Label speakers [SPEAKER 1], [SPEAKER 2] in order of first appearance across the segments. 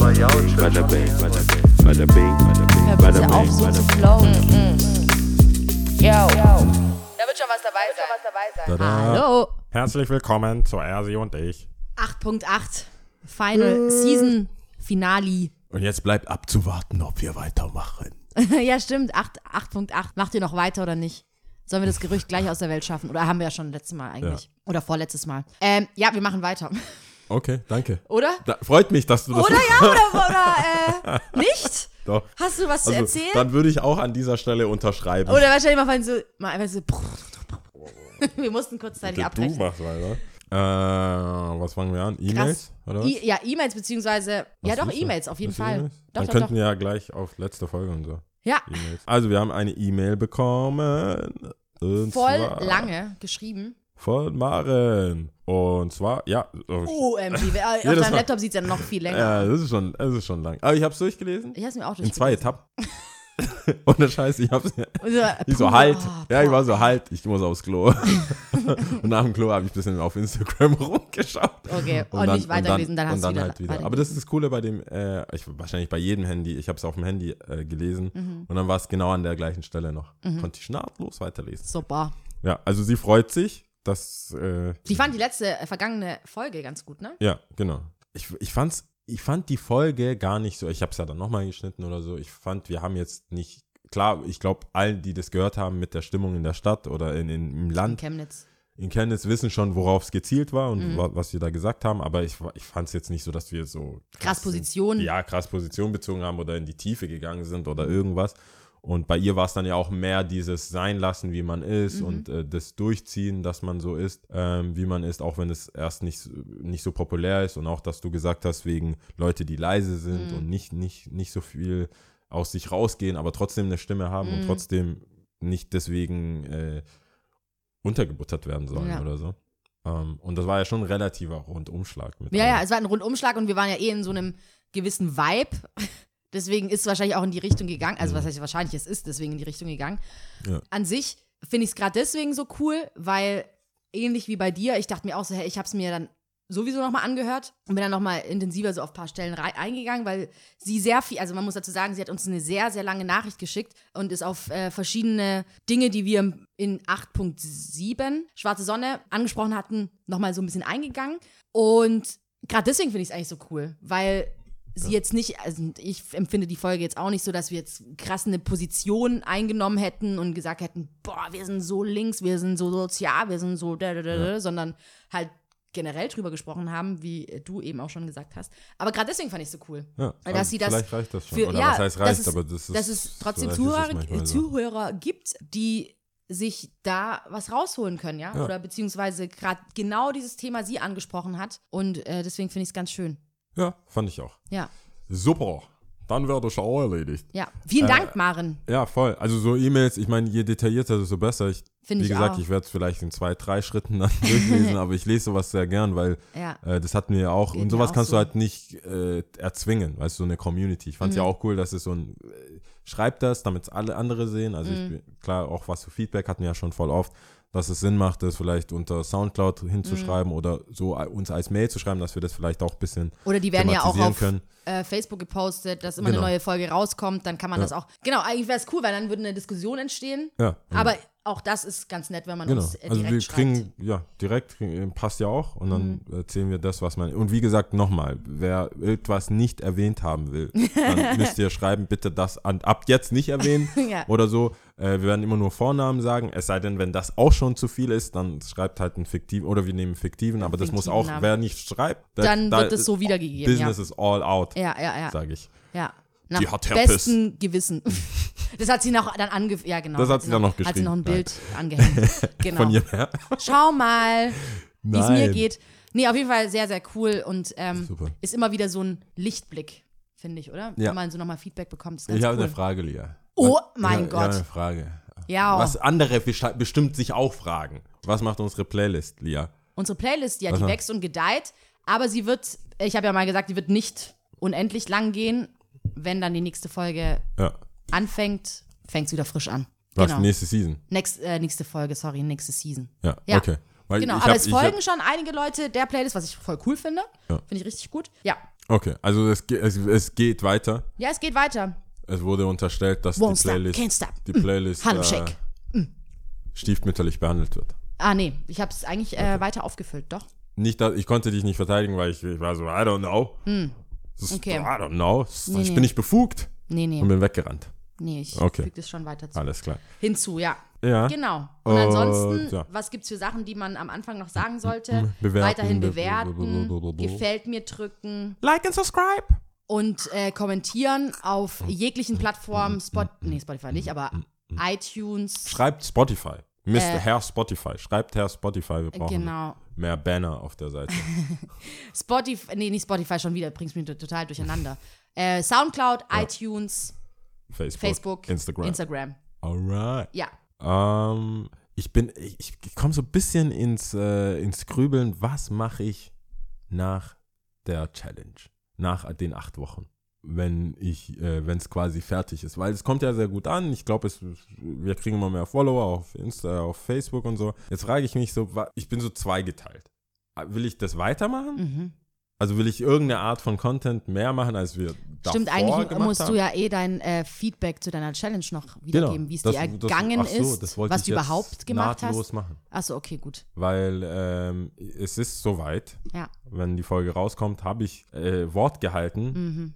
[SPEAKER 1] Bada bing, bada bing, bada bing,
[SPEAKER 2] auf,
[SPEAKER 1] bing,
[SPEAKER 2] so zu
[SPEAKER 1] bing.
[SPEAKER 2] flowen. Yo. Da wird schon was dabei sein. Hallo.
[SPEAKER 3] Herzlich willkommen zu Ersi und ich.
[SPEAKER 2] 8.8. Final Season Finale.
[SPEAKER 3] Und jetzt bleibt abzuwarten, ob wir weitermachen.
[SPEAKER 2] ja, stimmt. 8 8.8. Macht ihr noch weiter oder nicht? Sollen wir das Gerücht gleich aus der Welt schaffen? Oder haben wir ja schon letztes Mal eigentlich? Oder vorletztes Mal. Ähm, ja, wir machen weiter.
[SPEAKER 3] Okay, danke.
[SPEAKER 2] Oder?
[SPEAKER 3] Da, freut mich, dass du das
[SPEAKER 2] Oder ja, oder, oder äh, nicht?
[SPEAKER 3] Doch.
[SPEAKER 2] Hast du was zu
[SPEAKER 3] Also,
[SPEAKER 2] erzählen?
[SPEAKER 3] dann würde ich auch an dieser Stelle unterschreiben.
[SPEAKER 2] Oder wahrscheinlich mal so, mal einfach so. Wir mussten kurzzeitig
[SPEAKER 3] du
[SPEAKER 2] abbrechen.
[SPEAKER 3] machst weiter. Äh, was fangen wir an? E-Mails?
[SPEAKER 2] I ja, E-Mails beziehungsweise, ja
[SPEAKER 3] Was
[SPEAKER 2] doch,
[SPEAKER 3] ist das?
[SPEAKER 2] E-Mails auf jeden Fall.
[SPEAKER 3] E-Mails?
[SPEAKER 2] Doch,
[SPEAKER 3] Dann
[SPEAKER 2] doch,
[SPEAKER 3] könnten
[SPEAKER 2] doch.
[SPEAKER 3] wir ja gleich auf letzte Folge und so.
[SPEAKER 2] Ja,
[SPEAKER 3] E-Mails. Also wir haben eine E-Mail bekommen.
[SPEAKER 2] Voll lange geschrieben.
[SPEAKER 3] Von Maren. Und zwar, ja. oh,
[SPEAKER 2] OMG, auf deinem Laptop sieht es ja noch viel länger.
[SPEAKER 3] Ja, das ist schon, das ist schon lang. Aber ich habe es durchgelesen.
[SPEAKER 2] Ich hab's mir auch
[SPEAKER 3] In zwei
[SPEAKER 2] durchgelesen.
[SPEAKER 3] Etappen. Ohne Scheiß, ich hab's.
[SPEAKER 2] Und
[SPEAKER 3] Ich so, halt. Ja, ich war so, halt, ich muss aufs Klo. und nach dem Klo habe ich ein bisschen auf Instagram rumgeschaut.
[SPEAKER 2] Okay, und, nicht weitergelesen, dann, hast
[SPEAKER 3] und
[SPEAKER 2] du
[SPEAKER 3] dann
[SPEAKER 2] wieder,
[SPEAKER 3] halt wieder.
[SPEAKER 2] weitergelesen.
[SPEAKER 3] Aber das ist das Coole bei dem, äh, ich, wahrscheinlich bei jedem Handy, ich habe es auf dem Handy äh, gelesen
[SPEAKER 2] Mhm.
[SPEAKER 3] und dann war es genau an der gleichen Stelle noch. Konnte ich nahtlos weiterlesen.
[SPEAKER 2] Super.
[SPEAKER 3] Ja, also sie freut sich, dass, äh,
[SPEAKER 2] Ich fand die letzte, äh, vergangene Folge ganz gut, ne?
[SPEAKER 3] ja, genau. Ich, ich fand's, ich fand die Folge gar nicht so, ich habe es ja dann nochmal geschnitten oder so, ich fand, wir haben jetzt nicht, klar, ich glaube, allen, die das gehört haben mit der Stimmung in der Stadt oder in, in, im
[SPEAKER 2] In
[SPEAKER 3] Land,
[SPEAKER 2] Chemnitz.
[SPEAKER 3] in Chemnitz wissen schon, worauf es gezielt war und
[SPEAKER 2] Mhm.
[SPEAKER 3] wa was wir da gesagt haben, aber ich, ich fand es jetzt nicht so, dass wir so
[SPEAKER 2] Krass Position.
[SPEAKER 3] ja, krass Position bezogen haben oder in die Tiefe gegangen sind oder irgendwas. Und bei ihr war es dann ja auch mehr dieses Sein lassen, wie man ist
[SPEAKER 2] Mhm.
[SPEAKER 3] und äh, das Durchziehen, dass man so ist, ähm, wie man ist, auch wenn es erst nicht, so- nicht so populär ist und auch, dass du gesagt hast, wegen Leute, die leise sind
[SPEAKER 2] Mhm.
[SPEAKER 3] und nicht, nicht, nicht so viel aus sich rausgehen, aber trotzdem eine Stimme haben
[SPEAKER 2] Mhm.
[SPEAKER 3] und trotzdem nicht deswegen äh, untergebuttert werden sollen
[SPEAKER 2] Ja.
[SPEAKER 3] oder so. Ähm, und das war ja schon ein relativer Rundumschlag. Mit
[SPEAKER 2] Ja,
[SPEAKER 3] allem.
[SPEAKER 2] ja, es war ein Rundumschlag und wir waren ja eh in so einem gewissen Vibe. Deswegen ist es wahrscheinlich auch in die Richtung gegangen. Also, was heißt wahrscheinlich, es ist deswegen in die Richtung gegangen.
[SPEAKER 3] Ja.
[SPEAKER 2] An sich finde ich es gerade deswegen so cool, weil ähnlich wie bei dir, ich dachte mir auch so, hey, ich habe es mir dann sowieso nochmal angehört und bin dann nochmal intensiver so auf ein paar Stellen eingegangen, weil sie sehr viel, also man muss dazu sagen, sie hat uns eine sehr, sehr lange Nachricht geschickt und ist auf äh, verschiedene Dinge, die wir in 8.7 Schwarze Sonne angesprochen hatten, nochmal so ein bisschen eingegangen. Und gerade deswegen finde ich es eigentlich so cool, weil sie jetzt nicht, also ich empfinde die Folge jetzt auch nicht so, dass wir jetzt krass eine Position eingenommen hätten und gesagt hätten, boah, wir sind so links, wir sind so sozial, wir sind so, da, da, da, da, sondern halt generell drüber gesprochen haben, wie du eben auch schon gesagt hast. Aber gerade deswegen fand ich es so cool.
[SPEAKER 3] Ja,
[SPEAKER 2] Weil
[SPEAKER 3] also
[SPEAKER 2] dass sie das
[SPEAKER 3] vielleicht reicht das schon.
[SPEAKER 2] für-
[SPEAKER 3] Oder
[SPEAKER 2] ja,
[SPEAKER 3] was heißt
[SPEAKER 2] dass
[SPEAKER 3] reicht,
[SPEAKER 2] es-
[SPEAKER 3] aber das ist.
[SPEAKER 2] dass es trotzdem Zuhörer,
[SPEAKER 3] manchmal so.
[SPEAKER 2] Zuhörer gibt, die sich da was rausholen können, ja?
[SPEAKER 3] Ja.
[SPEAKER 2] Oder beziehungsweise gerade genau dieses Thema sie angesprochen hat. Und äh, deswegen finde ich es ganz schön.
[SPEAKER 3] Ja, fand ich auch.
[SPEAKER 2] Ja.
[SPEAKER 3] Super. Dann wäre das auch erledigt.
[SPEAKER 2] Ja. Vielen
[SPEAKER 3] Äh,
[SPEAKER 2] Dank, Maren.
[SPEAKER 3] Ja, voll. Also so E-Mails, ich meine, je detaillierter, desto besser. Ich,
[SPEAKER 2] Finde
[SPEAKER 3] wie
[SPEAKER 2] ich
[SPEAKER 3] gesagt,
[SPEAKER 2] auch.
[SPEAKER 3] ich werde es vielleicht in zwei, drei Schritten dann durchlesen, aber ich lese sowas sehr gern, weil
[SPEAKER 2] Ja.
[SPEAKER 3] äh, das hatten wir ja auch.
[SPEAKER 2] Geht
[SPEAKER 3] und sowas
[SPEAKER 2] auch
[SPEAKER 3] kannst
[SPEAKER 2] so.
[SPEAKER 3] du halt nicht äh, erzwingen, weißt du, so eine Community. Ich fand es
[SPEAKER 2] Mhm.
[SPEAKER 3] ja auch cool, dass es so ein, äh, schreibt das, damit es alle andere sehen. Also
[SPEAKER 2] Mhm.
[SPEAKER 3] ich bin, klar, auch was für Feedback hatten wir ja schon voll oft, dass es Sinn macht, das vielleicht unter Soundcloud hinzuschreiben oder so äh, uns als Mail zu schreiben, dass wir das vielleicht auch ein bisschen
[SPEAKER 2] Oder die werden ja auch auf
[SPEAKER 3] können.
[SPEAKER 2] äh, Facebook gepostet, dass immer
[SPEAKER 3] Genau.
[SPEAKER 2] eine neue Folge rauskommt. Dann kann man
[SPEAKER 3] Ja.
[SPEAKER 2] das auch. Genau, eigentlich wäre es cool, weil dann würde eine Diskussion entstehen.
[SPEAKER 3] Ja.
[SPEAKER 2] Aber auch das ist ganz nett, wenn man
[SPEAKER 3] Genau.
[SPEAKER 2] uns äh,
[SPEAKER 3] Also
[SPEAKER 2] direkt
[SPEAKER 3] wir
[SPEAKER 2] schreibt.
[SPEAKER 3] kriegen, ja, direkt kriegen- passt ja auch und dann
[SPEAKER 2] Mhm.
[SPEAKER 3] erzählen wir das, was man. Und wie gesagt, nochmal, wer etwas nicht erwähnt haben will, dann müsst ihr schreiben, bitte das an, ab jetzt nicht erwähnen
[SPEAKER 2] Ja.
[SPEAKER 3] oder so. Äh, wir werden immer nur Vornamen sagen, es sei denn, wenn das auch schon zu viel ist, dann schreibt halt einen fiktiven oder wir nehmen fiktiven, aber das muss
[SPEAKER 2] fiktiven
[SPEAKER 3] auch,
[SPEAKER 2] Namen.
[SPEAKER 3] wer nicht schreibt, der-
[SPEAKER 2] Dann
[SPEAKER 3] da
[SPEAKER 2] wird es so wiedergegeben.
[SPEAKER 3] Business is all out,
[SPEAKER 2] Ja, ja, ja. ja.
[SPEAKER 3] sage ich.
[SPEAKER 2] Ja. Nach
[SPEAKER 3] Die hat Herpes.
[SPEAKER 2] bestem Gewissen. Das hat sie noch dann ange... Ja, genau.
[SPEAKER 3] Das hat sie dann noch
[SPEAKER 2] Hat sie noch ein
[SPEAKER 3] geschrieben.
[SPEAKER 2] Bild angehängt. Genau.
[SPEAKER 3] Von ihr her.
[SPEAKER 2] Schau mal, wie es mir
[SPEAKER 3] Nein.
[SPEAKER 2] geht. Nee, auf jeden Fall sehr, sehr cool und ähm, ist immer wieder so ein Lichtblick, finde ich, oder?
[SPEAKER 3] Ja.
[SPEAKER 2] Wenn man so nochmal Feedback bekommt,
[SPEAKER 3] Ich habe
[SPEAKER 2] cool.
[SPEAKER 3] eine Frage, Lia.
[SPEAKER 2] Oh mein
[SPEAKER 3] ich
[SPEAKER 2] Gott.
[SPEAKER 3] Ich habe eine Frage.
[SPEAKER 2] Ja,
[SPEAKER 3] Was andere besti- bestimmt sich auch fragen. Was macht unsere Playlist, Lia?
[SPEAKER 2] unsere Playlist, ja,
[SPEAKER 3] Was
[SPEAKER 2] die
[SPEAKER 3] noch?
[SPEAKER 2] wächst und gedeiht, aber sie wird, ich habe ja mal gesagt, die wird nicht unendlich lang gehen. Wenn dann die nächste Folge
[SPEAKER 3] Ja.
[SPEAKER 2] anfängt, fängt es wieder frisch an.
[SPEAKER 3] Was,
[SPEAKER 2] genau.
[SPEAKER 3] nächste Season?
[SPEAKER 2] Next, äh, nächste Folge, sorry, nächste Season.
[SPEAKER 3] Ja,
[SPEAKER 2] Ja.
[SPEAKER 3] okay. Weil
[SPEAKER 2] Genau, aber
[SPEAKER 3] hab-
[SPEAKER 2] es
[SPEAKER 3] ich hab-
[SPEAKER 2] folgen schon einige Leute der Playlist, was ich voll cool finde.
[SPEAKER 3] Ja.
[SPEAKER 2] Finde ich richtig gut. Ja.
[SPEAKER 3] Okay, also es, es, es geht weiter.
[SPEAKER 2] Ja, es geht weiter.
[SPEAKER 3] Es wurde unterstellt, dass
[SPEAKER 2] Won't
[SPEAKER 3] die
[SPEAKER 2] stop,
[SPEAKER 3] Playlist,
[SPEAKER 2] can't stop.
[SPEAKER 3] die Playlist
[SPEAKER 2] Harlem
[SPEAKER 3] äh,
[SPEAKER 2] Shake.
[SPEAKER 3] stiefmütterlich behandelt wird.
[SPEAKER 2] Ah, nee, ich habe es eigentlich äh, weiter aufgefüllt, doch.
[SPEAKER 3] Nicht, dass, ich konnte dich nicht verteidigen, weil ich, ich war so, I don't know. Das ist.
[SPEAKER 2] Okay.
[SPEAKER 3] I don't know. Das-
[SPEAKER 2] Nee,
[SPEAKER 3] ich
[SPEAKER 2] nee.
[SPEAKER 3] bin nicht befugt
[SPEAKER 2] Nee, nee,
[SPEAKER 3] und bin weggerannt.
[SPEAKER 2] nee, ich
[SPEAKER 3] Okay.
[SPEAKER 2] füge das schon weiter zu.
[SPEAKER 3] Alles klar.
[SPEAKER 2] hinzu, ja.
[SPEAKER 3] Ja.
[SPEAKER 2] Genau. Und
[SPEAKER 3] Und,
[SPEAKER 2] ansonsten,
[SPEAKER 3] ja.
[SPEAKER 2] was gibt's für Sachen, die man am Anfang noch sagen sollte?
[SPEAKER 3] Bewerten,
[SPEAKER 2] Weiterhin
[SPEAKER 3] be-
[SPEAKER 2] bewerten,
[SPEAKER 3] blablabla.
[SPEAKER 2] gefällt mir drücken
[SPEAKER 3] Like and subscribe.
[SPEAKER 2] und äh, kommentieren auf jeglichen Plattformen, Spot, nee, Spotify nicht, aber iTunes.
[SPEAKER 3] Schreibt Spotify. Mr.
[SPEAKER 2] Äh,
[SPEAKER 3] Herr Spotify. Schreibt Herr Spotify. Wir brauchen
[SPEAKER 2] Genau.
[SPEAKER 3] Mehr Banner auf der Seite.
[SPEAKER 2] Spotify, nee, nicht Spotify schon wieder, bringst mich total durcheinander. Äh, Soundcloud, iTunes,
[SPEAKER 3] Facebook,
[SPEAKER 2] Facebook,
[SPEAKER 3] Instagram.
[SPEAKER 2] Instagram.
[SPEAKER 3] Alright.
[SPEAKER 2] Ja.
[SPEAKER 3] Ähm, ich bin, ich, ich komme so ein bisschen ins, äh, ins Grübeln. Was mache ich nach der Challenge? Nach den acht Wochen? Wenn ich, äh, wenn es quasi fertig ist. Weil es kommt ja sehr gut an. Ich glaube, wir kriegen immer mehr Follower auf Insta, auf Facebook und so. Jetzt frage ich mich so, ich bin so zweigeteilt. Will ich das weitermachen?
[SPEAKER 2] Mhm.
[SPEAKER 3] Also will ich irgendeine Art von Content mehr machen, als wir
[SPEAKER 2] Stimmt,
[SPEAKER 3] davor
[SPEAKER 2] eigentlich
[SPEAKER 3] gemacht
[SPEAKER 2] musst
[SPEAKER 3] haben?
[SPEAKER 2] du ja eh dein äh, Feedback zu deiner Challenge noch wiedergeben, wie es
[SPEAKER 3] Das-
[SPEAKER 2] dir
[SPEAKER 3] das-
[SPEAKER 2] ergangen
[SPEAKER 3] ach so,
[SPEAKER 2] ist,
[SPEAKER 3] das wollte
[SPEAKER 2] was du überhaupt gemacht hast.
[SPEAKER 3] machen.
[SPEAKER 2] Achso, okay, gut.
[SPEAKER 3] Weil ähm, es ist soweit,
[SPEAKER 2] Ja.
[SPEAKER 3] wenn die Folge rauskommt, habe ich äh, Wort gehalten
[SPEAKER 2] Mhm.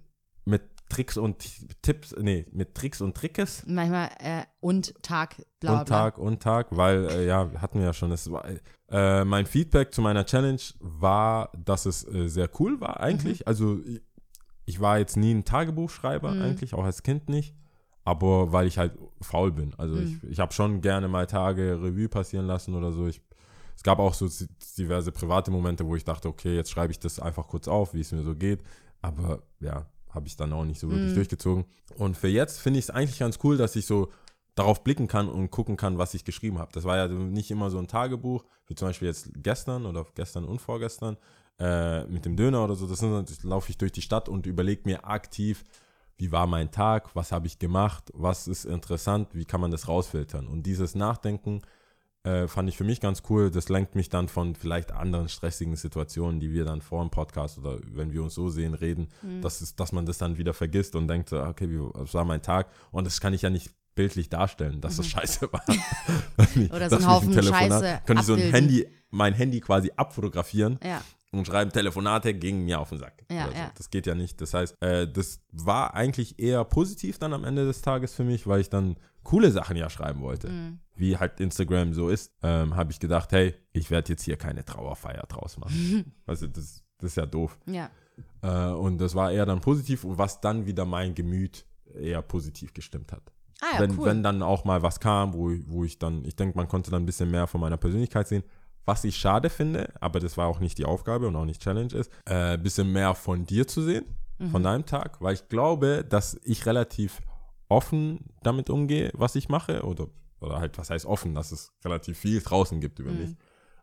[SPEAKER 3] Tricks und Tipps, nee, mit Tricks und Trickes
[SPEAKER 2] Manchmal äh, und Tag, bla bla
[SPEAKER 3] und Tag und Tag, weil, äh, ja, hatten wir ja schon, es war, äh, mein Feedback zu meiner Challenge war, dass es äh, sehr cool war eigentlich.
[SPEAKER 2] Mhm.
[SPEAKER 3] Also ich, ich war jetzt nie ein Tagebuchschreiber
[SPEAKER 2] Mhm.
[SPEAKER 3] eigentlich, auch als Kind nicht. Aber weil ich halt faul bin. Also
[SPEAKER 2] Mhm.
[SPEAKER 3] ich, ich habe schon gerne mal Tage Revue passieren lassen oder so. Ich, es gab auch so diverse private Momente, wo ich dachte, okay, jetzt schreibe ich das einfach kurz auf, wie es mir so geht. Aber ja, habe ich dann auch nicht so wirklich
[SPEAKER 2] Mhm.
[SPEAKER 3] durchgezogen. Und für jetzt finde ich es eigentlich ganz cool, dass ich so darauf blicken kann und gucken kann, was ich geschrieben habe. Das war ja nicht immer so ein Tagebuch, wie zum Beispiel jetzt gestern oder gestern und vorgestern äh, mit dem Döner oder so. Das laufe ich durch die Stadt und überlege mir aktiv, wie war mein Tag, was habe ich gemacht, was ist interessant, wie kann man das rausfiltern. Und dieses Nachdenken äh, fand ich für mich ganz cool. Das lenkt mich dann von vielleicht anderen stressigen Situationen, die wir dann vor dem Podcast oder wenn wir uns so sehen, reden,
[SPEAKER 2] Mhm.
[SPEAKER 3] dass, es, dass man das dann wieder vergisst und denkt, so, okay, wie, was war mein Tag? Und das kann ich ja nicht bildlich darstellen, dass das scheiße war.
[SPEAKER 2] Mhm. Oder so ein Haufen
[SPEAKER 3] Telefonat-
[SPEAKER 2] Scheiße
[SPEAKER 3] Könnte ich so ein. Handy, mein Handy quasi abfotografieren
[SPEAKER 2] Ja.
[SPEAKER 3] und schreiben, Telefonate gingen mir auf den Sack.
[SPEAKER 2] Ja,
[SPEAKER 3] oder so.
[SPEAKER 2] ja.
[SPEAKER 3] Das geht ja nicht. Das heißt, äh, das war eigentlich eher positiv dann am Ende des Tages für mich, weil ich dann coole Sachen ja schreiben wollte.
[SPEAKER 2] Mhm.
[SPEAKER 3] Wie halt Instagram so ist, ähm, habe ich gedacht, hey, ich werde jetzt hier keine Trauerfeier draus machen. also das, das ist ja doof.
[SPEAKER 2] Ja.
[SPEAKER 3] Äh, und das war eher dann positiv, was dann wieder mein Gemüt eher positiv gestimmt hat
[SPEAKER 2] Ah ja,
[SPEAKER 3] wenn,
[SPEAKER 2] cool.
[SPEAKER 3] wenn dann auch mal was kam, wo, ich- wo ich dann, ich denke, man konnte dann ein bisschen mehr von meiner Persönlichkeit sehen. Was ich schade finde, aber das war auch nicht die Aufgabe und auch nicht Challenge ist, ein äh, bisschen mehr von dir zu sehen,
[SPEAKER 2] Mhm.
[SPEAKER 3] von deinem Tag, weil ich glaube, dass ich relativ offen damit umgehe, was ich mache oder, oder halt, was heißt offen, dass es relativ viel draußen gibt über mich.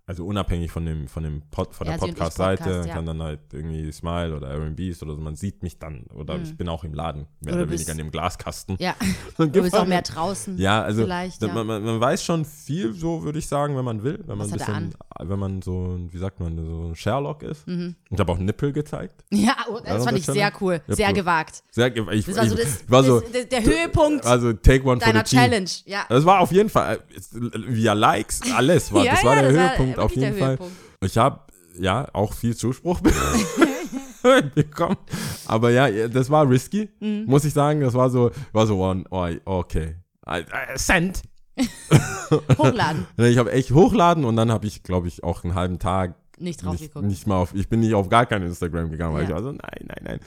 [SPEAKER 3] Also unabhängig von dem, von dem Pod, von der
[SPEAKER 2] ich
[SPEAKER 3] Podcast-Seite,
[SPEAKER 2] Podcast, ja.
[SPEAKER 3] kann dann halt irgendwie Smile oder R&B's oder so, man sieht mich dann, oder ich bin auch im Laden, mehr.
[SPEAKER 2] Oder
[SPEAKER 3] oder, weniger in dem Glaskasten.
[SPEAKER 2] ja. Du bist auch mehr draußen.
[SPEAKER 3] Ja, also
[SPEAKER 2] Vielleicht, ja.
[SPEAKER 3] Man, man, man weiß schon viel, so würde ich sagen, wenn man will. Wenn man
[SPEAKER 2] Was
[SPEAKER 3] ein bisschen, wenn man so, ein- wie sagt man, so ein Sherlock ist.
[SPEAKER 2] Mhm.
[SPEAKER 3] Ich habe auch Nippel gezeigt.
[SPEAKER 2] Ja, oh, das
[SPEAKER 3] Ja,
[SPEAKER 2] fand ich
[SPEAKER 3] das
[SPEAKER 2] sehr cool. Sehr gewagt.
[SPEAKER 3] Sehr, ich,
[SPEAKER 2] Das war so, das,
[SPEAKER 3] war so
[SPEAKER 2] das, der, Höhepunkt
[SPEAKER 3] also take one for
[SPEAKER 2] deiner
[SPEAKER 3] the team.
[SPEAKER 2] Challenge. Ja.
[SPEAKER 3] Das war auf jeden Fall, äh, via Likes, alles war, das war der
[SPEAKER 2] das
[SPEAKER 3] Höhepunkt auf jeden Fall.
[SPEAKER 2] Höhepunkt.
[SPEAKER 3] Ich habe ja auch viel Zuspruch bekommen, aber ja, das war risky,
[SPEAKER 2] Mhm.
[SPEAKER 3] muss ich sagen. Das war so, war so one, oh, okay, Äh, äh, send.
[SPEAKER 2] Hochladen.
[SPEAKER 3] Ich habe echt hochladen und dann habe ich, glaube ich, auch einen halben Tag
[SPEAKER 2] Nicht drauf
[SPEAKER 3] nicht,
[SPEAKER 2] geguckt.
[SPEAKER 3] nicht mal auf, ich bin nicht auf gar kein Instagram gegangen, weil
[SPEAKER 2] Ja.
[SPEAKER 3] ich war so, nein, nein, nein.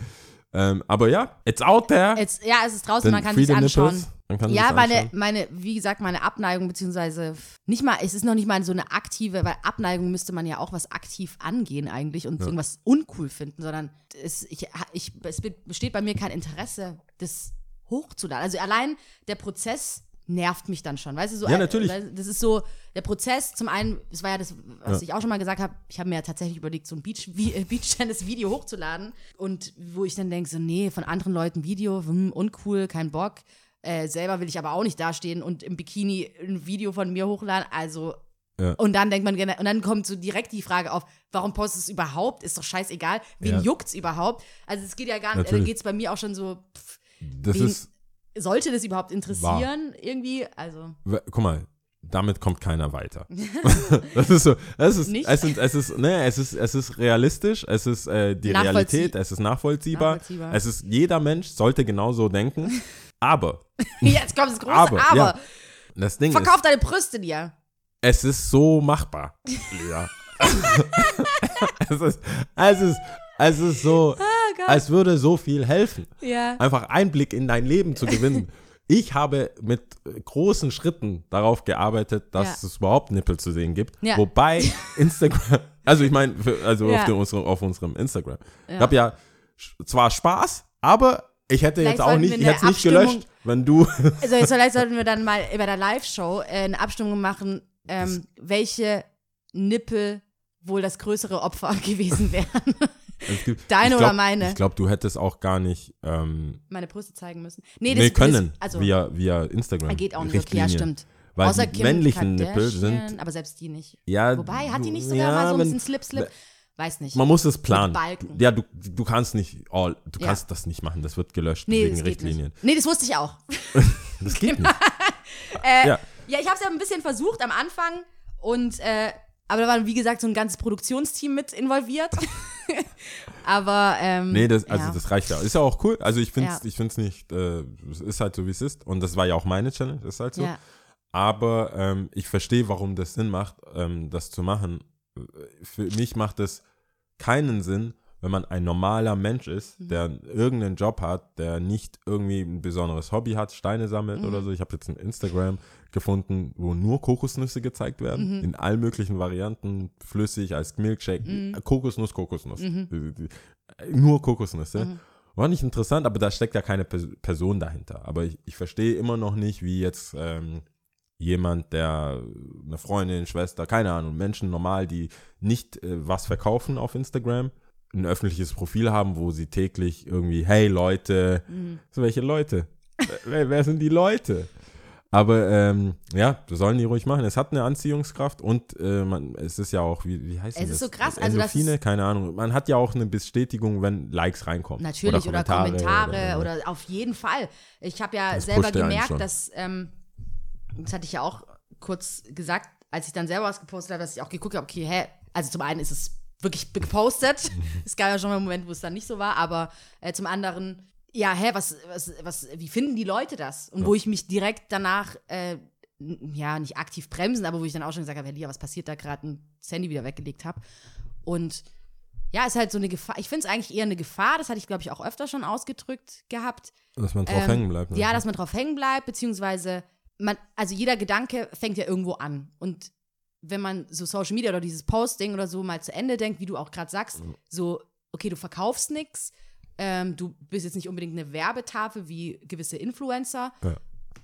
[SPEAKER 3] Ähm, aber ja, it's out there.
[SPEAKER 2] Jetzt, ja, es ist draußen,
[SPEAKER 3] Then
[SPEAKER 2] man kann
[SPEAKER 3] the
[SPEAKER 2] anschauen. Ja, meine,
[SPEAKER 3] anschauen.
[SPEAKER 2] meine, wie gesagt, meine Abneigung, beziehungsweise nicht mal, es ist noch nicht mal so eine aktive, weil Abneigung müsste man ja auch was aktiv angehen eigentlich und irgendwas uncool finden, sondern es, ich, ich, es besteht bei mir kein Interesse, das hochzuladen. Also allein der Prozess nervt mich dann schon, weißt du? So,
[SPEAKER 3] Ja, natürlich.
[SPEAKER 2] Das ist so, der Prozess, zum einen, das war ja das, was
[SPEAKER 3] Ja.
[SPEAKER 2] ich auch schon mal gesagt habe, ich habe mir ja tatsächlich überlegt, so ein Beach, äh, Beach-Tennis-Video hochzuladen und wo ich dann denke, so, nee, von anderen Leuten Video, hm, uncool, kein Bock. Äh, selber will ich aber auch nicht dastehen und im Bikini ein Video von mir hochladen. Also
[SPEAKER 3] Ja.
[SPEAKER 2] Und dann denkt man, und dann kommt so direkt die Frage auf, warum postest du es überhaupt? Ist doch scheißegal. Wen
[SPEAKER 3] Ja.
[SPEAKER 2] juckt's überhaupt? Also es geht ja gar nicht, da
[SPEAKER 3] Natürlich.
[SPEAKER 2] geht es bei mir auch schon so, pff,
[SPEAKER 3] Das
[SPEAKER 2] Wen-
[SPEAKER 3] ist,
[SPEAKER 2] sollte das überhaupt interessieren irgendwie? Also,
[SPEAKER 3] guck mal, damit kommt keiner weiter. das ist so, es ist,
[SPEAKER 2] Nicht?
[SPEAKER 3] es ist, es ist, ne, es ist, es ist realistisch, es ist äh, die Realität, es ist nachvollziehbar,
[SPEAKER 2] Nachvollziehbar.
[SPEAKER 3] es ist, jeder Mensch sollte genauso denken, aber,
[SPEAKER 2] jetzt kommt das große
[SPEAKER 3] aber,
[SPEAKER 2] Aber.
[SPEAKER 3] ja, das Ding
[SPEAKER 2] Verkauf
[SPEAKER 3] ist,
[SPEAKER 2] deine Brüste dir.
[SPEAKER 3] es ist so machbar, Lea. es ist, es ist, es ist so, als würde so viel helfen.
[SPEAKER 2] Ja.
[SPEAKER 3] einfach Einblick in dein Leben zu gewinnen. Ich habe mit großen Schritten darauf gearbeitet, dass
[SPEAKER 2] Ja.
[SPEAKER 3] es überhaupt Nippel zu sehen gibt.
[SPEAKER 2] Ja.
[SPEAKER 3] Wobei Instagram, also ich meine, also
[SPEAKER 2] Ja.
[SPEAKER 3] auf, den, unserem, auf unserem Instagram. Ich habe ja zwar Spaß, aber ich hätte
[SPEAKER 2] Vielleicht
[SPEAKER 3] jetzt auch nicht, ich hätte es nicht gelöscht, wenn du.
[SPEAKER 2] Also jetzt vielleicht sollten wir dann mal bei der Live-Show äh, eine Abstimmung machen, ähm, welche Nippel wohl das größere Opfer gewesen wären.
[SPEAKER 3] Es gibt-
[SPEAKER 2] Deine
[SPEAKER 3] ich
[SPEAKER 2] oder
[SPEAKER 3] glaub,
[SPEAKER 2] meine?
[SPEAKER 3] Ich glaube, du hättest auch gar nicht ähm,
[SPEAKER 2] Meine Brüste zeigen müssen. Nee,
[SPEAKER 3] nee,
[SPEAKER 2] das,
[SPEAKER 3] können
[SPEAKER 2] Das, also,
[SPEAKER 3] via, via Instagram.
[SPEAKER 2] geht auch nicht. Okay, ja, stimmt.
[SPEAKER 3] Weil
[SPEAKER 2] Außer
[SPEAKER 3] die
[SPEAKER 2] Kim
[SPEAKER 3] männlichen Nippel sind.
[SPEAKER 2] aber selbst die nicht.
[SPEAKER 3] Ja,
[SPEAKER 2] Wobei, hat die nicht sogar
[SPEAKER 3] ja,
[SPEAKER 2] mal so ein bisschen Slip-Slip? Weiß nicht.
[SPEAKER 3] Man muss es planen. Ja, du, du kannst nicht, all, du
[SPEAKER 2] Ja.
[SPEAKER 3] kannst das nicht machen. Das wird gelöscht
[SPEAKER 2] nee,
[SPEAKER 3] wegen Richtlinien.
[SPEAKER 2] nicht. Nee, das wusste ich auch.
[SPEAKER 3] Das geht nicht.
[SPEAKER 2] Äh,
[SPEAKER 3] Ja.
[SPEAKER 2] ja. ich habe es ja ein bisschen versucht am Anfang und äh, aber da war wie gesagt so ein ganzes Produktionsteam mit involviert. aber ähm,
[SPEAKER 3] Nee, das, also
[SPEAKER 2] ja.
[SPEAKER 3] das reicht ja. Ist ja auch cool. Also ich finde es
[SPEAKER 2] Ja.
[SPEAKER 3] ich find's nicht, äh, es ist halt so, wie es ist. Und das war ja auch meine Challenge, ist halt so.
[SPEAKER 2] ja.
[SPEAKER 3] Aber ähm, ich verstehe, warum das Sinn macht, ähm, das zu machen. Für mich macht es keinen Sinn, wenn man ein normaler Mensch ist,
[SPEAKER 2] Mhm.
[SPEAKER 3] der irgendeinen Job hat, der nicht irgendwie ein besonderes Hobby hat, Steine sammelt
[SPEAKER 2] Mhm.
[SPEAKER 3] oder so. Ich habe jetzt ein Instagram gefunden, wo nur Kokosnüsse gezeigt werden,
[SPEAKER 2] Mhm.
[SPEAKER 3] in allen möglichen Varianten, flüssig, als Milkshake,
[SPEAKER 2] Mhm.
[SPEAKER 3] Kokosnuss, Kokosnuss. Nur Kokosnüsse.
[SPEAKER 2] Mhm.
[SPEAKER 3] War nicht interessant, aber da steckt ja keine Pers Person dahinter. Aber ich, ich verstehe immer noch nicht, wie jetzt ähm, jemand, der eine Freundin, Schwester, keine Ahnung, Menschen normal, die nicht äh, was verkaufen auf Instagram, ein öffentliches Profil haben, wo sie täglich irgendwie, hey Leute,
[SPEAKER 2] Mhm.
[SPEAKER 3] so welche Leute? wer, wer sind die Leute? Aber ähm, ja, das sollen die ruhig machen. Es hat eine Anziehungskraft und äh, man, es ist ja auch, wie, wie heißt
[SPEAKER 2] Es
[SPEAKER 3] denn
[SPEAKER 2] ist so krass, also das
[SPEAKER 3] Endorphine,
[SPEAKER 2] ist-
[SPEAKER 3] keine Ahnung. Man hat ja auch eine Bestätigung, wenn Likes reinkommen.
[SPEAKER 2] Natürlich, oder Kommentare,
[SPEAKER 3] oder-
[SPEAKER 2] oder, auf jeden Fall. Ich habe ja selber gemerkt, dass, ähm, das hatte ich ja auch kurz gesagt, als ich dann selber was gepostet habe, dass ich auch geguckt habe, okay, hä, also zum einen ist es wirklich gepostet. es gab ja schon mal einen Moment, wo es dann nicht so war, aber äh, zum anderen, ja, hä, was, was, was, wie finden die Leute das? Und wo ich mich direkt danach, äh, ja, nicht aktiv bremsen, aber wo ich dann auch schon gesagt habe, Lia, was passiert da gerade, ein Handy wieder weggelegt habe. Und ja, ist halt so eine Gefahr. Ich finde es eigentlich eher eine Gefahr, das hatte ich, glaube ich, auch öfter schon ausgedrückt gehabt.
[SPEAKER 3] Dass man drauf
[SPEAKER 2] Ähm,
[SPEAKER 3] hängen bleibt. ne?
[SPEAKER 2] Ja, dass man drauf hängen bleibt, beziehungsweise man, also jeder Gedanke fängt ja irgendwo an. Und wenn man so Social Media oder dieses Posting oder so mal zu Ende denkt, wie du auch gerade sagst,
[SPEAKER 3] Mhm.
[SPEAKER 2] so, okay, du verkaufst nichts, ähm, du bist jetzt nicht unbedingt eine Werbetafel wie gewisse Influencer
[SPEAKER 3] Ja.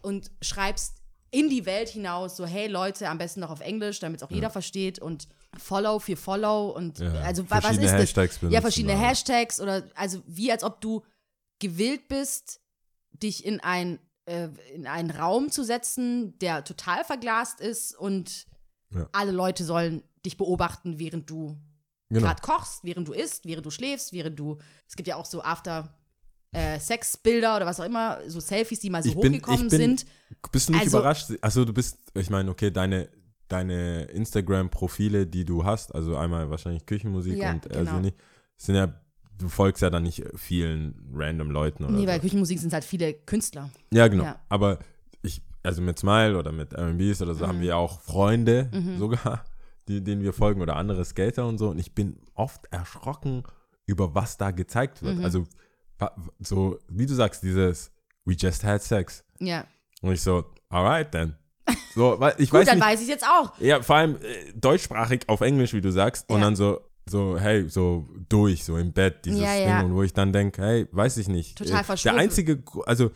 [SPEAKER 2] und schreibst in die Welt hinaus so, hey Leute, am besten noch auf Englisch, damit es auch jeder versteht und Follow für Follow und
[SPEAKER 3] Ja,
[SPEAKER 2] also wa- was
[SPEAKER 3] verschiedene
[SPEAKER 2] ist das?
[SPEAKER 3] Hashtags
[SPEAKER 2] Ja,
[SPEAKER 3] benutzen,
[SPEAKER 2] verschiedene
[SPEAKER 3] aber-
[SPEAKER 2] Hashtags oder also wie als ob du gewillt bist, dich in ein äh, in einen Raum zu setzen, der total verglast ist und
[SPEAKER 3] Ja.
[SPEAKER 2] alle Leute sollen dich beobachten, während du
[SPEAKER 3] Genau.
[SPEAKER 2] gerade kochst, während du isst, während du schläfst, während du es gibt ja auch so After äh, Sex-Bilder oder was auch immer, so Selfies, die mal so
[SPEAKER 3] Ich bin-
[SPEAKER 2] hochgekommen
[SPEAKER 3] ich bin-
[SPEAKER 2] sind.
[SPEAKER 3] Bist du nicht
[SPEAKER 2] Also-
[SPEAKER 3] überrascht? Also du bist, ich meine, okay, deine, deine Instagram-Profile, die du hast, also einmal wahrscheinlich Küchenmusik
[SPEAKER 2] Ja,
[SPEAKER 3] und äh,
[SPEAKER 2] genau.
[SPEAKER 3] nicht, sind ja, du folgst ja dann nicht vielen random Leuten oder
[SPEAKER 2] Nee,
[SPEAKER 3] so.
[SPEAKER 2] weil Küchenmusik sind halt viele Künstler.
[SPEAKER 3] Ja, genau.
[SPEAKER 2] Ja.
[SPEAKER 3] Aber also mit Smile oder mit R&Bs oder so
[SPEAKER 2] Mhm.
[SPEAKER 3] haben wir auch Freunde sogar, die, denen wir folgen oder andere Skater und so. Und ich bin oft erschrocken über was da gezeigt wird.
[SPEAKER 2] Mhm.
[SPEAKER 3] Also so, wie du sagst, dieses We just had sex.
[SPEAKER 2] Ja.
[SPEAKER 3] Und ich so, alright then. So, weil ich
[SPEAKER 2] Gut,
[SPEAKER 3] weiß
[SPEAKER 2] dann
[SPEAKER 3] nicht,
[SPEAKER 2] weiß ich jetzt auch.
[SPEAKER 3] ja, vor allem äh, deutschsprachig auf Englisch, wie du sagst, und
[SPEAKER 2] Ja.
[SPEAKER 3] dann so, so, hey, so durch, so im Bett, dieses
[SPEAKER 2] Ja,
[SPEAKER 3] Ding,
[SPEAKER 2] ja.
[SPEAKER 3] und wo ich dann denke, hey, weiß ich nicht.
[SPEAKER 2] Total
[SPEAKER 3] Äh, Der einzige, also,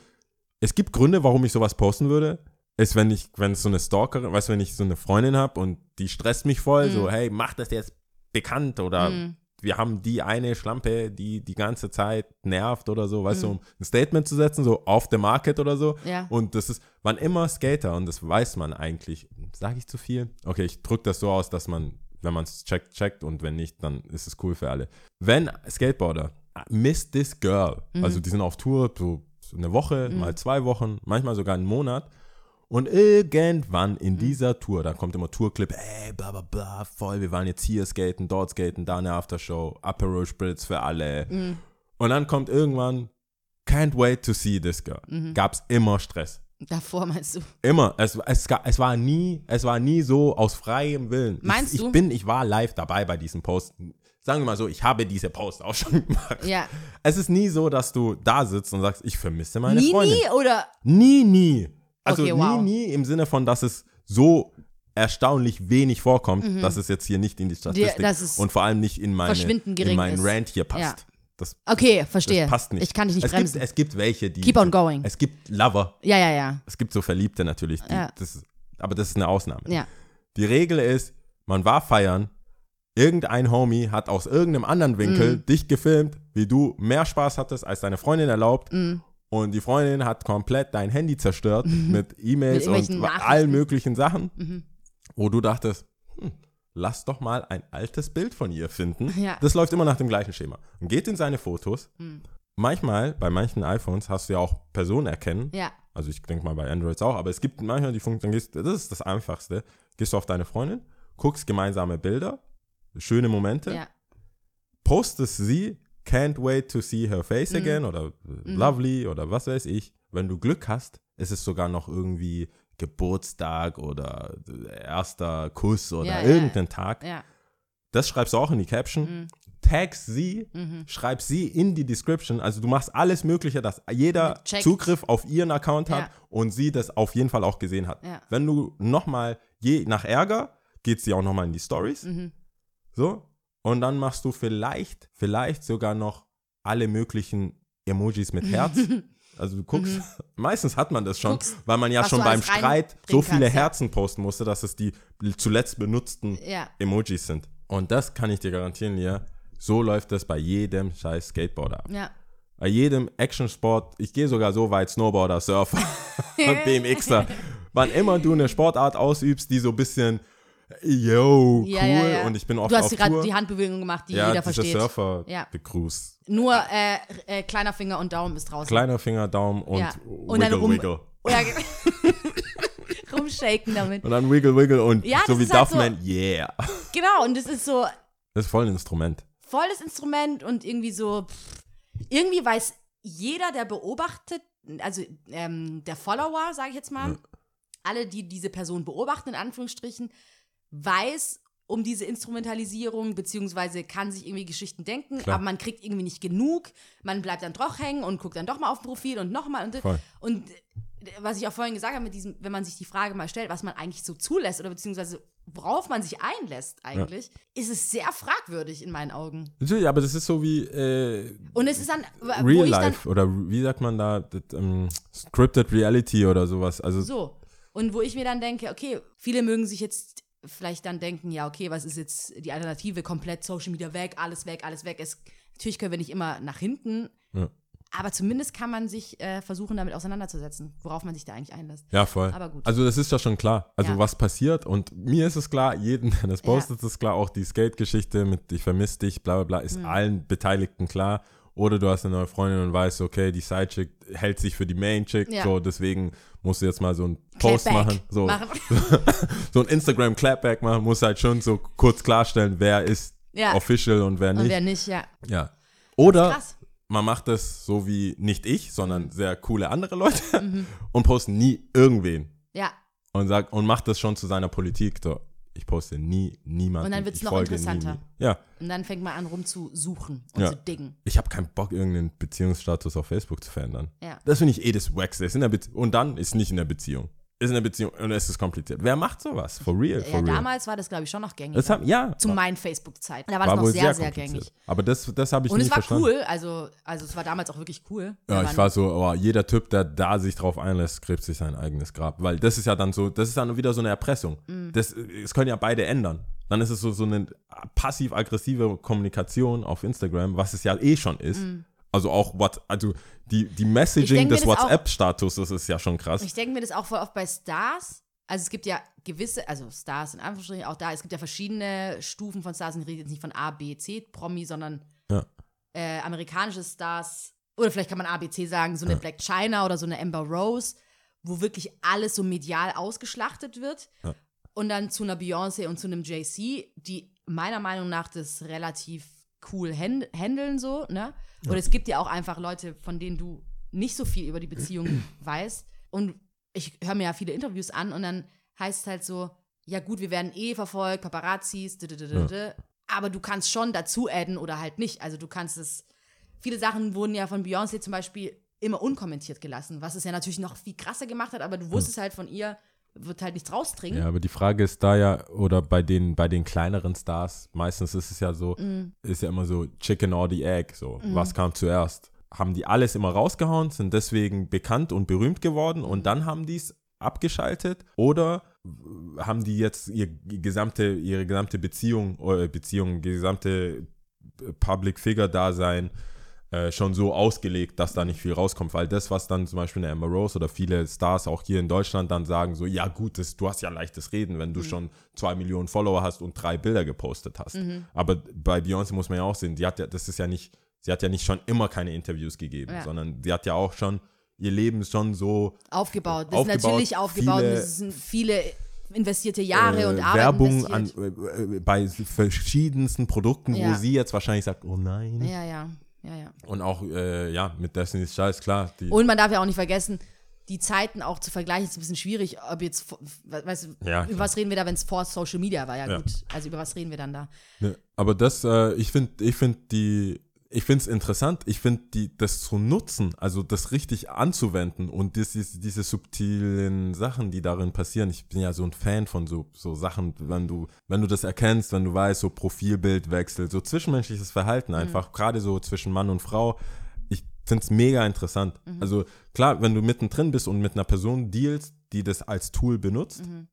[SPEAKER 3] es gibt Gründe, warum ich sowas posten würde, ist, wenn ich, wenn es so eine Stalkerin, weißt du, wenn ich so eine Freundin habe und die stresst mich voll,
[SPEAKER 2] Mhm.
[SPEAKER 3] so, hey, mach das jetzt bekannt oder
[SPEAKER 2] Mhm.
[SPEAKER 3] wir haben die eine Schlampe, die die ganze Zeit nervt oder so, weißt du, um ein Statement zu setzen, so off the market oder so.
[SPEAKER 2] Mhm. Ja.
[SPEAKER 3] Und das ist, man immer Skater und das weiß man eigentlich. Sage ich zu viel? Okay, ich drücke das so aus, dass man, wenn man es checkt, checkt und wenn nicht, dann ist es cool für alle. Wenn Skateboarder miss this girl,
[SPEAKER 2] Mhm.
[SPEAKER 3] also die sind auf Tour so eine Woche, mal zwei Wochen, manchmal sogar einen Monat und irgendwann
[SPEAKER 2] Mhm.
[SPEAKER 3] in dieser Tour, da kommt immer Tourclip, ey, bla bla bla, voll, wir waren jetzt hier skaten, dort skaten, da eine Aftershow, Aperol Spritz für alle.
[SPEAKER 2] Mhm.
[SPEAKER 3] Und dann kommt irgendwann, can't wait to see this girl.
[SPEAKER 2] Mhm.
[SPEAKER 3] Gab's immer Stress.
[SPEAKER 2] Davor meinst du?
[SPEAKER 3] Immer. Es, es, es, war nie, es war nie so aus freiem Willen.
[SPEAKER 2] Meinst
[SPEAKER 3] ich,
[SPEAKER 2] du?
[SPEAKER 3] Ich, bin, ich war live dabei bei diesem Post. Sagen wir mal so, ich habe diese Post auch schon gemacht.
[SPEAKER 2] Ja.
[SPEAKER 3] Es ist nie so, dass du da sitzt und sagst, ich vermisse meine
[SPEAKER 2] nie,
[SPEAKER 3] Freundin.
[SPEAKER 2] nie oder?
[SPEAKER 3] Nie, nie. Also
[SPEAKER 2] Okay,
[SPEAKER 3] nie,
[SPEAKER 2] wow.
[SPEAKER 3] nie im Sinne von, dass es so erstaunlich wenig vorkommt, dass es jetzt hier nicht in die Statistik
[SPEAKER 2] Mhm. es
[SPEAKER 3] und vor allem nicht in, meine, in meinen
[SPEAKER 2] ist.
[SPEAKER 3] Rant hier passt.
[SPEAKER 2] Ja.
[SPEAKER 3] Das,
[SPEAKER 2] Okay, verstehe.
[SPEAKER 3] das passt nicht.
[SPEAKER 2] Ich kann dich nicht
[SPEAKER 3] es
[SPEAKER 2] bremsen.
[SPEAKER 3] Gibt, es gibt welche, die.
[SPEAKER 2] Keep on going.
[SPEAKER 3] Es gibt Lover.
[SPEAKER 2] ja, ja, ja.
[SPEAKER 3] Es gibt so Verliebte natürlich. Die,
[SPEAKER 2] Ja.
[SPEAKER 3] das, aber das ist eine Ausnahme.
[SPEAKER 2] Ja.
[SPEAKER 3] Die Regel ist, man war feiern, irgendein Homie hat aus irgendeinem anderen
[SPEAKER 2] Mhm.
[SPEAKER 3] Winkel dich gefilmt, wie du mehr Spaß hattest, als deine Freundin erlaubt.
[SPEAKER 2] Mhm.
[SPEAKER 3] Und die Freundin hat komplett dein Handy zerstört mit E-Mails und allen möglichen Sachen,
[SPEAKER 2] Mhm.
[SPEAKER 3] wo du dachtest, hm, lass doch mal ein altes Bild von ihr finden.
[SPEAKER 2] Ja.
[SPEAKER 3] Das läuft immer nach dem gleichen Schema. Und geht in seine Fotos.
[SPEAKER 2] Mhm.
[SPEAKER 3] Manchmal, bei manchen iPhones, hast du ja auch Personen erkennen.
[SPEAKER 2] Ja.
[SPEAKER 3] Also ich denke mal bei Androids auch, aber es gibt manchmal die Funktion, das ist das Einfachste. Gehst du auf deine Freundin, guckst gemeinsame Bilder, schöne Momente,
[SPEAKER 2] Ja.
[SPEAKER 3] postest sie, can't wait to see her face
[SPEAKER 2] Mhm.
[SPEAKER 3] again oder äh, lovely oder was weiß ich. Wenn du Glück hast, ist es sogar noch irgendwie Geburtstag oder äh, erster Kuss oder
[SPEAKER 2] Ja, ja,
[SPEAKER 3] irgendein Tag.
[SPEAKER 2] Ja.
[SPEAKER 3] Das schreibst du auch in die Caption.
[SPEAKER 2] Mhm.
[SPEAKER 3] Tag sie, schreib sie in die Description. Also du machst alles Mögliche, dass jeder
[SPEAKER 2] Checkt.
[SPEAKER 3] Zugriff auf ihren Account hat
[SPEAKER 2] Ja.
[SPEAKER 3] und sie das auf jeden Fall auch gesehen hat.
[SPEAKER 2] Ja.
[SPEAKER 3] Wenn du nochmal, je nach Ärger, geht sie auch nochmal in die Stories.
[SPEAKER 2] Mhm.
[SPEAKER 3] So. Und dann machst du vielleicht, vielleicht sogar noch alle möglichen Emojis mit Herz. Also du guckst, meistens hat man das schon,
[SPEAKER 2] Mhm. Guckst,
[SPEAKER 3] weil man ja schon beim Streit so viele
[SPEAKER 2] kannst, ja.
[SPEAKER 3] Herzen posten musste, dass es die zuletzt benutzten
[SPEAKER 2] Ja.
[SPEAKER 3] Emojis sind. Und das kann ich dir garantieren, Lia. So läuft das bei jedem scheiß Skateboarder ab.
[SPEAKER 2] Ja.
[SPEAKER 3] Bei jedem Actionsport, ich gehe sogar so weit, Snowboarder, Surfer und BMXer. Wann immer du eine Sportart ausübst, die so ein bisschen, yo, cool,
[SPEAKER 2] Ja, ja, ja.
[SPEAKER 3] und ich bin oft
[SPEAKER 2] Du hast gerade die Handbewegung gemacht, die jeder versteht.
[SPEAKER 3] Surfer
[SPEAKER 2] Ja.
[SPEAKER 3] Begruß.
[SPEAKER 2] Nur äh, äh, kleiner Finger und Daumen ist draußen.
[SPEAKER 3] Kleiner Finger, Daumen und
[SPEAKER 2] Ja. Und
[SPEAKER 3] Wiggle,
[SPEAKER 2] rum-
[SPEAKER 3] Wiggle.
[SPEAKER 2] Rumshaken damit.
[SPEAKER 3] Und dann Wiggle, Wiggle und so wie
[SPEAKER 2] halt
[SPEAKER 3] Duffman, yeah.
[SPEAKER 2] Genau, und das ist so
[SPEAKER 3] Das ist voll ein Instrument.
[SPEAKER 2] volles Instrument und irgendwie so, pff, irgendwie weiß jeder, der beobachtet, also ähm, der Follower, sage ich jetzt mal, alle, die diese Person beobachten, in Anführungsstrichen, weiß um diese Instrumentalisierung, beziehungsweise kann sich irgendwie Geschichten denken,
[SPEAKER 3] Klar.
[SPEAKER 2] aber man kriegt irgendwie nicht genug. Man bleibt dann doch hängen und guckt dann doch mal auf Profil und nochmal. Und,
[SPEAKER 3] Voll.
[SPEAKER 2] und äh, was ich auch vorhin gesagt habe, mit diesem, wenn man sich die Frage mal stellt, was man eigentlich so zulässt oder beziehungsweise worauf man sich einlässt eigentlich, ist es sehr fragwürdig in meinen Augen.
[SPEAKER 3] Natürlich, aber das ist so wie äh,
[SPEAKER 2] Und es ist dann,
[SPEAKER 3] Real
[SPEAKER 2] ich dann
[SPEAKER 3] Life oder wie sagt man da, das, ähm, Scripted Reality oder sowas. Also
[SPEAKER 2] so. Und wo ich mir dann denke, okay, viele mögen sich jetzt vielleicht dann denken, ja, okay, was ist jetzt die Alternative? Komplett Social Media weg, alles weg, alles weg. Es, natürlich können wir nicht immer nach hinten,
[SPEAKER 3] Ja.
[SPEAKER 2] aber zumindest kann man sich äh, versuchen, damit auseinanderzusetzen, worauf man sich da eigentlich einlässt.
[SPEAKER 3] Ja, voll.
[SPEAKER 2] Aber gut.
[SPEAKER 3] Also das ist ja schon klar. Also
[SPEAKER 2] Ja.
[SPEAKER 3] was passiert und mir ist es klar, jeden, der das postet, ist klar, auch die Skate-Geschichte mit ich vermisse dich, bla bla bla, ist
[SPEAKER 2] Mhm.
[SPEAKER 3] allen Beteiligten klar. Oder du hast eine neue Freundin und weißt, okay, die Side-Chick hält sich für die Main-Chick,
[SPEAKER 2] Ja.
[SPEAKER 3] so deswegen musst du jetzt mal so einen Post
[SPEAKER 2] Clapback
[SPEAKER 3] machen. So,
[SPEAKER 2] machen.
[SPEAKER 3] so ein Instagram-Clapback machen, musst halt schon so kurz klarstellen, wer ist
[SPEAKER 2] Ja.
[SPEAKER 3] official und wer
[SPEAKER 2] Und
[SPEAKER 3] nicht.
[SPEAKER 2] wer nicht, ja.
[SPEAKER 3] Ja. Oder man macht das so wie nicht ich,
[SPEAKER 2] Mhm.
[SPEAKER 3] sondern sehr coole andere Leute und posten nie irgendwen
[SPEAKER 2] Ja.
[SPEAKER 3] und sagt und macht das schon zu seiner Politik. So, ich poste nie niemanden.
[SPEAKER 2] Und dann wird's
[SPEAKER 3] ich
[SPEAKER 2] noch interessanter.
[SPEAKER 3] nie. Ja,
[SPEAKER 2] Und dann fängt man an rumzusuchen und
[SPEAKER 3] Ja.
[SPEAKER 2] zu diggen.
[SPEAKER 3] ich habe keinen Bock, irgendeinen Beziehungsstatus auf Facebook zu verändern.
[SPEAKER 2] Ja.
[SPEAKER 3] Das finde ich eh das Wackste. Ist in der Bezie- Und dann ist nicht in der Beziehung. Ist in der Beziehung und es ist kompliziert. Wer macht sowas? For real, for
[SPEAKER 2] Ja,
[SPEAKER 3] real.
[SPEAKER 2] damals war das, glaube ich, schon noch gängig.
[SPEAKER 3] das haben, ja,
[SPEAKER 2] Zu meinen Facebook-Zeiten. Da war,
[SPEAKER 3] war
[SPEAKER 2] das noch sehr,
[SPEAKER 3] sehr,
[SPEAKER 2] gängig.
[SPEAKER 3] Aber das, das habe ich
[SPEAKER 2] Und es war
[SPEAKER 3] verstanden.
[SPEAKER 2] cool, also, also es war damals auch wirklich cool.
[SPEAKER 3] Ja, ich war so, oh, jeder Typ, der da sich drauf einlässt, gräbt sich sein eigenes Grab. Weil das ist ja dann so, das ist dann wieder so eine Erpressung.
[SPEAKER 2] Mhm.
[SPEAKER 3] Das, es können ja beide ändern. dann ist es so, so eine passiv-aggressive Kommunikation auf Instagram, was es ja eh schon ist. Also auch what, also die, die Messaging des WhatsApp-Status, das ist ja schon krass.
[SPEAKER 2] Ich denke mir das auch voll oft bei Stars. Also es gibt ja gewisse, also Stars in Anführungsstrichen auch da, es gibt ja verschiedene Stufen von Stars. Ich rede jetzt nicht von A, B, C, Promi, sondern
[SPEAKER 3] Ja.
[SPEAKER 2] äh, amerikanische Stars. Oder vielleicht kann man A, B, C sagen, so eine Black China oder so eine Amber Rose, wo wirklich alles so medial ausgeschlachtet wird.
[SPEAKER 3] Ja.
[SPEAKER 2] Und dann zu einer Beyoncé und zu einem JC, die meiner Meinung nach das relativ cool hand handeln so, ne? Oder es gibt ja auch einfach Leute, von denen du nicht so viel über die Beziehung weißt. Und ich höre mir ja viele Interviews an und dann heißt es halt so, ja gut, wir werden eh verfolgt, Paparazzis, -d, aber du kannst schon dazu adden oder halt nicht. Also du kannst es, viele Sachen wurden ja von Beyoncé zum Beispiel immer unkommentiert gelassen, was es ja natürlich noch viel krasser gemacht hat, aber du wusstest halt von ihr, wird halt nichts rausdringen.
[SPEAKER 3] Ja, aber die Frage ist da ja, oder bei den, bei den kleineren Stars, meistens ist es ja so,
[SPEAKER 2] Mhm.
[SPEAKER 3] ist ja immer so Chicken or the Egg, so, was kam zuerst? Haben die alles immer rausgehauen, sind deswegen bekannt und berühmt geworden und dann haben die es abgeschaltet oder haben die jetzt ihr gesamte, ihre gesamte Beziehung, äh, Beziehung, gesamte Public Figure Dasein äh, schon so ausgelegt, dass da nicht viel rauskommt, weil das, was dann zum Beispiel eine Amber Rose oder viele Stars auch hier in Deutschland dann sagen, so, ja gut, das, du hast ja leichtes Reden, wenn du schon zwei Millionen Follower hast und drei Bilder gepostet hast. Aber bei Beyoncé muss man ja auch sehen, die hat ja, das ist ja nicht, sie hat ja nicht schon immer keine Interviews gegeben,
[SPEAKER 2] Ja.
[SPEAKER 3] sondern sie hat ja auch schon ihr Leben schon so
[SPEAKER 2] Aufgebaut. Das
[SPEAKER 3] Aufgebaut,
[SPEAKER 2] ist natürlich aufgebaut.
[SPEAKER 3] viele-
[SPEAKER 2] das sind viele investierte Jahre
[SPEAKER 3] äh,
[SPEAKER 2] und Arbeit
[SPEAKER 3] Werbung an, äh, äh, bei verschiedensten Produkten,
[SPEAKER 2] Ja.
[SPEAKER 3] wo sie jetzt wahrscheinlich sagt, oh nein.
[SPEAKER 2] Ja, ja, ja, ja.
[SPEAKER 3] Und auch, äh, ja, mit Destiny's Child, klar.
[SPEAKER 2] Und man darf ja auch nicht vergessen, die Zeiten auch zu vergleichen, ist ein bisschen schwierig, ob jetzt, weißt du,
[SPEAKER 3] Ja,
[SPEAKER 2] über was reden wir da, wenn es vor Social Media war? Ja,
[SPEAKER 3] Ja.
[SPEAKER 2] gut. Also über was reden wir dann da?
[SPEAKER 3] Ne, aber das, äh, ich finde, ich finde die, ich finde es interessant, ich finde die, das zu nutzen, also das richtig anzuwenden und das, ist- diese subtilen Sachen, die darin passieren. Ich bin ja so ein Fan von so, so Sachen, wenn du, wenn du das erkennst, wenn du weißt, so Profilbildwechsel, so zwischenmenschliches Verhalten
[SPEAKER 2] Mhm.
[SPEAKER 3] einfach, gerade so zwischen Mann und Frau. Ich finde es mega interessant.
[SPEAKER 2] Mhm.
[SPEAKER 3] Also klar, wenn du mittendrin bist und mit einer Person dealst, die das als Tool benutzt,
[SPEAKER 2] Mhm.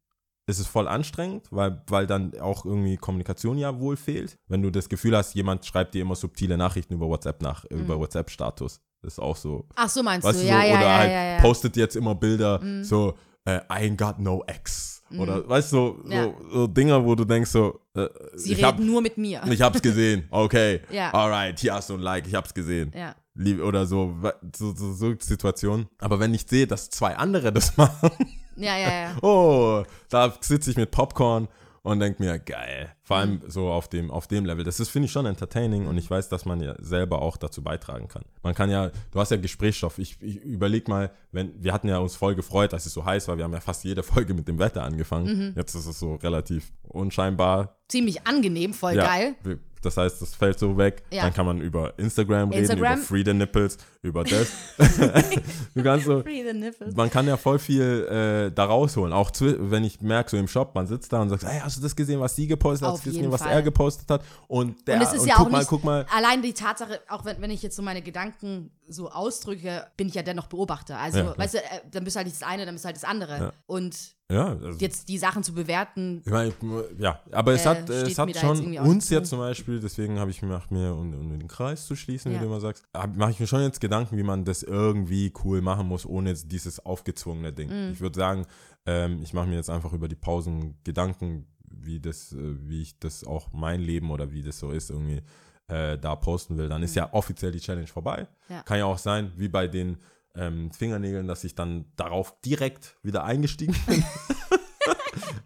[SPEAKER 3] Ist es voll anstrengend, weil, weil dann auch irgendwie Kommunikation ja wohl fehlt. Wenn du das Gefühl hast, jemand schreibt dir immer subtile Nachrichten über WhatsApp nach, über WhatsApp-Status. Das ist auch so.
[SPEAKER 2] Ach so meinst
[SPEAKER 3] Weißt
[SPEAKER 2] Mhm. du, ja,
[SPEAKER 3] so,
[SPEAKER 2] ja,
[SPEAKER 3] oder
[SPEAKER 2] ja,
[SPEAKER 3] halt
[SPEAKER 2] ja, ja.
[SPEAKER 3] postet jetzt immer Bilder, so, äh, I ain't got no ex. Oder weißt du, so,
[SPEAKER 2] Ja.
[SPEAKER 3] so, so Dinger, wo du denkst, so, äh,
[SPEAKER 2] Sie
[SPEAKER 3] ich,
[SPEAKER 2] reden
[SPEAKER 3] hab,
[SPEAKER 2] nur mit mir.
[SPEAKER 3] ich hab's gesehen, okay,
[SPEAKER 2] Ja.
[SPEAKER 3] alright, hier hast du ein Like, ich hab's gesehen.
[SPEAKER 2] Ja.
[SPEAKER 3] Lieb- Oder so, so, so, so Situationen. Aber wenn ich sehe, dass zwei andere das machen,
[SPEAKER 2] Ja, ja, ja.
[SPEAKER 3] oh, da sitze ich mit Popcorn und denke mir, geil. Vor allem so auf dem, auf dem Level. Das ist, finde ich, schon entertaining und ich weiß, dass man ja selber auch dazu beitragen kann. Man kann ja, du hast ja Gesprächsstoff. Ich, ich überleg mal, wenn, wir hatten ja uns voll gefreut, dass es so heiß war. Wir haben ja fast jede Folge mit dem Wetter angefangen. Jetzt ist es so relativ unscheinbar.
[SPEAKER 2] Ziemlich angenehm, voll
[SPEAKER 3] Ja,
[SPEAKER 2] geil.
[SPEAKER 3] wir- Das heißt, das fällt so weg.
[SPEAKER 2] Ja.
[SPEAKER 3] Dann kann man über Instagram reden,
[SPEAKER 2] Instagram.
[SPEAKER 3] über Free the Nipples, über das. du kannst so,
[SPEAKER 2] Free the nipples.
[SPEAKER 3] man kann ja voll viel äh, da rausholen. Auch wenn ich merke, so im Shop, man sitzt da und sagt, hey, hast du das gesehen, was sie gepostet hat?
[SPEAKER 2] Auf
[SPEAKER 3] gesehen, was
[SPEAKER 2] Fall.
[SPEAKER 3] er gepostet hat? Und der,
[SPEAKER 2] Und es ist
[SPEAKER 3] und
[SPEAKER 2] ja
[SPEAKER 3] guck
[SPEAKER 2] auch
[SPEAKER 3] mal,
[SPEAKER 2] nicht,
[SPEAKER 3] guck mal.
[SPEAKER 2] allein die Tatsache, auch wenn, wenn ich jetzt so meine Gedanken so ausdrücke, bin ich ja dennoch Beobachter. Also,
[SPEAKER 3] Ja,
[SPEAKER 2] weißt du, äh, dann bist du halt nicht das eine, dann bist du halt das andere.
[SPEAKER 3] Ja.
[SPEAKER 2] Und
[SPEAKER 3] Ja, also,
[SPEAKER 2] jetzt die Sachen zu bewerten,
[SPEAKER 3] ich meine, ja, aber es
[SPEAKER 2] Äh,
[SPEAKER 3] hat, es hat schon uns jetzt zum Beispiel, deswegen habe ich mir nach mir, um, um den Kreis zu schließen, wie
[SPEAKER 2] Ja.
[SPEAKER 3] du immer sagst, mache ich mir schon jetzt Gedanken, wie man das irgendwie cool machen muss, ohne jetzt dieses aufgezwungene Ding.
[SPEAKER 2] Mhm.
[SPEAKER 3] Ich würde sagen, ähm, ich mache mir jetzt einfach über die Pausen Gedanken, wie das, äh, wie ich das auch mein Leben oder wie das so ist, irgendwie äh, da posten will. Dann ist ja offiziell die Challenge vorbei.
[SPEAKER 2] Mhm. Ja.
[SPEAKER 3] Kann ja auch sein, wie bei den ähm, Fingernägeln, dass ich dann darauf direkt wieder eingestiegen bin.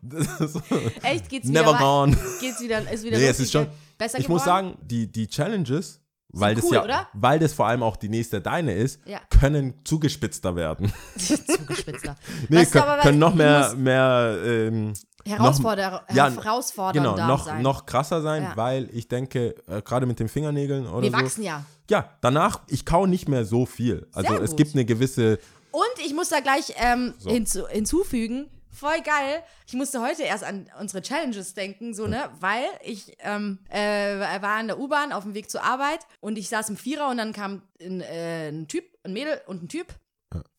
[SPEAKER 3] das so,
[SPEAKER 2] echt geht's wieder.
[SPEAKER 3] never
[SPEAKER 2] wei-
[SPEAKER 3] gone.
[SPEAKER 2] Geht's wieder, ist wieder
[SPEAKER 3] Nee, es ist schon-
[SPEAKER 2] besser
[SPEAKER 3] Ich muss sagen, die, die Challenges, weil das
[SPEAKER 2] cool,
[SPEAKER 3] ja,
[SPEAKER 2] oder?
[SPEAKER 3] weil das vor allem auch die nächste deine ist,
[SPEAKER 2] Ja.
[SPEAKER 3] können zugespitzter werden.
[SPEAKER 2] Zugespitzter.
[SPEAKER 3] Nee, können, können noch mehr, mehr ähm,
[SPEAKER 2] Herausforder
[SPEAKER 3] ja,
[SPEAKER 2] herausfordernder
[SPEAKER 3] genau, noch,
[SPEAKER 2] sein.
[SPEAKER 3] noch krasser sein,
[SPEAKER 2] Ja.
[SPEAKER 3] weil ich denke, äh, gerade mit den Fingernägeln oder
[SPEAKER 2] Wir
[SPEAKER 3] so.
[SPEAKER 2] wachsen ja.
[SPEAKER 3] Ja, danach, ich kau nicht mehr so viel. Also
[SPEAKER 2] Sehr
[SPEAKER 3] es
[SPEAKER 2] gut.
[SPEAKER 3] gibt eine gewisse,
[SPEAKER 2] Und ich muss da gleich ähm,
[SPEAKER 3] So.
[SPEAKER 2] hinzu, hinzufügen, voll geil. Ich musste heute erst an unsere Challenges denken, so, ne? Weil ich ähm, äh, war in der U-Bahn auf dem Weg zur Arbeit und ich saß im Vierer und dann kam ein, äh, ein Typ, ein Mädel und ein Typ.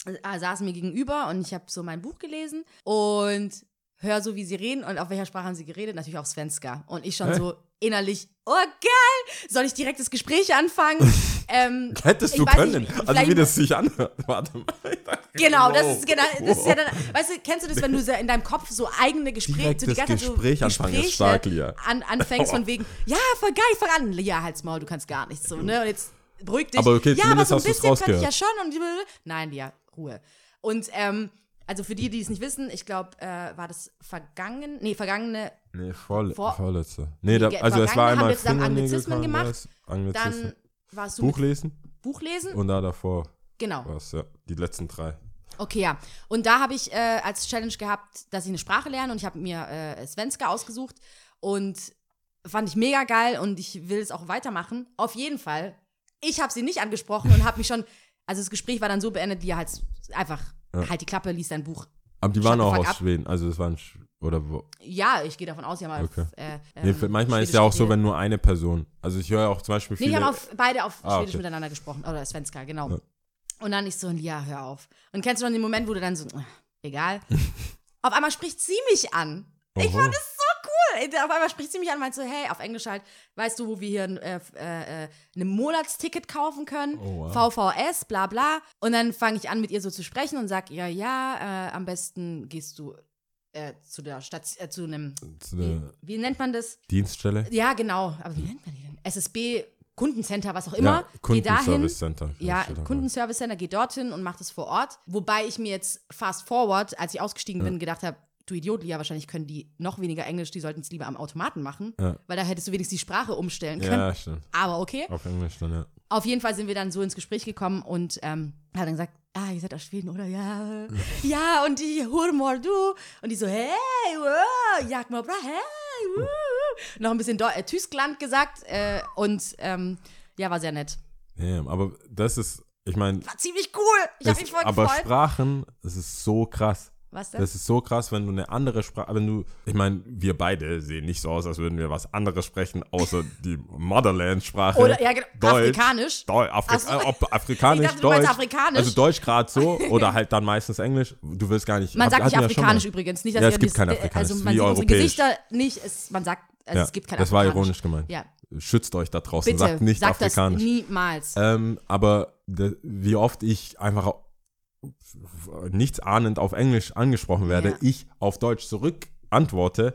[SPEAKER 2] Äh, saßen mir gegenüber und ich habe so mein Buch gelesen und hör so, wie sie reden und auf welcher Sprache haben sie geredet? Natürlich auf Svenska. Und ich schon
[SPEAKER 3] Hä?
[SPEAKER 2] so innerlich, oh geil, soll ich direkt das Gespräch anfangen? ähm,
[SPEAKER 3] Hättest du können.
[SPEAKER 2] nicht,
[SPEAKER 3] also wie das sich anhört. Warte mal.
[SPEAKER 2] Genau, das ist genau, das ist ja dann, weißt du, kennst du das, wenn du in deinem Kopf so eigene Gespräche, so die ganze Zeit so
[SPEAKER 3] Gespräch anfangen ist stark, Lia.
[SPEAKER 2] an, anfängst von wegen, ja, voll geil, fang an, Lia, halt's Maul, du kannst gar nichts so, ne, und jetzt beruhig dich.
[SPEAKER 3] Aber okay,
[SPEAKER 2] ja, aber so ein bisschen kann ich ja schon und nein, Lia, Ruhe. Und, ähm, also für die, die es nicht wissen, ich glaube, äh, war das vergangen, nee, vergangene,
[SPEAKER 3] Nee, voll,
[SPEAKER 2] Vor-
[SPEAKER 3] vorletzte. Nee, da, also es war
[SPEAKER 2] haben
[SPEAKER 3] einmal
[SPEAKER 2] wir zusammen Anglizismen gemacht,
[SPEAKER 3] Anglizismen.
[SPEAKER 2] dann warst du
[SPEAKER 3] Buch
[SPEAKER 2] mit
[SPEAKER 3] lesen
[SPEAKER 2] Buch lesen,
[SPEAKER 3] und da davor
[SPEAKER 2] genau.
[SPEAKER 3] was, ja. Die letzten drei.
[SPEAKER 2] Okay, ja. Und da habe ich äh, als Challenge gehabt, dass ich eine Sprache lerne und ich habe mir äh, Svenska ausgesucht und fand ich mega geil und ich will es auch weitermachen. Auf jeden Fall. Ich habe sie nicht angesprochen und habe mich schon, also das Gespräch war dann so beendet, die halt einfach
[SPEAKER 3] Ja.
[SPEAKER 2] halt die Klappe, liest dein Buch.
[SPEAKER 3] Aber die waren auch aus
[SPEAKER 2] up.
[SPEAKER 3] Schweden. Also es waren, Sch- oder wo.
[SPEAKER 2] Ja, ich gehe davon aus, ja mal.
[SPEAKER 3] Okay.
[SPEAKER 2] Äh,
[SPEAKER 3] Nee,
[SPEAKER 2] ähm,
[SPEAKER 3] für- manchmal ist ja auch so, wenn nur eine Person. Also ich höre auch zum Beispiel
[SPEAKER 2] Nee,
[SPEAKER 3] viele.
[SPEAKER 2] die haben auf, beide auf
[SPEAKER 3] Ah,
[SPEAKER 2] Schwedisch
[SPEAKER 3] okay.
[SPEAKER 2] miteinander gesprochen. Oder Svenska, genau.
[SPEAKER 3] Ja.
[SPEAKER 2] Und dann ich so, ja, hör auf. Und kennst du noch den Moment, wo du dann so, "Ach, egal. auf einmal spricht sie mich an. Ich
[SPEAKER 3] Oho.
[SPEAKER 2] fand es. Auf einmal spricht sie mich an und meint so, hey, auf Englisch halt, weißt du, wo wir hier ein äh, äh, äh, ein Monatsticket kaufen können?
[SPEAKER 3] Oh, wow.
[SPEAKER 2] VVS, bla bla. Und dann fange ich an, mit ihr so zu sprechen und sag, ja, ja, äh, am besten gehst du äh, zu der Stadt, äh, zu einem,
[SPEAKER 3] zu
[SPEAKER 2] wie, wie nennt man das?
[SPEAKER 3] Dienststelle.
[SPEAKER 2] Ja, genau. Aber wie nennt man die denn? SSB, Kundencenter, was auch immer.
[SPEAKER 3] Ja,
[SPEAKER 2] Geh.
[SPEAKER 3] Kundenservice Center.
[SPEAKER 2] Ja. Kundenservice Center, geht dorthin und macht es vor Ort. Wobei ich mir jetzt fast forward, als ich ausgestiegen bin, gedacht habe, du Idiot, Lia, wahrscheinlich können die noch weniger Englisch, die sollten es lieber am Automaten machen,
[SPEAKER 3] Ja.
[SPEAKER 2] weil da hättest du wenigstens die Sprache umstellen können.
[SPEAKER 3] Ja, stimmt.
[SPEAKER 2] Aber okay.
[SPEAKER 3] Auf Englisch dann, ja.
[SPEAKER 2] Auf jeden Fall sind wir dann so ins Gespräch gekommen und ähm, hat dann gesagt, ah, ihr seid aus Schweden, oder? Ja. Ja, und die Hurmor, du. Und die so, hey, wow, jag mal bra, hey, wuh. Noch ein bisschen äh, Tyskland gesagt äh, und ähm, ja, war sehr nett.
[SPEAKER 3] ja. Aber das ist, ich meine,
[SPEAKER 2] War ziemlich cool. Ich habe mich voll
[SPEAKER 3] aber
[SPEAKER 2] gefreut.
[SPEAKER 3] Sprachen, das ist so krass.
[SPEAKER 2] Was denn?
[SPEAKER 3] Das ist so krass, wenn du eine andere Sprache, wenn du, ich meine, wir beide sehen nicht so aus, als würden wir was anderes sprechen, außer die Motherland-Sprache.
[SPEAKER 2] Oder, ja, genau,
[SPEAKER 3] Deutsch,
[SPEAKER 2] Afrikanisch.
[SPEAKER 3] Deu Afri
[SPEAKER 2] so.
[SPEAKER 3] äh, ob Afrikanisch,
[SPEAKER 2] Ich dachte,
[SPEAKER 3] Deutsch.
[SPEAKER 2] Afrikanisch.
[SPEAKER 3] Also Deutsch gerade so oder halt dann meistens Englisch. Du willst gar nicht.
[SPEAKER 2] Man sagt nicht afrikanisch
[SPEAKER 3] mal.
[SPEAKER 2] übrigens. Nicht, dass
[SPEAKER 3] Ja, es gibt kein
[SPEAKER 2] äh,
[SPEAKER 3] Afrikanisch,
[SPEAKER 2] Also
[SPEAKER 3] es ist
[SPEAKER 2] man sieht unsere. Gesichter nicht. Es, man sagt, also
[SPEAKER 3] Ja,
[SPEAKER 2] es gibt kein
[SPEAKER 3] das war
[SPEAKER 2] Afrikanisch.
[SPEAKER 3] ironisch gemeint.
[SPEAKER 2] Ja,
[SPEAKER 3] Schützt euch da draußen,
[SPEAKER 2] bitte.
[SPEAKER 3] sagt nicht
[SPEAKER 2] sagt
[SPEAKER 3] Afrikanisch.
[SPEAKER 2] niemals.
[SPEAKER 3] Ähm, aber wie oft ich einfach nichts ahnend auf Englisch angesprochen werde,
[SPEAKER 2] Ja.
[SPEAKER 3] ich auf Deutsch zurück antworte,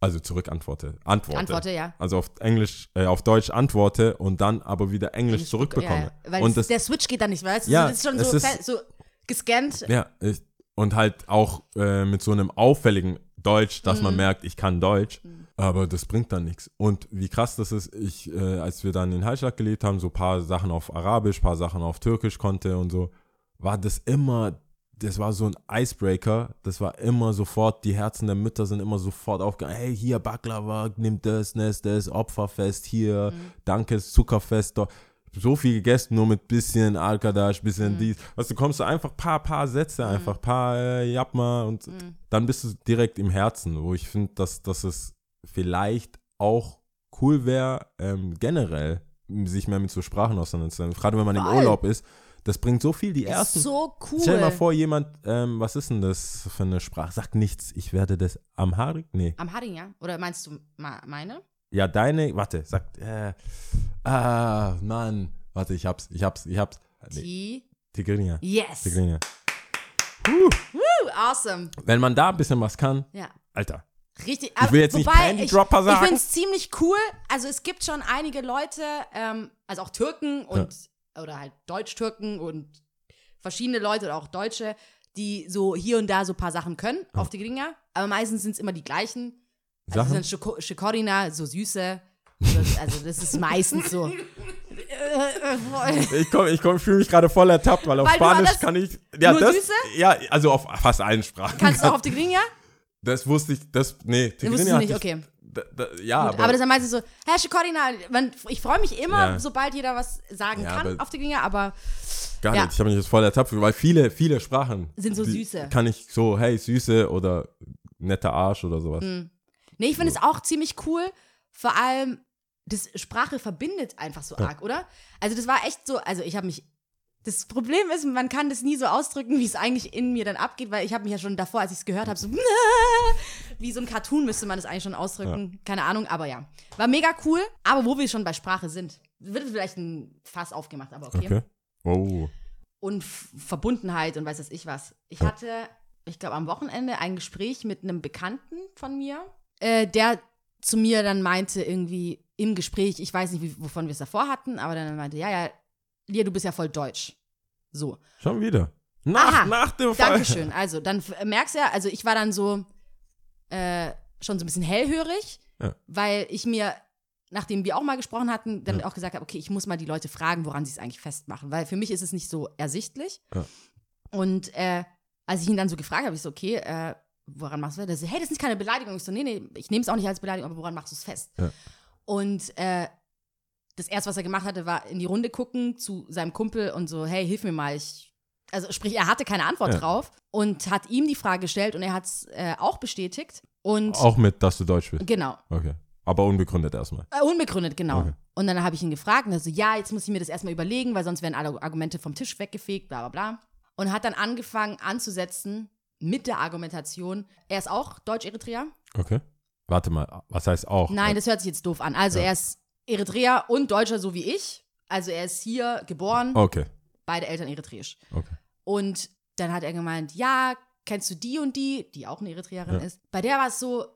[SPEAKER 3] also zurück antworte, antworte.
[SPEAKER 2] Antworte, ja.
[SPEAKER 3] Also auf Englisch, äh, auf Deutsch antworte und dann aber wieder Englisch,
[SPEAKER 2] Englisch
[SPEAKER 3] zurückbekomme.
[SPEAKER 2] Ja, weil
[SPEAKER 3] und
[SPEAKER 2] es,
[SPEAKER 3] das,
[SPEAKER 2] der Switch geht dann nicht, weißt du?
[SPEAKER 3] Ja,
[SPEAKER 2] das ist schon so,
[SPEAKER 3] ist-
[SPEAKER 2] so gescannt.
[SPEAKER 3] ja, ich, und halt auch äh, mit so einem auffälligen Deutsch, dass
[SPEAKER 2] Mhm.
[SPEAKER 3] man merkt, ich kann Deutsch, aber das bringt dann nichts. Und wie krass das ist, ich, äh, als wir dann in Heischlag gelebt haben, so ein paar Sachen auf Arabisch, paar Sachen auf Türkisch konnte und so, war das immer, das war so ein Icebreaker, das war immer sofort, die Herzen der Mütter sind immer sofort aufgegangen, hey, hier Baklava, nimm das, das, das, Opferfest hier, danke, Zuckerfest, doch. So viel gegessen, nur mit bisschen Alkadash, bisschen dies. Weißt du, kommst du einfach paar, paar Sätze, einfach paar äh, Japma und dann bist du direkt im Herzen, wo ich finde, dass, dass es vielleicht auch cool wäre, ähm, generell sich mehr mit so Sprachen auseinanderzusetzen. Gerade wenn man im
[SPEAKER 2] Voll.
[SPEAKER 3] Urlaub ist, das bringt so viel. Die ersten.
[SPEAKER 2] so cool.
[SPEAKER 3] Stell dir mal vor, jemand, ähm, was ist denn das für eine Sprache? Sagt nichts, ich werde das Amharic? Nee.
[SPEAKER 2] Am Hadding, ja? Oder meinst du meine?
[SPEAKER 3] Ja, deine, warte, sagt, äh, ah, Mann, warte, ich hab's, ich hab's, ich hab's. Nee,
[SPEAKER 2] Die.
[SPEAKER 3] Tigrinya.
[SPEAKER 2] Yes.
[SPEAKER 3] Tigrinya.
[SPEAKER 2] Woo, awesome.
[SPEAKER 3] Wenn man da ein bisschen was kann,
[SPEAKER 2] Ja.
[SPEAKER 3] Alter.
[SPEAKER 2] Richtig.
[SPEAKER 3] Ich will jetzt nicht Candy Dropper
[SPEAKER 2] ich,
[SPEAKER 3] sagen.
[SPEAKER 2] Ich finde es ziemlich cool. Also es gibt schon einige Leute, ähm, also auch Türken und oder halt Deutsch-Türken und verschiedene Leute oder auch Deutsche, die so hier und da so ein paar Sachen können auf die Dinger. Aber meistens sind es immer die gleichen. Also
[SPEAKER 3] Sachen?
[SPEAKER 2] sind Schoko- Schikorina, so süße. Das, also das ist meistens so.
[SPEAKER 3] Ich komm, ich komm, fühle mich gerade voll ertappt, weil auf
[SPEAKER 2] Weil
[SPEAKER 3] Spanisch kann ich. Ja,
[SPEAKER 2] nur
[SPEAKER 3] das,
[SPEAKER 2] Süße?
[SPEAKER 3] Ja, also auf fast allen Sprachen.
[SPEAKER 2] Kannst du auch auf die Dinger?
[SPEAKER 3] Das wusste ich, das, nee,
[SPEAKER 2] Das wusstest
[SPEAKER 3] Tigrinya
[SPEAKER 2] du nicht,
[SPEAKER 3] ich-
[SPEAKER 2] okay.
[SPEAKER 3] Da, da, ja,
[SPEAKER 2] Gut,
[SPEAKER 3] aber,
[SPEAKER 2] aber, das ist dann meistens so, Herr Schikorina, man, ich freue mich immer,
[SPEAKER 3] Ja.
[SPEAKER 2] sobald jeder was sagen
[SPEAKER 3] Ja,
[SPEAKER 2] kann auf die Dinger, aber
[SPEAKER 3] gar
[SPEAKER 2] ja.
[SPEAKER 3] nicht. Ich habe mich jetzt voll ertappt, weil viele, viele Sprachen
[SPEAKER 2] Sind so süße.
[SPEAKER 3] Kann ich so, hey, süße oder netter Arsch oder sowas.
[SPEAKER 2] Hm. Nee, ich finde es auch ziemlich cool. Vor allem, das Sprache verbindet einfach so arg, oder? Also, das war echt so, also ich habe mich Das Problem ist, man kann das nie so ausdrücken, wie es eigentlich in mir dann abgeht, weil ich habe mich ja schon davor, als ich es gehört habe, so wie so ein Cartoon müsste man das eigentlich schon ausdrücken. Keine Ahnung, aber ja. War mega cool, aber wo wir schon bei Sprache sind, wird vielleicht ein Fass aufgemacht, aber okay.
[SPEAKER 3] Okay. Oh.
[SPEAKER 2] Und Verbundenheit und weiß das ich was. Ich hatte, ich glaube, am Wochenende ein Gespräch mit einem Bekannten von mir, äh, der zu mir dann meinte, irgendwie im Gespräch, ich weiß nicht, wie, wovon wir es davor hatten, aber dann meinte, ja, ja, Lia, du bist ja voll deutsch. So.
[SPEAKER 3] Schon wieder. Nach,
[SPEAKER 2] Aha,
[SPEAKER 3] nach dem Fall.
[SPEAKER 2] Dankeschön. Also, dann f- merkst du ja, also ich war dann so äh, schon so ein bisschen hellhörig,
[SPEAKER 3] Ja.
[SPEAKER 2] weil ich mir, nachdem wir auch mal gesprochen hatten, dann
[SPEAKER 3] Ja.
[SPEAKER 2] auch gesagt habe, okay, ich muss mal die Leute fragen, woran sie es eigentlich festmachen, weil für mich ist es nicht so ersichtlich. Und äh, als ich ihn dann so gefragt habe, ich so, okay, äh, woran machst du das? Hey, das ist keine Beleidigung. Ich so, nee, nee, ich nehme es auch nicht als Beleidigung, aber woran machst du es fest? Und äh, das erste, was er gemacht hatte, war in die Runde gucken zu seinem Kumpel und so, hey, hilf mir mal, ich also sprich, er hatte keine Antwort
[SPEAKER 3] Ja.
[SPEAKER 2] drauf und hat ihm die Frage gestellt und er hat es äh, auch bestätigt. Und
[SPEAKER 3] Auch mit, dass du Deutsch bist.
[SPEAKER 2] genau,
[SPEAKER 3] Okay. Aber unbegründet erstmal.
[SPEAKER 2] äh, unbegründet, genau.
[SPEAKER 3] Okay.
[SPEAKER 2] Und dann habe ich ihn gefragt und er so, ja, jetzt muss ich mir das erstmal überlegen, weil sonst werden alle Argumente vom Tisch weggefegt, bla bla bla. Und hat dann angefangen anzusetzen mit der Argumentation, er ist auch Deutsch-Eritreer.
[SPEAKER 3] Okay. Warte mal, was heißt auch?
[SPEAKER 2] Nein, das hört sich jetzt doof an. Also
[SPEAKER 3] Ja.
[SPEAKER 2] er ist Eritreer und Deutscher, so wie ich. Also er ist hier geboren,
[SPEAKER 3] Okay.
[SPEAKER 2] beide Eltern eritreisch.
[SPEAKER 3] Okay.
[SPEAKER 2] Und dann hat er gemeint, ja, kennst du die und die, die auch eine Eritreerin
[SPEAKER 3] Ja.
[SPEAKER 2] ist. Bei der war es so,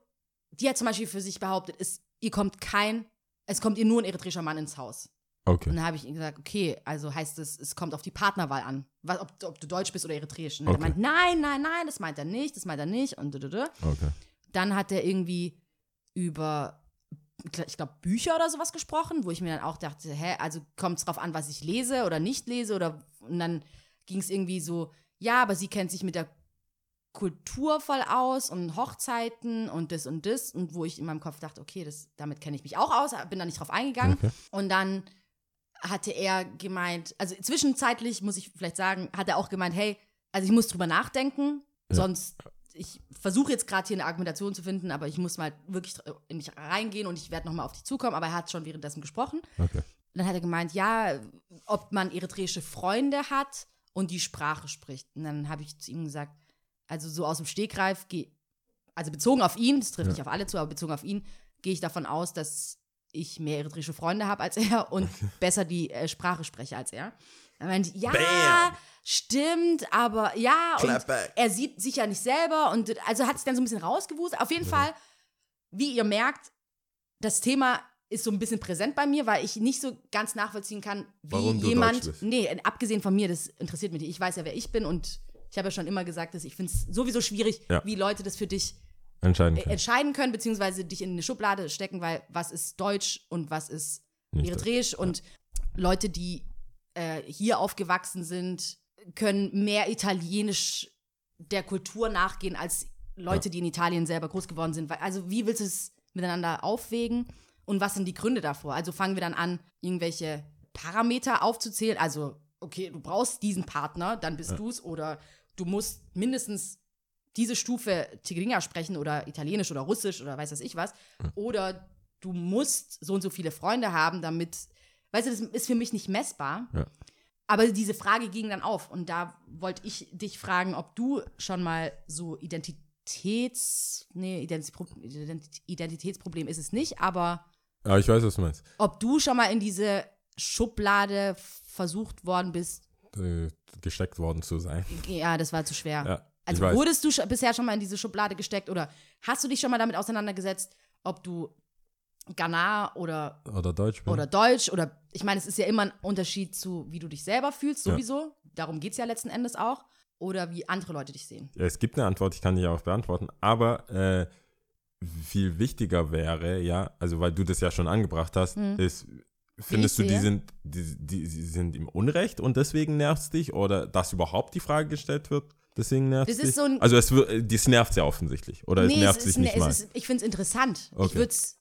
[SPEAKER 2] die hat zum Beispiel für sich behauptet, es, ihr kommt kein, es kommt ihr nur ein eritreischer Mann ins Haus.
[SPEAKER 3] Okay.
[SPEAKER 2] Und dann habe ich ihm gesagt, okay, also heißt es, es kommt auf die Partnerwahl an, was, ob, ob du deutsch bist oder eritreisch. Und er
[SPEAKER 3] Okay.
[SPEAKER 2] meint, nein, nein, nein, das meint er nicht, das meint er nicht. Und du, du, du.
[SPEAKER 3] Okay.
[SPEAKER 2] dann hat er irgendwie über, ich glaube, Bücher oder sowas gesprochen, wo ich mir dann auch dachte, hä, also kommt es drauf an, was ich lese oder nicht lese oder und dann ging es irgendwie so, ja, aber sie kennt sich mit der Kultur voll aus und Hochzeiten und das und das und wo ich in meinem Kopf dachte, okay, das, damit kenne ich mich auch aus, bin da nicht drauf eingegangen.
[SPEAKER 3] Okay.
[SPEAKER 2] Und dann hatte er gemeint, also zwischenzeitlich muss ich vielleicht sagen, hat er auch gemeint, hey, also ich muss drüber nachdenken,
[SPEAKER 3] Ja.
[SPEAKER 2] sonst, ich versuche jetzt gerade hier eine Argumentation zu finden, aber ich muss mal wirklich in mich reingehen und ich werde nochmal auf dich zukommen, aber er hat schon währenddessen gesprochen.
[SPEAKER 3] Okay.
[SPEAKER 2] Dann hat er gemeint, ja, ob man eritreische Freunde hat und die Sprache spricht. Und dann habe ich zu ihm gesagt, also so aus dem Stegreif, also bezogen auf ihn, das trifft
[SPEAKER 3] Ja.
[SPEAKER 2] nicht auf alle zu, aber bezogen auf ihn, gehe ich davon aus, dass ich mehr eritreische Freunde habe als er und besser die äh, Sprache spreche als er. Er meint, ja,
[SPEAKER 3] Bam!
[SPEAKER 2] stimmt, aber ja, er sieht sich ja nicht selber und also hat sich dann so ein bisschen rausgewusst. Auf jeden Fall, wie ihr merkt, das Thema ist so ein bisschen präsent bei mir, weil ich nicht so ganz nachvollziehen kann, wie
[SPEAKER 3] Warum
[SPEAKER 2] jemand. Nee, abgesehen von mir, das interessiert mich nicht. Ich weiß ja, wer ich bin und ich habe ja schon immer gesagt, dass ich finde es sowieso schwierig,
[SPEAKER 3] Ja.
[SPEAKER 2] wie Leute das für dich
[SPEAKER 3] Entscheiden
[SPEAKER 2] äh,
[SPEAKER 3] können.
[SPEAKER 2] entscheiden können, beziehungsweise dich in eine Schublade stecken, weil was ist Deutsch und was ist
[SPEAKER 3] Nicht
[SPEAKER 2] eritreisch und Leute, die äh, hier aufgewachsen sind, können mehr Italienisch der Kultur nachgehen als Leute, die in Italien selber groß geworden sind. Also wie willst du es miteinander aufwägen und was sind die Gründe davor? Also fangen wir dann an, irgendwelche Parameter aufzuzählen. Also, okay, du brauchst diesen Partner, dann bist du's oder du musst mindestens diese Stufe Tigrinya sprechen oder Italienisch oder Russisch oder weiß was ich was. Oder du musst so und so viele Freunde haben, damit, weißt du, das ist für mich nicht messbar.
[SPEAKER 3] Ja.
[SPEAKER 2] Aber diese Frage ging dann auf und da wollte ich dich fragen, ob du schon mal so Identitäts, nee, Identitätspro- Ident- Identitätsproblem ist es nicht, aber
[SPEAKER 3] Ja, ich weiß, was du meinst.
[SPEAKER 2] ob du schon mal in diese Schublade versucht worden bist,
[SPEAKER 3] Äh, gesteckt worden zu sein.
[SPEAKER 2] ja, das war zu schwer.
[SPEAKER 3] Ja,
[SPEAKER 2] Also wurdest du sch- bisher schon mal in diese Schublade gesteckt oder hast du dich schon mal damit auseinandergesetzt, ob du Ghana oder,
[SPEAKER 3] Oder Deutsch bin.
[SPEAKER 2] oder Deutsch oder ich meine, es ist ja immer ein Unterschied zu, wie du dich selber fühlst,
[SPEAKER 3] Ja.
[SPEAKER 2] sowieso. Darum geht es ja letzten Endes auch. Oder wie andere Leute dich sehen.
[SPEAKER 3] Ja, es gibt eine Antwort, ich kann die auch beantworten, aber äh, viel wichtiger wäre, ja, also weil du das ja schon angebracht hast,
[SPEAKER 2] Hm.
[SPEAKER 3] ist, findest du, die sind, die, die, sie sind im Unrecht und deswegen nervt dich oder dass überhaupt die Frage gestellt wird, deswegen nervt
[SPEAKER 2] ist so
[SPEAKER 3] also es das nervt ja offensichtlich oder es nervt
[SPEAKER 2] es
[SPEAKER 3] sich
[SPEAKER 2] ist,
[SPEAKER 3] nicht
[SPEAKER 2] es
[SPEAKER 3] mal.
[SPEAKER 2] ist, ich finde es interessant. Ich
[SPEAKER 3] Okay.
[SPEAKER 2] würde es.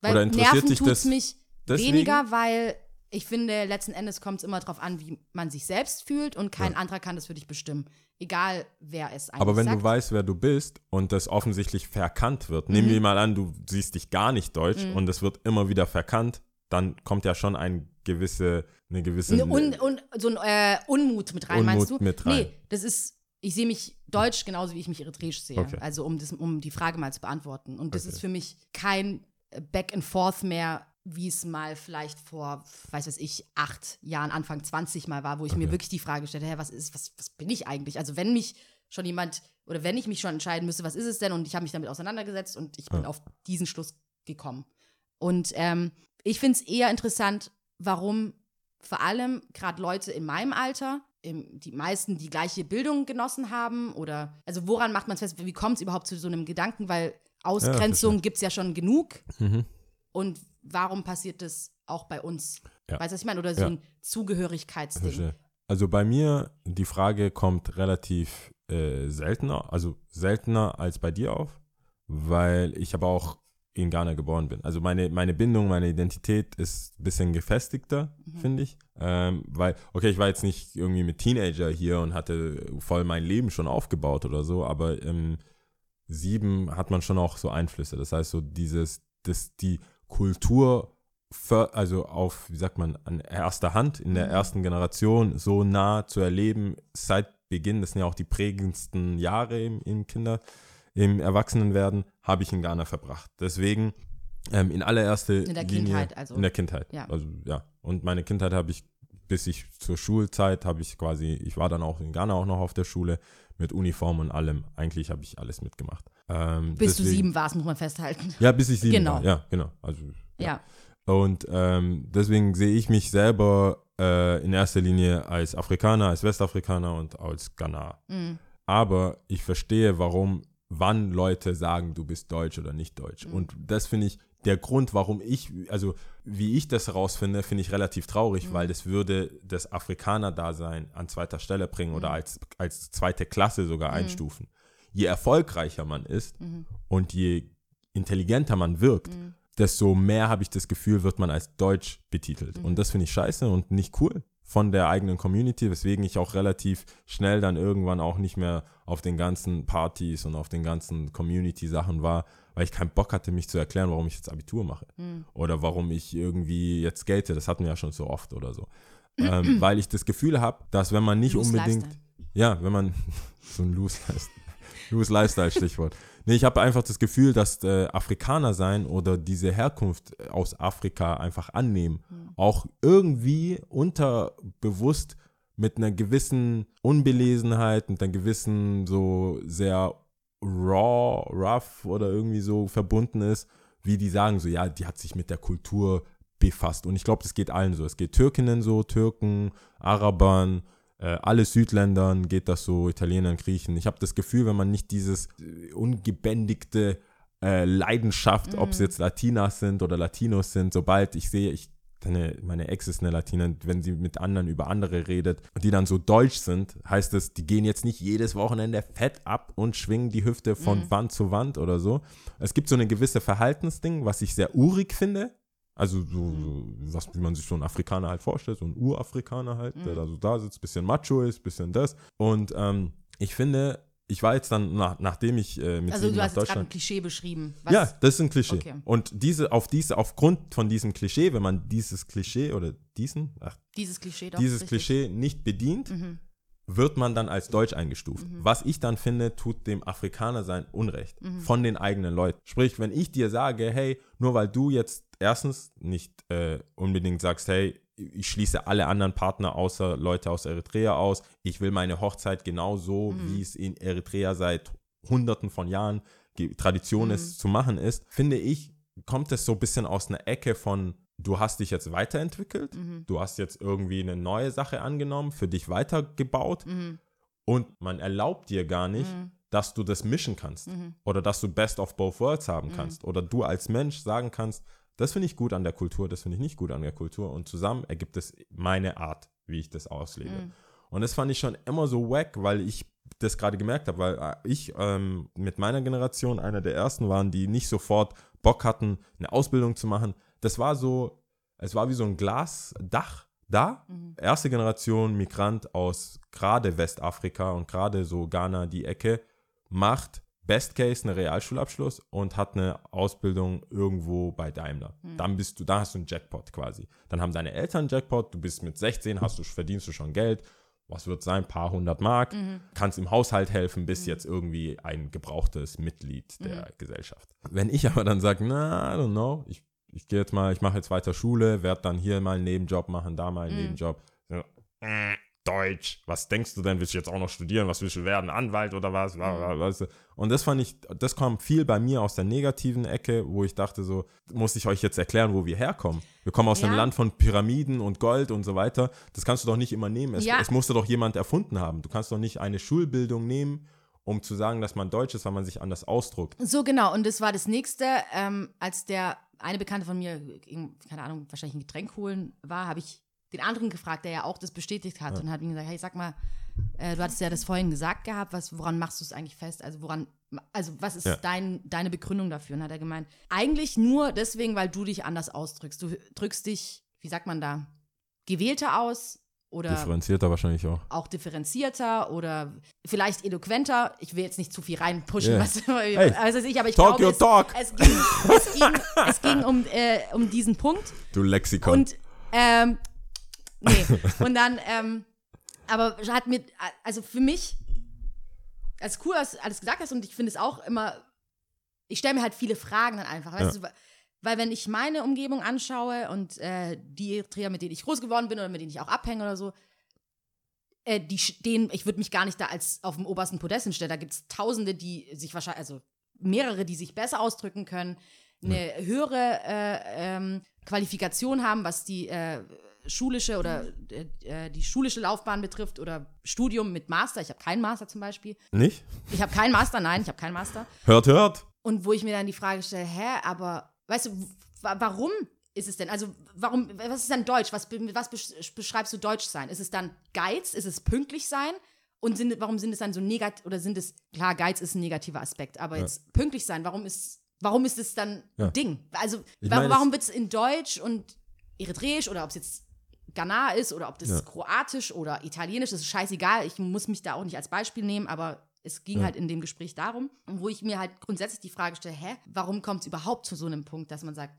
[SPEAKER 2] Weil
[SPEAKER 3] Oder interessiert
[SPEAKER 2] nerven
[SPEAKER 3] dich das
[SPEAKER 2] mich
[SPEAKER 3] deswegen?
[SPEAKER 2] weniger, weil ich finde, letzten Endes kommt es immer darauf an, wie man sich selbst fühlt und kein
[SPEAKER 3] Ja.
[SPEAKER 2] anderer kann das für dich bestimmen. Egal, wer es eigentlich
[SPEAKER 3] Aber wenn
[SPEAKER 2] sagt.
[SPEAKER 3] du weißt, wer du bist und das offensichtlich verkannt wird, nehmen wir mal an, du siehst dich gar nicht deutsch
[SPEAKER 2] Mhm.
[SPEAKER 3] und es wird immer wieder verkannt, dann kommt ja schon ein gewisse, eine gewisse
[SPEAKER 2] Ne, Un, un, so ein äh, Unmut mit rein, meinst du?
[SPEAKER 3] Unmut mit rein.
[SPEAKER 2] Nee, das ist, ich sehe mich deutsch genauso, wie ich mich eritreisch sehe.
[SPEAKER 3] Okay.
[SPEAKER 2] Also um, das, um die Frage mal zu beantworten. Und das
[SPEAKER 3] Okay.
[SPEAKER 2] ist für mich kein Back and Forth mehr, wie es mal vielleicht vor, weiß was ich, acht Jahren, Anfang 20 mal war, wo ich mir
[SPEAKER 3] Okay.
[SPEAKER 2] wirklich die Frage stellte, hä, was ist, was, was bin ich eigentlich? Also wenn mich schon jemand, oder wenn ich mich schon entscheiden müsste, was ist es denn? Und ich habe mich damit auseinandergesetzt und ich bin
[SPEAKER 3] Ja.
[SPEAKER 2] auf diesen Schluss gekommen. Und ähm, ich finde es eher interessant, warum vor allem gerade Leute in meinem Alter, im, die meisten die gleiche Bildung genossen haben oder, also woran macht man es fest, wie kommt es überhaupt zu so einem Gedanken, weil Ausgrenzung
[SPEAKER 3] verstehe.
[SPEAKER 2] gibt es ja schon genug
[SPEAKER 3] Mhm.
[SPEAKER 2] und warum passiert das auch bei uns?
[SPEAKER 3] Ja.
[SPEAKER 2] Weißt du, was ich meine? Oder so
[SPEAKER 3] Ja.
[SPEAKER 2] ein Zugehörigkeitsding.
[SPEAKER 3] Also bei mir, die Frage kommt relativ äh, seltener, also seltener als bei dir auf, weil ich aber auch in Ghana geboren bin. Also meine, meine Bindung, meine Identität ist ein bisschen gefestigter, finde ich. Ähm, weil, okay, ich war jetzt nicht irgendwie mit Teenager hier und hatte voll mein Leben schon aufgebaut oder so, aber im Sieben hat man schon auch so Einflüsse. Das heißt, so dieses, dass die Kultur, für, also auf, wie sagt man, an erster Hand, in der
[SPEAKER 2] Mhm.
[SPEAKER 3] ersten Generation so nah zu erleben, seit Beginn, das sind ja auch die prägendsten Jahre im, im Kinder, im Erwachsenenwerden, habe ich in Ghana verbracht. Deswegen ähm, in allererster
[SPEAKER 2] In der
[SPEAKER 3] Linie,
[SPEAKER 2] Kindheit also.
[SPEAKER 3] In der Kindheit.
[SPEAKER 2] Ja.
[SPEAKER 3] Also ja. Und meine Kindheit habe ich, bis ich zur Schulzeit, habe ich quasi, ich war dann auch in Ghana auch noch auf der Schule mit Uniform und allem. Eigentlich habe ich alles mitgemacht. Ähm,
[SPEAKER 2] Bis du
[SPEAKER 3] deswegen-
[SPEAKER 2] sieben warst, muss man festhalten.
[SPEAKER 3] Ja, bis ich sieben
[SPEAKER 2] Genau.
[SPEAKER 3] war. Ja, genau. Also,
[SPEAKER 2] Ja.
[SPEAKER 3] Und ähm, deswegen sehe ich mich selber äh, in erster Linie als Afrikaner, als Westafrikaner und als Ghana.
[SPEAKER 2] Mhm.
[SPEAKER 3] Aber ich verstehe, warum, wann Leute sagen, du bist deutsch oder nicht deutsch.
[SPEAKER 2] Mhm.
[SPEAKER 3] Und das finde ich der Grund, warum ich, also wie ich das herausfinde, finde ich relativ traurig,
[SPEAKER 2] Mhm.
[SPEAKER 3] weil das würde das Afrikaner-Dasein an zweiter Stelle bringen oder
[SPEAKER 2] Mhm.
[SPEAKER 3] als, als zweite Klasse sogar einstufen. Je erfolgreicher man ist
[SPEAKER 2] Mhm.
[SPEAKER 3] und je intelligenter man wirkt,
[SPEAKER 2] Mhm.
[SPEAKER 3] desto mehr habe ich das Gefühl, wird man als deutsch betitelt.
[SPEAKER 2] Mhm.
[SPEAKER 3] Und das finde ich scheiße und nicht cool von der eigenen Community, weswegen ich auch relativ schnell dann irgendwann auch nicht mehr auf den ganzen Partys und auf den ganzen Community-Sachen war, weil ich keinen Bock hatte, mich zu erklären, warum ich jetzt Abitur mache.
[SPEAKER 2] Mhm.
[SPEAKER 3] Oder warum ich irgendwie jetzt skate. Das hatten wir ja schon so oft oder so. ähm, weil ich das Gefühl habe, dass wenn man nicht unbedingt ja, wenn man so ein Loose Lifestyle, Loose Lifestyle Stichwort. Nee, ich habe einfach das Gefühl, dass äh, Afrikaner sein oder diese Herkunft aus Afrika einfach annehmen, auch irgendwie unterbewusst mit einer gewissen Unbelesenheit, mit einer gewissen so sehr raw, rough oder irgendwie so verbunden ist, wie die sagen so, ja, die hat sich mit der Kultur befasst. Und ich glaube, das geht allen so. Es geht Türkinnen so, Türken, Arabern, äh, alle Südländern geht das so, Italienern, Griechen. Ich habe das Gefühl, wenn man nicht dieses äh, ungebändigte äh, Leidenschaft, ob es jetzt Latinas sind oder Latinos sind, sobald ich sehe, ich meine, meine Ex ist eine Latina, wenn sie mit anderen über andere redet und die dann so deutsch sind, heißt es, die gehen jetzt nicht jedes Wochenende fett ab und schwingen die Hüfte von Wand zu Wand oder so. Es gibt so eine gewisse Verhaltensding, was ich sehr urig finde. Also so, so was wie man sich so einen Afrikaner halt vorstellt, so ein Urafrikaner halt, der da so da sitzt, bisschen macho ist, bisschen das. Und ähm, ich finde, ich war jetzt dann, nach, nachdem ich äh, mit
[SPEAKER 2] Also du
[SPEAKER 3] nach
[SPEAKER 2] hast jetzt gerade ein
[SPEAKER 3] Deutschland
[SPEAKER 2] Klischee beschrieben. Was,
[SPEAKER 3] ja, das ist ein Klischee.
[SPEAKER 2] Okay.
[SPEAKER 3] Und diese, auf diese, aufgrund von diesem Klischee, wenn man dieses Klischee oder diesen, ach,
[SPEAKER 2] Dieses Klischee doch.
[SPEAKER 3] dieses
[SPEAKER 2] richtig.
[SPEAKER 3] Klischee nicht bedient,
[SPEAKER 2] Mhm.
[SPEAKER 3] Wird man dann als deutsch eingestuft. Was ich dann finde, tut dem Afrikaner sein Unrecht
[SPEAKER 2] Mhm.
[SPEAKER 3] von den eigenen Leuten. Sprich, wenn ich dir sage, hey, nur weil du jetzt erstens nicht äh, unbedingt sagst, hey, ich schließe alle anderen Partner außer Leute aus Eritrea aus, ich will meine Hochzeit genauso,
[SPEAKER 2] Mhm.
[SPEAKER 3] wie es in Eritrea seit hunderten von Jahren Tradition
[SPEAKER 2] Mhm.
[SPEAKER 3] ist, zu machen ist, finde ich, kommt es so ein bisschen aus einer Ecke von, du hast dich jetzt weiterentwickelt,
[SPEAKER 2] Mhm.
[SPEAKER 3] du hast jetzt irgendwie eine neue Sache angenommen, für dich weitergebaut
[SPEAKER 2] Mhm.
[SPEAKER 3] und man erlaubt dir gar nicht,
[SPEAKER 2] Mhm.
[SPEAKER 3] dass du das mischen kannst
[SPEAKER 2] Mhm.
[SPEAKER 3] oder dass du Best of both worlds haben kannst oder du als Mensch sagen kannst, das finde ich gut an der Kultur, das finde ich nicht gut an der Kultur und zusammen ergibt es meine Art, wie ich das auslebe.
[SPEAKER 2] Mhm.
[SPEAKER 3] Und das fand ich schon immer so wack, weil ich das gerade gemerkt habe, weil äh, ich ähm, mit meiner Generation einer der ersten waren, die nicht sofort Bock hatten, eine Ausbildung zu machen. Das war so, es war wie so ein Glasdach da.
[SPEAKER 2] Mhm.
[SPEAKER 3] Erste Generation Migrant aus gerade Westafrika und gerade so Ghana, die Ecke, macht Best Case eine Realschulabschluss und hat eine Ausbildung irgendwo bei Daimler. Dann bist du, da hast du einen Jackpot quasi. Dann haben deine Eltern einen Jackpot, du bist mit 16, hast du, verdienst du schon Geld. Was wird sein? Paar hundert Mark. Kannst im Haushalt helfen, bist jetzt irgendwie ein gebrauchtes Mitglied der Gesellschaft. Wenn ich aber dann sage, na, I don't know, ich, ich gehe jetzt mal, ich mache jetzt weiter Schule, werde dann hier mal einen Nebenjob machen, da mal einen Nebenjob. So, äh, Deutsch, was denkst du denn, willst du jetzt auch noch studieren, was willst du werden, Anwalt oder was, du? Und das fand ich, das kommt viel bei mir aus der negativen Ecke, wo ich dachte so, muss ich euch jetzt erklären, wo wir herkommen? Wir kommen aus einem
[SPEAKER 2] Ja.
[SPEAKER 3] Land von Pyramiden und Gold und so weiter, das kannst du doch nicht immer nehmen, es,
[SPEAKER 2] Ja.
[SPEAKER 3] es musste doch jemand erfunden haben, du kannst doch nicht eine Schulbildung nehmen, um zu sagen, dass man Deutsch ist, weil man sich anders ausdruckt.
[SPEAKER 2] So genau, und das war das nächste, ähm, als der eine Bekannte von mir, keine Ahnung, wahrscheinlich ein Getränk holen war, habe ich den anderen gefragt, der ja auch das bestätigt hat und hat ihm gesagt, hey, sag mal, äh, du hattest ja das vorhin gesagt gehabt, was, woran machst du es eigentlich fest? Also woran, also was ist
[SPEAKER 3] Ja.
[SPEAKER 2] dein, deine Begründung dafür? Und hat er gemeint, eigentlich nur deswegen, weil du dich anders ausdrückst. Du drückst dich, wie sagt man da, gewählter aus oder
[SPEAKER 3] Differenzierter wahrscheinlich auch.
[SPEAKER 2] auch differenzierter oder vielleicht eloquenter. Ich will jetzt nicht zu viel reinpushen,
[SPEAKER 3] Yeah.
[SPEAKER 2] was
[SPEAKER 3] Hey,
[SPEAKER 2] also ich, aber ich
[SPEAKER 3] talk
[SPEAKER 2] glaube,
[SPEAKER 3] your
[SPEAKER 2] es,
[SPEAKER 3] talk.
[SPEAKER 2] Es, ging, es, ging, es ging um, äh, um diesen Punkt
[SPEAKER 3] Du Lexikon.
[SPEAKER 2] und ähm, nee und dann ähm, aber hat mir also für mich als cool, dass du alles gesagt hast und ich finde es auch immer ich stelle mir halt viele Fragen dann einfach, weißt du, weil wenn ich meine Umgebung anschaue und äh, die Eritreer, mit denen ich groß geworden bin oder mit denen ich auch abhänge oder so, äh, die stehen, ich würde mich gar nicht da als auf dem obersten Podest hinstellen. Da gibt es Tausende, die sich wahrscheinlich, also mehrere, die sich besser ausdrücken können, eine höhere äh, ähm, Qualifikation haben, was die äh, schulische oder äh, äh, die schulische Laufbahn betrifft oder Studium mit Master. Ich habe keinen Master zum Beispiel.
[SPEAKER 3] Nicht?
[SPEAKER 2] Ich habe keinen Master, nein, ich habe keinen Master.
[SPEAKER 3] Hört, hört.
[SPEAKER 2] Und wo ich mir dann die Frage stelle, hä, aber weißt du, wa- warum ist es denn? Also, warum, was ist denn Deutsch? Was, was besch- beschreibst du Deutsch sein? Ist es dann Geiz? Ist es pünktlich sein? Und sind, warum sind es dann so negativ, oder sind es, klar, Geiz ist ein negativer Aspekt, aber jetzt pünktlich sein, warum ist, warum ist es dann
[SPEAKER 3] Ja.
[SPEAKER 2] ein Ding? Also,
[SPEAKER 3] Ich meine,
[SPEAKER 2] warum wird es in Deutsch und Eritreisch oder ob es jetzt Ghana ist oder ob das
[SPEAKER 3] Ja.
[SPEAKER 2] Kroatisch oder Italienisch, das ist scheißegal. Ich muss mich da auch nicht als Beispiel nehmen, aber es ging
[SPEAKER 3] Ja.
[SPEAKER 2] halt in dem Gespräch darum, wo ich mir halt grundsätzlich die Frage stelle, hä, warum kommt es überhaupt zu so einem Punkt, dass man sagt,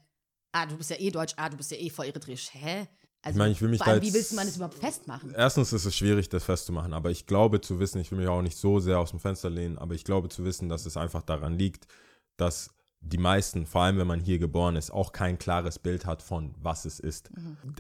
[SPEAKER 2] ah, du bist ja eh deutsch, ah, du bist ja eh voll eritreisch, hä? Also,
[SPEAKER 3] Ich meine, ich will mich
[SPEAKER 2] vor
[SPEAKER 3] da
[SPEAKER 2] allem, wie
[SPEAKER 3] jetzt-
[SPEAKER 2] willst man das überhaupt festmachen?
[SPEAKER 3] Erstens ist es schwierig, das festzumachen, aber ich glaube zu wissen, ich will mich auch nicht so sehr aus dem Fenster lehnen, aber ich glaube zu wissen, dass es einfach daran liegt, dass die meisten, vor allem wenn man hier geboren ist, auch kein klares Bild hat von, was es ist.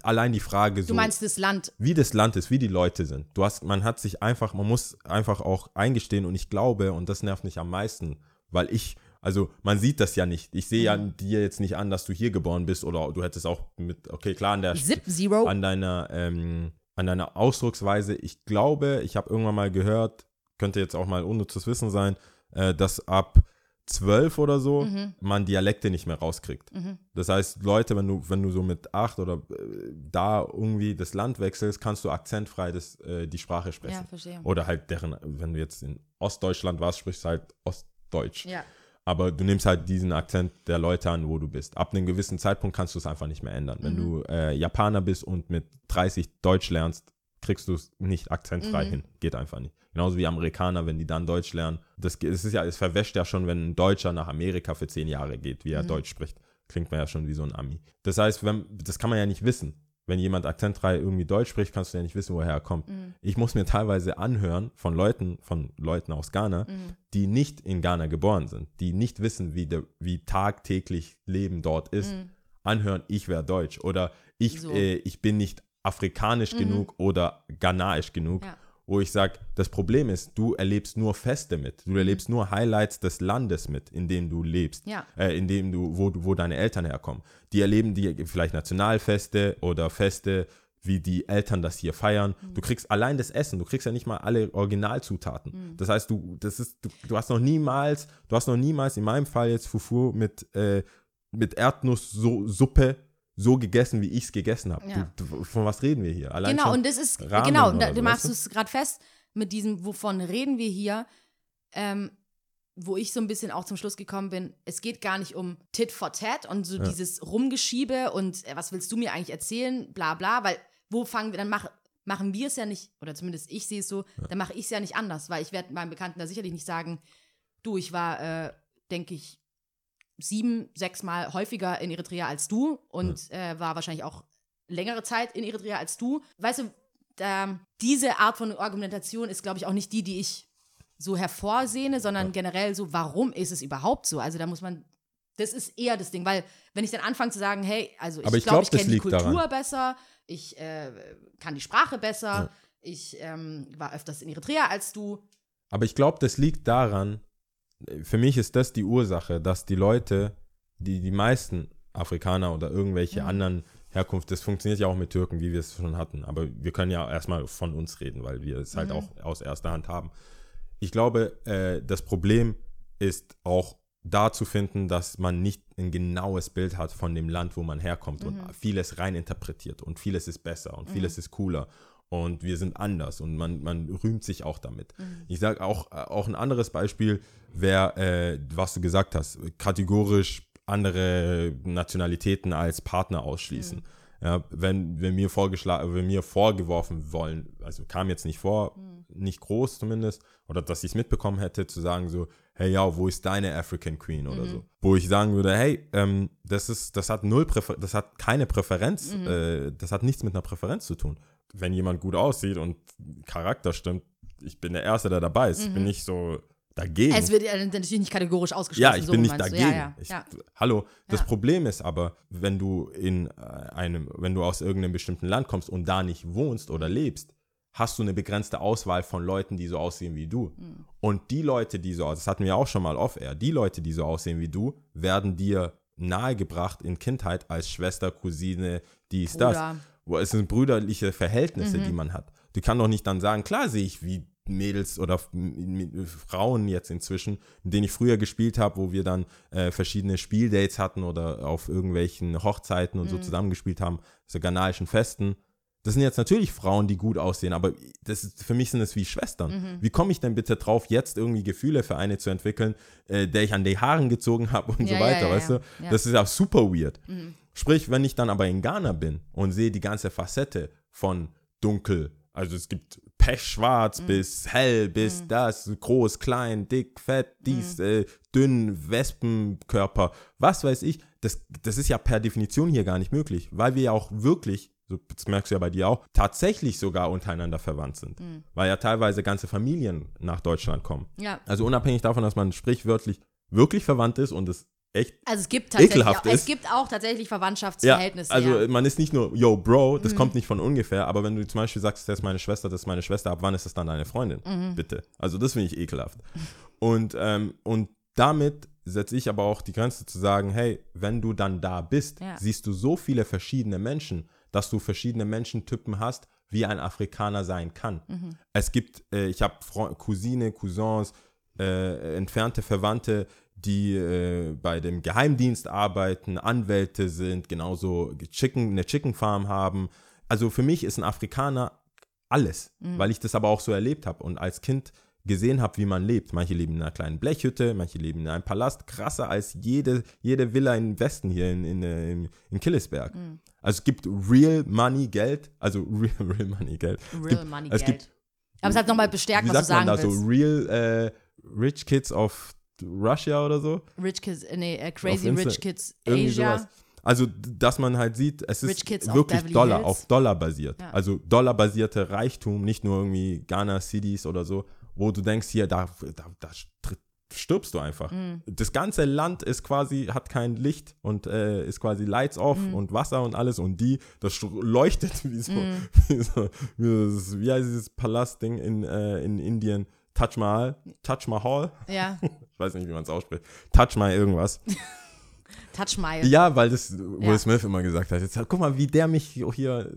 [SPEAKER 3] Allein die Frage
[SPEAKER 2] Du
[SPEAKER 3] so,
[SPEAKER 2] meinst das Land,
[SPEAKER 3] wie das Land ist, wie die Leute sind. Du hast, man hat sich einfach, man muss einfach auch eingestehen und ich glaube, und das nervt mich am meisten, weil ich, also man sieht das ja nicht. Ich sehe ja dir jetzt nicht an, dass du hier geboren bist oder du hättest auch mit, okay, klar, an der
[SPEAKER 2] Zip Zero,
[SPEAKER 3] an deiner, ähm, an deiner Ausdrucksweise. Ich glaube, ich habe irgendwann mal gehört, könnte jetzt auch mal unnützes Wissen sein, äh, dass ab zwölf oder so
[SPEAKER 2] Mhm.
[SPEAKER 3] man Dialekte nicht mehr rauskriegt. Das heißt, Leute, wenn du, wenn du so mit acht oder äh, da irgendwie das Land wechselst, kannst du akzentfrei das, äh, die Sprache sprechen.
[SPEAKER 2] ja, verstehe.
[SPEAKER 3] Oder halt deren, wenn du jetzt in Ostdeutschland warst, sprichst du halt Ostdeutsch.
[SPEAKER 2] Ja,
[SPEAKER 3] Aber du nimmst halt diesen Akzent der Leute an, wo du bist. Ab einem gewissen Zeitpunkt kannst du es einfach nicht mehr ändern. Wenn du äh, Japaner bist und mit 30 Deutsch lernst, kriegst du es nicht akzentfrei hin. Geht einfach nicht. Genauso wie Amerikaner, wenn die dann Deutsch lernen. Das, es ist ja, es verwäscht ja schon, wenn ein Deutscher nach Amerika für zehn Jahre geht, wie er Deutsch spricht. Klingt man ja schon wie so ein Ami. Das heißt, wenn, das kann man ja nicht wissen. Wenn jemand akzentfrei irgendwie Deutsch spricht, kannst du ja nicht wissen, woher er kommt. Ich muss mir teilweise anhören von Leuten, von Leuten aus Ghana, die nicht in Ghana geboren sind, die nicht wissen, wie, der, wie tagtäglich Leben dort ist, anhören, ich wäre deutsch oder ich,
[SPEAKER 2] So.
[SPEAKER 3] äh, ich bin nicht afrikanisch genug oder ghanaisch genug,
[SPEAKER 2] Ja.
[SPEAKER 3] Wo ich sage, das Problem ist, du erlebst nur Feste mit, du erlebst nur Highlights des Landes mit, in dem du lebst,
[SPEAKER 2] Ja.
[SPEAKER 3] äh, in dem du, wo, wo deine Eltern herkommen. Die erleben die vielleicht Nationalfeste oder Feste, wie die Eltern das hier feiern.
[SPEAKER 2] Mhm.
[SPEAKER 3] Du kriegst allein das Essen, du kriegst ja nicht mal alle Originalzutaten.
[SPEAKER 2] Mhm.
[SPEAKER 3] Das heißt, du, das ist, du, du hast noch niemals, du hast noch niemals, in meinem Fall jetzt Fufu mit, äh, mit Erdnusssuppe so gegessen, wie ich es gegessen habe.
[SPEAKER 2] Ja.
[SPEAKER 3] Von was reden wir hier? Allein
[SPEAKER 2] genau, und das ist,
[SPEAKER 3] Ramen
[SPEAKER 2] genau, da,
[SPEAKER 3] so,
[SPEAKER 2] du machst du es gerade fest mit diesem, wovon reden wir hier, ähm, wo ich so ein bisschen auch zum Schluss gekommen bin, es geht gar nicht um Tit for Tat und so dieses Rumgeschiebe und äh, was willst du mir eigentlich erzählen, bla bla, weil wo fangen wir, dann mach, machen wir es ja nicht, oder zumindest ich sehe es so, dann mache ich es ja nicht anders, weil ich werde meinem Bekannten da sicherlich nicht sagen, Du, ich war, äh, denke ich, sieben, sechs Mal häufiger in Eritrea als du und äh, war wahrscheinlich auch längere Zeit in Eritrea als du. Weißt du, da, diese Art von Argumentation ist, glaube ich, auch nicht die, die ich so hervorsehne, sondern generell so, warum ist es überhaupt so? Also da muss man, das ist eher das Ding, weil wenn ich dann anfange zu sagen, hey, also ich
[SPEAKER 3] ich
[SPEAKER 2] glaube,
[SPEAKER 3] glaub,
[SPEAKER 2] ich kenne die Kultur
[SPEAKER 3] daran.
[SPEAKER 2] besser, ich äh, kann die Sprache besser, ich ähm, war öfters in Eritrea als du.
[SPEAKER 3] Aber ich glaube, das liegt daran, für mich ist das die Ursache, dass die Leute, die, die meisten Afrikaner oder irgendwelche anderen Herkunft, das funktioniert ja auch mit Türken, wie wir es schon hatten. Aber wir können ja erstmal von uns reden, weil wir es halt auch aus erster Hand haben. Ich glaube, äh, das Problem ist auch da zu finden, dass man nicht ein genaues Bild hat von dem Land, wo man herkommt und vieles reininterpretiert und vieles ist besser und vieles ist cooler und wir sind anders und man, man rühmt sich auch damit. Ich sage auch, auch ein anderes Beispiel wäre, äh, was du gesagt hast, kategorisch andere Nationalitäten als Partner ausschließen. Ja, wenn, wenn, mir vorgeschlagen, wenn mir vorgeworfen wollen, also kam jetzt nicht vor, nicht groß zumindest, oder dass ich es mitbekommen hätte, zu sagen so, hey ja, wo ist deine African Queen oder so. Wo ich sagen würde, hey, ähm, das ist, das hat null Präfer das hat keine Präferenz, äh, das hat nichts mit einer Präferenz zu tun. Wenn jemand gut aussieht und Charakter stimmt, ich bin der Erste, der dabei ist. Ich bin nicht so dagegen.
[SPEAKER 2] Es wird ja natürlich nicht kategorisch ausgeschlossen.
[SPEAKER 3] Ja, ich
[SPEAKER 2] so
[SPEAKER 3] bin nicht dagegen.
[SPEAKER 2] Ja, ja,
[SPEAKER 3] Ich,
[SPEAKER 2] ja.
[SPEAKER 3] Hallo, das. Problem ist aber, wenn du in äh, einem, wenn du aus irgendeinem bestimmten Land kommst und da nicht wohnst oder lebst, hast du eine begrenzte Auswahl von Leuten, die so aussehen wie du.
[SPEAKER 2] Hm.
[SPEAKER 3] Und die Leute, die so, das hatten wir auch schon mal off-air, die Leute, die so aussehen wie du, werden dir nahegebracht in Kindheit als Schwester, Cousine, dies, das. Wo es sind brüderliche Verhältnisse,
[SPEAKER 2] Mhm.
[SPEAKER 3] die man hat. Du kannst doch nicht dann sagen, klar sehe ich wie Mädels oder Frauen jetzt inzwischen, mit denen ich früher gespielt habe, wo wir dann äh, verschiedene Spieldates hatten oder auf irgendwelchen Hochzeiten und so
[SPEAKER 2] Mhm.
[SPEAKER 3] zusammengespielt haben, so ghanaischen Festen. Das sind jetzt natürlich Frauen, die gut aussehen, aber das ist, für mich sind es wie Schwestern.
[SPEAKER 2] Mhm.
[SPEAKER 3] Wie komme ich denn bitte drauf, jetzt irgendwie Gefühle für eine zu entwickeln, äh, der ich an die Haaren gezogen habe und
[SPEAKER 2] Ja,
[SPEAKER 3] so weiter,
[SPEAKER 2] ja,
[SPEAKER 3] weißt
[SPEAKER 2] ja.
[SPEAKER 3] du?
[SPEAKER 2] Ja. Mhm.
[SPEAKER 3] Das ist ja super weird. Sprich, wenn ich dann aber in Ghana bin und sehe die ganze Facette von dunkel, also es gibt pechschwarz
[SPEAKER 2] Mhm.
[SPEAKER 3] bis hell, bis das, groß, klein, dick, fett, dies,
[SPEAKER 2] Mhm.
[SPEAKER 3] äh, dünn, Wespenkörper, was weiß ich, das, das ist ja per Definition hier gar nicht möglich, weil wir ja auch wirklich, so, das merkst du ja bei dir auch, tatsächlich sogar untereinander verwandt sind,
[SPEAKER 2] Mhm.
[SPEAKER 3] weil ja teilweise ganze Familien nach Deutschland kommen.
[SPEAKER 2] ja.
[SPEAKER 3] Also unabhängig davon, dass man sprichwörtlich wirklich verwandt ist und es echt
[SPEAKER 2] Also es gibt tatsächlich
[SPEAKER 3] Ekelhaft
[SPEAKER 2] auch, es
[SPEAKER 3] ist.
[SPEAKER 2] gibt auch tatsächlich
[SPEAKER 3] Ja,
[SPEAKER 2] Verwandtschaftsverhältnisse.
[SPEAKER 3] also
[SPEAKER 2] ja.
[SPEAKER 3] man ist nicht nur, yo, Bro,
[SPEAKER 2] Mhm.
[SPEAKER 3] das kommt nicht von ungefähr, aber wenn du zum Beispiel sagst, das ist meine Schwester, das ist meine Schwester, ab wann ist das dann deine Freundin?
[SPEAKER 2] Mhm.
[SPEAKER 3] Bitte. Also das finde ich ekelhaft. Und, ähm, und damit setze ich aber auch die Grenze zu sagen, hey, wenn du dann da bist,
[SPEAKER 2] Ja.
[SPEAKER 3] siehst du so viele verschiedene Menschen, dass du verschiedene Menschentypen hast, wie ein Afrikaner sein kann.
[SPEAKER 2] Mhm.
[SPEAKER 3] Es gibt, äh, ich habe Cousine, Cousins, äh, entfernte Verwandte, die äh, bei dem Geheimdienst arbeiten, Anwälte sind, genauso Chicken, eine Chicken Farm haben. Also für mich ist ein Afrikaner alles, weil ich das aber auch so erlebt habe und als Kind gesehen habe, wie man lebt. Manche leben in einer kleinen Blechhütte, manche leben in einem Palast, krasser als jede, jede Villa im Westen hier in, in, äh, in, in Killesberg. Also es gibt real money Geld, also real, real money Geld. es
[SPEAKER 2] Real
[SPEAKER 3] gibt,
[SPEAKER 2] Money Geld.
[SPEAKER 3] gibt
[SPEAKER 2] Aber es hat nochmal bestärkt, was du
[SPEAKER 3] sagt man
[SPEAKER 2] sagen
[SPEAKER 3] da
[SPEAKER 2] willst.
[SPEAKER 3] so, real äh, rich kids of Russia oder so?
[SPEAKER 2] Rich Kids, äh, nee, äh, Crazy Rich Kids Asia.
[SPEAKER 3] sowas. Also, dass man halt sieht, es ist wirklich Dollar,
[SPEAKER 2] Hills.
[SPEAKER 3] auf Dollar basiert.
[SPEAKER 2] Ja.
[SPEAKER 3] Also dollarbasierte Reichtum, nicht nur irgendwie Ghana Cities oder so, wo du denkst, hier, da, da, da stirbst du einfach.
[SPEAKER 2] Mhm.
[SPEAKER 3] Das ganze Land ist quasi, hat kein Licht und äh, ist quasi Lights off
[SPEAKER 2] Mhm.
[SPEAKER 3] und Wasser und alles und die, das leuchtet wie so,
[SPEAKER 2] Mhm.
[SPEAKER 3] wie, so wie, das, wie heißt dieses Palastding in, äh, in Indien? Taj Mahal? Taj Mahal?
[SPEAKER 2] Ja,
[SPEAKER 3] Ich weiß nicht, wie man es ausspricht. Touch Mahal irgendwas.
[SPEAKER 2] Touch My
[SPEAKER 3] Ja, weil das Will
[SPEAKER 2] Ja.
[SPEAKER 3] Smith immer gesagt hat. Jetzt, guck mal, wie der mich hier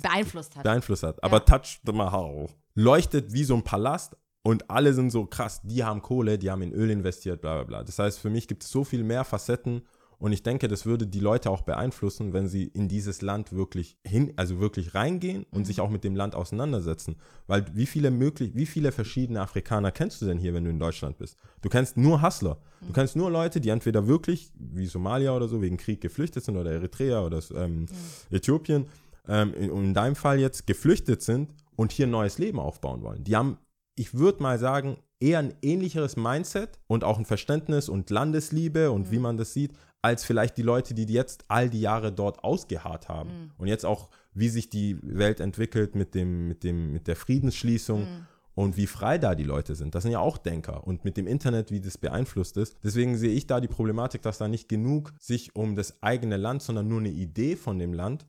[SPEAKER 2] beeinflusst hat.
[SPEAKER 3] beeinflusst hat. Aber Touch the Mahal leuchtet wie so ein Palast und alle sind so krass, die haben Kohle, die haben in Öl investiert, bla bla bla. Das heißt, für mich gibt es so viel mehr Facetten und ich denke, das würde die Leute auch beeinflussen, wenn sie in dieses Land wirklich hin, also wirklich reingehen und sich auch mit dem Land auseinandersetzen. Weil wie viele möglich, wie viele verschiedene Afrikaner kennst du denn hier, wenn du in Deutschland bist? Du kennst nur Hustler. Du kennst nur Leute, die entweder wirklich, wie Somalia oder so, wegen Krieg geflüchtet sind oder Eritrea oder ähm, Äthiopien, ähm, in, in deinem Fall jetzt geflüchtet sind und hier ein neues Leben aufbauen wollen. Die haben, ich würde mal sagen, eher ein ähnlicheres Mindset und auch ein Verständnis und Landesliebe und wie man das sieht, als vielleicht die Leute, die jetzt all die Jahre dort ausgeharrt haben. Und jetzt auch, wie sich die Welt entwickelt mit, dem, mit, dem, mit der Friedensschließung und wie frei da die Leute sind. Das sind ja auch Denker. Und mit dem Internet, wie das beeinflusst ist. Deswegen sehe ich da die Problematik, dass da nicht genug sich um das eigene Land, sondern nur eine Idee von dem Land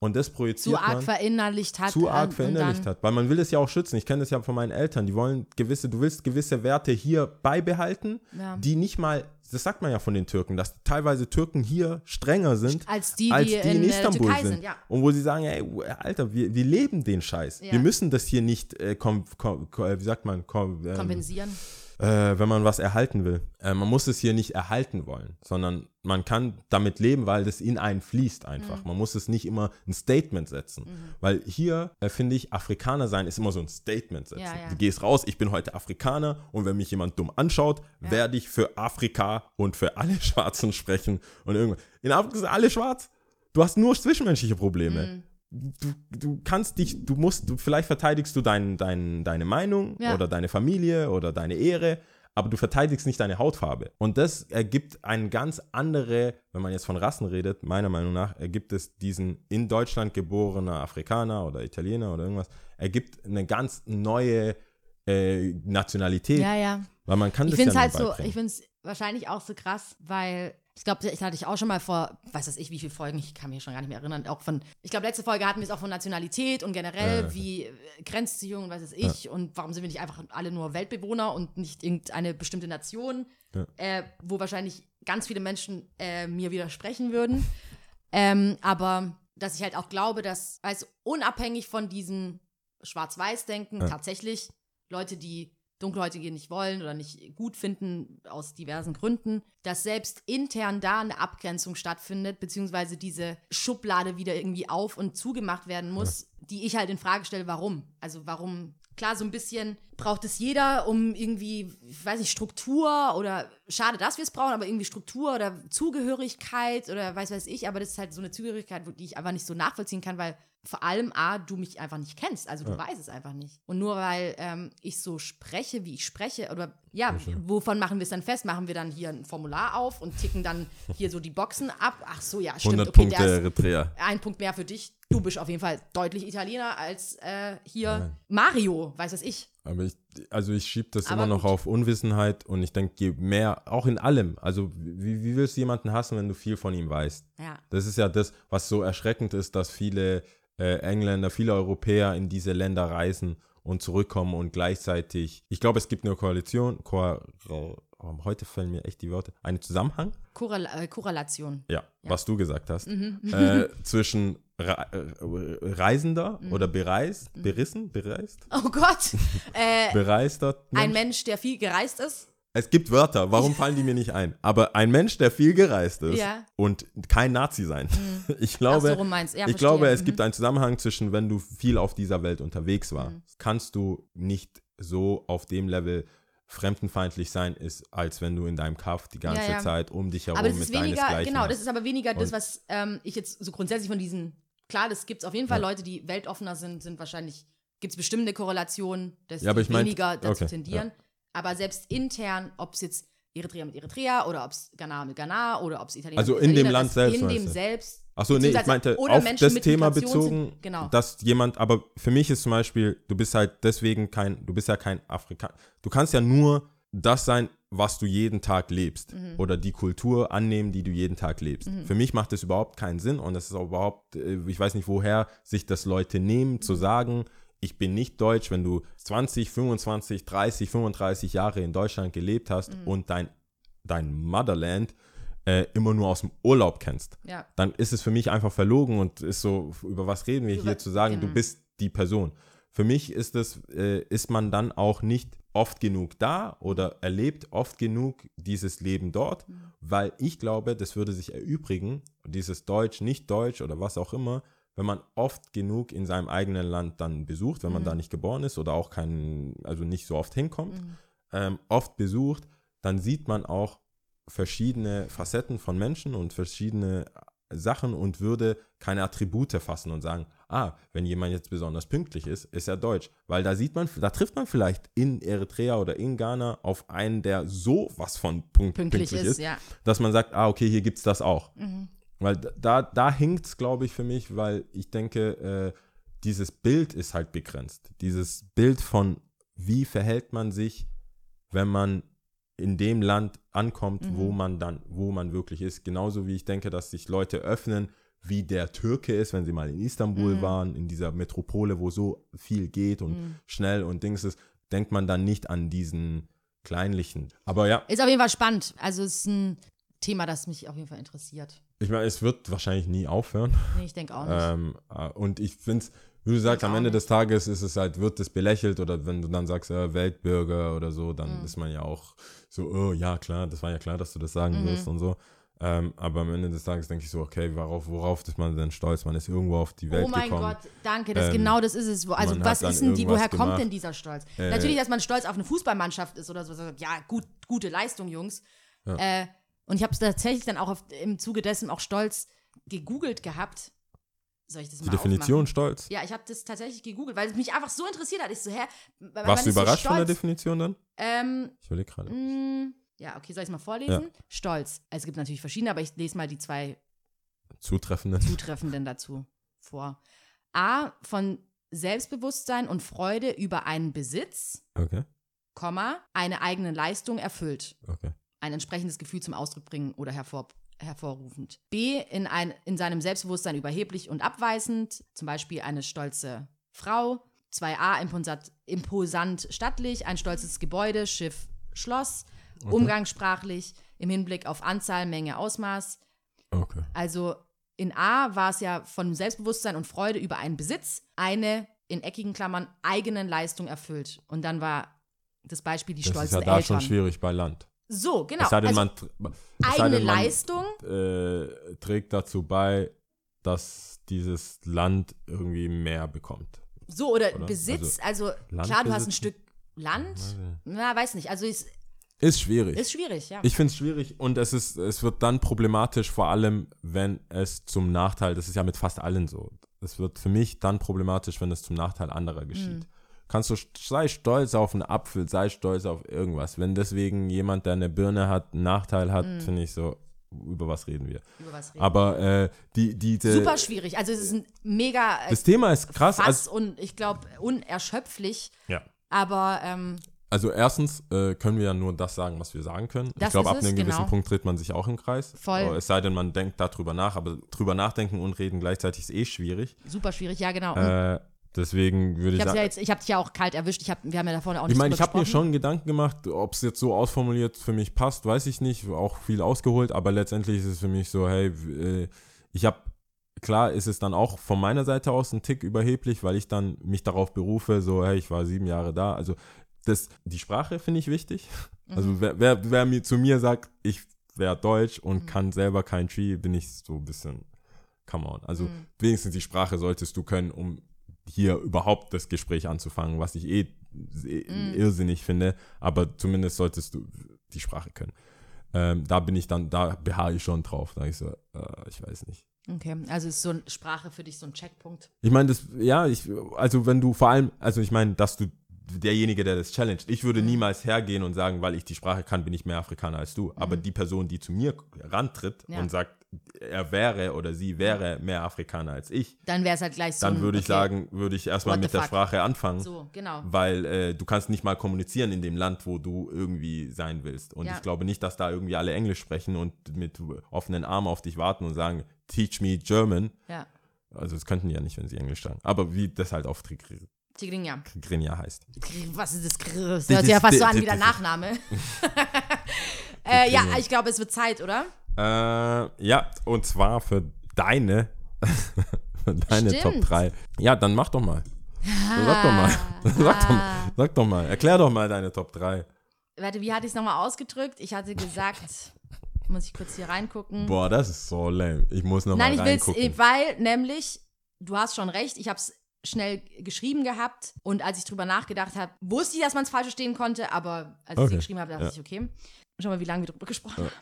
[SPEAKER 3] und das projiziert
[SPEAKER 2] zu arg
[SPEAKER 3] man
[SPEAKER 2] verinnerlicht hat.
[SPEAKER 3] zu arg verinnerlicht hat. Weil man will es ja auch schützen. Ich kenne das ja von meinen Eltern. Die wollen gewisse, du willst gewisse Werte hier beibehalten,
[SPEAKER 2] Ja.
[SPEAKER 3] die nicht mal, das sagt man ja von den Türken, dass teilweise Türken hier strenger sind
[SPEAKER 2] Als die,
[SPEAKER 3] als
[SPEAKER 2] die
[SPEAKER 3] die in,
[SPEAKER 2] in, äh,
[SPEAKER 3] Istanbul
[SPEAKER 2] Türkei
[SPEAKER 3] sind.
[SPEAKER 2] sind, ja.
[SPEAKER 3] Und wo sie sagen, ey, Alter, wir, wir leben den Scheiß.
[SPEAKER 2] Ja.
[SPEAKER 3] Wir müssen das hier nicht, äh, kom, kom, kom, wie sagt man, kom, ähm,
[SPEAKER 2] kompensieren.
[SPEAKER 3] Äh, wenn man was erhalten will. Äh, man muss es hier nicht erhalten wollen, sondern man kann damit leben, weil das in einen fließt einfach.
[SPEAKER 2] Mhm.
[SPEAKER 3] Man muss es nicht immer ein Statement setzen. Weil hier, äh, finde ich, Afrikaner sein ist immer so ein Statement setzen.
[SPEAKER 2] Ja, ja.
[SPEAKER 3] Du gehst raus, ich bin heute Afrikaner und wenn mich jemand dumm anschaut, werde ich für Afrika und für alle Schwarzen sprechen. Und irgendwann. In Afrika sind alle schwarz. Du hast nur zwischenmenschliche Probleme.
[SPEAKER 2] Mhm.
[SPEAKER 3] Du, du kannst dich, du musst, du, vielleicht verteidigst du dein, dein, deine Meinung
[SPEAKER 2] Ja.
[SPEAKER 3] oder deine Familie oder deine Ehre, aber du verteidigst nicht deine Hautfarbe. Und das ergibt eine ganz andere, wenn man jetzt von Rassen redet, meiner Meinung nach, ergibt es diesen in Deutschland geborener Afrikaner oder Italiener oder irgendwas, ergibt eine ganz neue äh, Nationalität,
[SPEAKER 2] Ja, ja.
[SPEAKER 3] weil man kann
[SPEAKER 2] Ich
[SPEAKER 3] das
[SPEAKER 2] finde es
[SPEAKER 3] ja
[SPEAKER 2] halt
[SPEAKER 3] nur
[SPEAKER 2] so, ich finde es wahrscheinlich auch so krass, weil ich glaube, das hatte ich auch schon mal vor, weiß das ich, wie viele Folgen, ich kann mich schon gar nicht mehr erinnern, auch von, ich glaube, letzte Folge hatten wir es auch von Nationalität und generell,
[SPEAKER 3] Ja, ja.
[SPEAKER 2] wie äh, Grenzziehung und weiß das ich und warum sind wir nicht einfach alle nur Weltbewohner und nicht irgendeine bestimmte Nation,
[SPEAKER 3] Ja.
[SPEAKER 2] äh, wo wahrscheinlich ganz viele Menschen äh, mir widersprechen würden. Ähm, aber dass ich halt auch glaube, dass, also unabhängig von diesem Schwarz-Weiß-Denken,
[SPEAKER 3] Ja.
[SPEAKER 2] tatsächlich Leute, die Dunkelhäutige nicht wollen oder nicht gut finden, aus diversen Gründen, dass selbst intern da eine Abgrenzung stattfindet, beziehungsweise diese Schublade wieder irgendwie auf und zugemacht werden muss, die ich halt in Frage stelle, warum? Also warum, klar, so ein bisschen braucht es jeder, um irgendwie, ich weiß nicht, Struktur oder schade, dass wir es brauchen, aber irgendwie Struktur oder Zugehörigkeit oder weiß weiß ich, aber das ist halt so eine Zugehörigkeit, die ich einfach nicht so nachvollziehen kann, weil vor allem A, du mich einfach nicht kennst, also du weißt es einfach nicht. Und nur weil ähm, ich so spreche, wie ich spreche, oder ja, wovon machen wir es dann fest? Machen wir dann hier ein Formular auf und ticken dann hier so die Boxen ab? Ach so, ja, stimmt.
[SPEAKER 3] 100
[SPEAKER 2] okay,
[SPEAKER 3] Punkte
[SPEAKER 2] der ist
[SPEAKER 3] Eritrea.
[SPEAKER 2] ein Punkt mehr für dich. Du bist auf jeden Fall deutlich Italiener als äh, hier Mario, weiß das ich.
[SPEAKER 3] Aber ich, also ich schiebe das
[SPEAKER 2] Aber
[SPEAKER 3] immer noch
[SPEAKER 2] gut.
[SPEAKER 3] auf Unwissenheit und ich denke, je mehr, auch in allem, also wie, wie willst du jemanden hassen, wenn du viel von ihm weißt?
[SPEAKER 2] Ja.
[SPEAKER 3] Das ist ja das, was so erschreckend ist, dass viele äh, Engländer, viele Europäer in diese Länder reisen und zurückkommen und gleichzeitig, ich glaube, es gibt eine Koalition, Ko oh, heute fallen mir echt die Worte, einen Zusammenhang,
[SPEAKER 2] Korrel äh, Korrelation.
[SPEAKER 3] ja, was du gesagt hast,
[SPEAKER 2] Mhm.
[SPEAKER 3] äh, zwischen Reisender
[SPEAKER 2] Mhm.
[SPEAKER 3] oder bereist, berissen, bereist,
[SPEAKER 2] Oh Gott. äh,
[SPEAKER 3] bereister
[SPEAKER 2] ein Mensch, der viel gereist ist.
[SPEAKER 3] Es gibt Wörter, warum fallen die mir nicht ein? Aber ein Mensch, der viel gereist ist
[SPEAKER 2] Ja. Mhm.
[SPEAKER 3] und kein Nazi sein. Ich
[SPEAKER 2] Ach
[SPEAKER 3] glaube,
[SPEAKER 2] so. Ja,
[SPEAKER 3] ich
[SPEAKER 2] verstehe.
[SPEAKER 3] glaube, es
[SPEAKER 2] Mhm.
[SPEAKER 3] gibt einen Zusammenhang zwischen, wenn du viel auf dieser Welt unterwegs warst, kannst du nicht so auf dem Level fremdenfeindlich sein, ist, als wenn du in deinem Kaff die ganze
[SPEAKER 2] Ja, ja.
[SPEAKER 3] Zeit um dich herum
[SPEAKER 2] Aber das
[SPEAKER 3] mit
[SPEAKER 2] ist weniger,
[SPEAKER 3] deinesgleichen
[SPEAKER 2] genau, das ist aber weniger das,
[SPEAKER 3] Und-
[SPEAKER 2] was ähm, ich jetzt so grundsätzlich von diesen, klar, das gibt es auf jeden Fall,
[SPEAKER 3] Ja.
[SPEAKER 2] Leute, die weltoffener sind, sind wahrscheinlich, gibt es bestimmte Korrelationen, dass
[SPEAKER 3] Ja,
[SPEAKER 2] die weniger dazu
[SPEAKER 3] okay,
[SPEAKER 2] tendieren. Aber selbst intern, ob es jetzt Eritrea mit Eritrea oder ob es Ghana mit Ghana oder ob es Italiener
[SPEAKER 3] Also
[SPEAKER 2] mit
[SPEAKER 3] in dem
[SPEAKER 2] Italiener,
[SPEAKER 3] Land selbst,
[SPEAKER 2] In dem selbst.
[SPEAKER 3] Achso, nee, ich meinte
[SPEAKER 2] oder
[SPEAKER 3] auf
[SPEAKER 2] Menschen
[SPEAKER 3] das Thema
[SPEAKER 2] Migration sind-
[SPEAKER 3] bezogen,
[SPEAKER 2] genau.
[SPEAKER 3] dass jemand, aber für mich ist zum Beispiel, du bist halt deswegen kein, du bist ja kein Afrikaner. Du kannst ja nur das sein, was du jeden Tag lebst
[SPEAKER 2] Mhm.
[SPEAKER 3] oder die Kultur annehmen, die du jeden Tag lebst. Für mich macht das überhaupt keinen Sinn und das ist auch überhaupt, äh, ich weiß nicht, woher sich das Leute nehmen,
[SPEAKER 2] Mhm.
[SPEAKER 3] zu sagen, ich bin nicht deutsch, wenn du 20, 25, 30, 35 Jahre in Deutschland gelebt hast
[SPEAKER 2] Mhm.
[SPEAKER 3] und dein, dein Motherland äh, immer nur aus dem Urlaub kennst
[SPEAKER 2] Ja.
[SPEAKER 3] dann ist es für mich einfach verlogen und ist so, über was reden wir
[SPEAKER 2] Über-
[SPEAKER 3] hier, zu sagen,
[SPEAKER 2] genau.
[SPEAKER 3] du bist die Person. Für mich ist es, äh, ist man dann auch nicht oft genug da oder erlebt oft genug dieses Leben dort,
[SPEAKER 2] Mhm.
[SPEAKER 3] weil ich glaube, das würde sich erübrigen, dieses Deutsch, nicht Deutsch oder was auch immer, wenn man oft genug in seinem eigenen Land dann besucht, wenn man
[SPEAKER 2] Mhm.
[SPEAKER 3] da nicht geboren ist oder auch kein, also nicht so oft hinkommt, ähm, oft besucht, dann sieht man auch verschiedene Facetten von Menschen und verschiedene Sachen und würde keine Attribute fassen und sagen, ah, wenn jemand jetzt besonders pünktlich ist, ist er deutsch. Weil da sieht man, da trifft man vielleicht in Eritrea oder in Ghana auf einen, der so was von
[SPEAKER 2] Pünktlich
[SPEAKER 3] pünktlich,
[SPEAKER 2] ist,
[SPEAKER 3] ist,
[SPEAKER 2] ja.
[SPEAKER 3] dass man sagt, ah, okay, hier gibt es das auch.
[SPEAKER 2] Mhm.
[SPEAKER 3] Weil da, da hinkt es, glaube ich, für mich, weil ich denke, äh, dieses Bild ist halt begrenzt. Dieses Bild von, wie verhält man sich, wenn man in dem Land ankommt, wo
[SPEAKER 2] Mhm.
[SPEAKER 3] man dann, wo man wirklich ist. Genauso wie ich denke, dass sich Leute öffnen, wie der Türke ist, wenn sie mal in Istanbul
[SPEAKER 2] Mhm.
[SPEAKER 3] waren, in dieser Metropole, wo so viel geht und
[SPEAKER 2] Mhm.
[SPEAKER 3] schnell und Dings ist, denkt man dann nicht an diesen kleinlichen. Aber ja,
[SPEAKER 2] Ist auf jeden Fall spannend. Also es ist ein Thema, das mich auf jeden Fall interessiert.
[SPEAKER 3] ich meine, es wird wahrscheinlich nie aufhören.
[SPEAKER 2] Nee, ich denke auch nicht.
[SPEAKER 3] Ähm, äh, und ich finde es, wie du sagst, am Ende
[SPEAKER 2] nicht.
[SPEAKER 3] des Tages ist es halt, wird es belächelt oder wenn du dann sagst, äh, Weltbürger oder so, dann
[SPEAKER 2] Mhm.
[SPEAKER 3] ist man ja auch so, oh ja, klar, das war ja klar, dass du das sagen
[SPEAKER 2] Mhm.
[SPEAKER 3] wirst und so. Ähm, aber am Ende des Tages denke ich so, okay, worauf, worauf ist man denn stolz? Man ist irgendwo auf die Welt
[SPEAKER 2] Oh mein
[SPEAKER 3] gekommen.
[SPEAKER 2] Gott, danke, das
[SPEAKER 3] Ähm,
[SPEAKER 2] genau das ist es. Also was ist denn die, woher kommt
[SPEAKER 3] gemacht.
[SPEAKER 2] denn dieser Stolz?
[SPEAKER 3] Äh,
[SPEAKER 2] Natürlich, dass man stolz auf eine Fußballmannschaft ist oder so. Ja, gut, gute Leistung, Jungs.
[SPEAKER 3] Ja.
[SPEAKER 2] Äh, und ich habe es tatsächlich dann auch auf, im Zuge dessen auch stolz gegoogelt gehabt. Soll ich das
[SPEAKER 3] Die
[SPEAKER 2] mal
[SPEAKER 3] Definition
[SPEAKER 2] aufmachen?
[SPEAKER 3] stolz.
[SPEAKER 2] Ja, ich habe das tatsächlich gegoogelt, weil es mich einfach so interessiert hat. Ich so, hä?
[SPEAKER 3] Warst du
[SPEAKER 2] ist so
[SPEAKER 3] überrascht von der. Definition dann?
[SPEAKER 2] Ähm,
[SPEAKER 3] Ich überlege gerade.
[SPEAKER 2] Ja, okay, soll ich es mal vorlesen? Stolz. Es gibt natürlich verschiedene, aber ich lese mal die zwei
[SPEAKER 3] Zutreffenden.
[SPEAKER 2] Zutreffenden dazu vor. A, von Selbstbewusstsein und Freude über einen Besitz,
[SPEAKER 3] Okay,
[SPEAKER 2] Komma, eine eigene Leistung erfüllt.
[SPEAKER 3] okay.
[SPEAKER 2] Ein entsprechendes Gefühl zum Ausdruck bringen oder hervor, hervorrufend. B, in, ein, in seinem Selbstbewusstsein überheblich und abweisend, zum Beispiel eine stolze Frau. 2a, imposant, imposant stattlich, ein stolzes Gebäude, Schiff, Schloss. Umgangssprachlich, im Hinblick auf Anzahl, Menge, Ausmaß.
[SPEAKER 3] Okay.
[SPEAKER 2] Also in A war es ja von Selbstbewusstsein und Freude über einen Besitz eine in eckigen Klammern eigenen Leistung erfüllt. Und dann war das Beispiel die
[SPEAKER 3] Das ist
[SPEAKER 2] stolzen
[SPEAKER 3] ja da
[SPEAKER 2] Eltern.
[SPEAKER 3] schon schwierig bei Land.
[SPEAKER 2] So, genau.
[SPEAKER 3] es sei denn,
[SPEAKER 2] also
[SPEAKER 3] man, es
[SPEAKER 2] eigene
[SPEAKER 3] man
[SPEAKER 2] Leistung.
[SPEAKER 3] äh, trägt dazu bei, dass dieses Land irgendwie mehr bekommt.
[SPEAKER 2] So, oder,
[SPEAKER 3] Oder?
[SPEAKER 2] Besitz, also,
[SPEAKER 3] Land
[SPEAKER 2] klar, du hast ein? Stück Land. Na, weiß nicht. Also es
[SPEAKER 3] Ist schwierig.
[SPEAKER 2] ist schwierig, ja.
[SPEAKER 3] ich finde es schwierig und es ist, es wird dann problematisch, vor allem, wenn es zum Nachteil, das ist ja mit fast allen so. Es wird für mich dann problematisch, wenn es zum Nachteil anderer geschieht.
[SPEAKER 2] Mhm.
[SPEAKER 3] Kannst du, sei stolz auf einen Apfel, sei stolz auf irgendwas. Wenn deswegen jemand, der eine Birne hat, einen Nachteil hat,
[SPEAKER 2] Mhm.
[SPEAKER 3] finde ich so, über was reden wir?
[SPEAKER 2] über was reden.
[SPEAKER 3] Aber äh, die, diese,
[SPEAKER 2] Super schwierig. Also es ist ein mega
[SPEAKER 3] das Thema ist krass.
[SPEAKER 2] Fass
[SPEAKER 3] Also,
[SPEAKER 2] und ich glaube unerschöpflich.
[SPEAKER 3] ja.
[SPEAKER 2] Aber ähm,
[SPEAKER 3] Also erstens äh, können wir ja nur das sagen, was wir sagen können.
[SPEAKER 2] Das
[SPEAKER 3] ich glaube, ab einem gewissen
[SPEAKER 2] genau.
[SPEAKER 3] Punkt dreht man sich auch im Kreis.
[SPEAKER 2] Voll.
[SPEAKER 3] Aber es sei denn, man denkt darüber nach, aber drüber nachdenken und reden gleichzeitig ist eh schwierig.
[SPEAKER 2] super schwierig, ja genau.
[SPEAKER 3] Äh, deswegen würde
[SPEAKER 2] ich
[SPEAKER 3] ich sagen.
[SPEAKER 2] ja jetzt, ich habe dich ja auch kalt erwischt. Ich hab, wir haben ja davon auch nicht
[SPEAKER 3] ich meine, ich habe mir schon Gedanken gemacht, ob es jetzt so ausformuliert für mich passt, weiß ich nicht. Auch viel ausgeholt, aber letztendlich ist es für mich so, hey, äh, ich habe, klar ist es dann auch von meiner Seite aus ein Tick überheblich, weil ich dann mich darauf berufe, so, hey, ich war sieben Jahre da. Also das, die Sprache finde ich wichtig.
[SPEAKER 2] Mhm.
[SPEAKER 3] Also wer, wer, wer mir zu mir sagt, ich wäre deutsch und
[SPEAKER 2] Mhm.
[SPEAKER 3] kann selber kein Tree, bin ich so ein bisschen, come on. Also
[SPEAKER 2] Mhm.
[SPEAKER 3] wenigstens die Sprache solltest du können, um hier überhaupt das Gespräch anzufangen, was ich eh eh
[SPEAKER 2] Mhm.
[SPEAKER 3] irrsinnig finde, aber zumindest solltest du die Sprache können. Ähm, da bin ich dann, da beharre ich schon drauf. Da ich so, äh, ich weiß nicht.
[SPEAKER 2] Okay, also ist so eine Sprache für dich so ein Checkpunkt.
[SPEAKER 3] Ich meine, das, ja, ich, also wenn du vor allem, also ich meine, dass du derjenige, der das challenged. Ich würde niemals hergehen und sagen, weil ich die Sprache kann, bin ich mehr Afrikaner als du. Aber die Person, die zu mir rantritt
[SPEAKER 2] Ja.
[SPEAKER 3] und sagt, er wäre oder sie wäre mehr Afrikaner als ich,
[SPEAKER 2] Dann wäre es halt gleich so.
[SPEAKER 3] dann würde ich
[SPEAKER 2] okay,
[SPEAKER 3] sagen, würde ich erstmal mit der
[SPEAKER 2] fuck?
[SPEAKER 3] Sprache anfangen.
[SPEAKER 2] So, genau.
[SPEAKER 3] Weil äh, du kannst nicht mal kommunizieren in dem Land, wo du irgendwie sein willst. Und
[SPEAKER 2] Ja.
[SPEAKER 3] ich glaube nicht, dass da irgendwie alle Englisch sprechen und mit offenen Armen auf dich warten und sagen, teach me German.
[SPEAKER 2] Ja.
[SPEAKER 3] Also das könnten die ja nicht, wenn sie Englisch sagen. Aber wie das halt auf Tigri-
[SPEAKER 2] Tigrinja.
[SPEAKER 3] Grinja heißt.
[SPEAKER 2] Was ist das? Das hört sich ja fast so an wie der Nachname. äh, ja, ich glaube, es wird Zeit, oder?
[SPEAKER 3] Äh, ja, und zwar für deine, für deine
[SPEAKER 2] Stimmt.
[SPEAKER 3] Top 3. Ja, dann mach doch mal. Sag doch mal. Sag doch mal. Sag doch mal. Erklär doch mal deine Top 3.
[SPEAKER 2] Warte, wie hatte ich es nochmal ausgedrückt? Ich hatte gesagt, muss ich kurz hier reingucken.
[SPEAKER 3] Boah, das ist so lame. Ich muss noch
[SPEAKER 2] Nein,
[SPEAKER 3] mal
[SPEAKER 2] ich will es,
[SPEAKER 3] reingucken.
[SPEAKER 2] weil nämlich, du hast schon recht, ich habe es schnell geschrieben gehabt und als ich drüber nachgedacht habe, wusste ich, dass man es falsch verstehen konnte, aber als ich
[SPEAKER 3] Okay.
[SPEAKER 2] es geschrieben habe, dachte
[SPEAKER 3] Ja.
[SPEAKER 2] ich, okay. Schau mal, wie lange wir drüber gesprochen haben.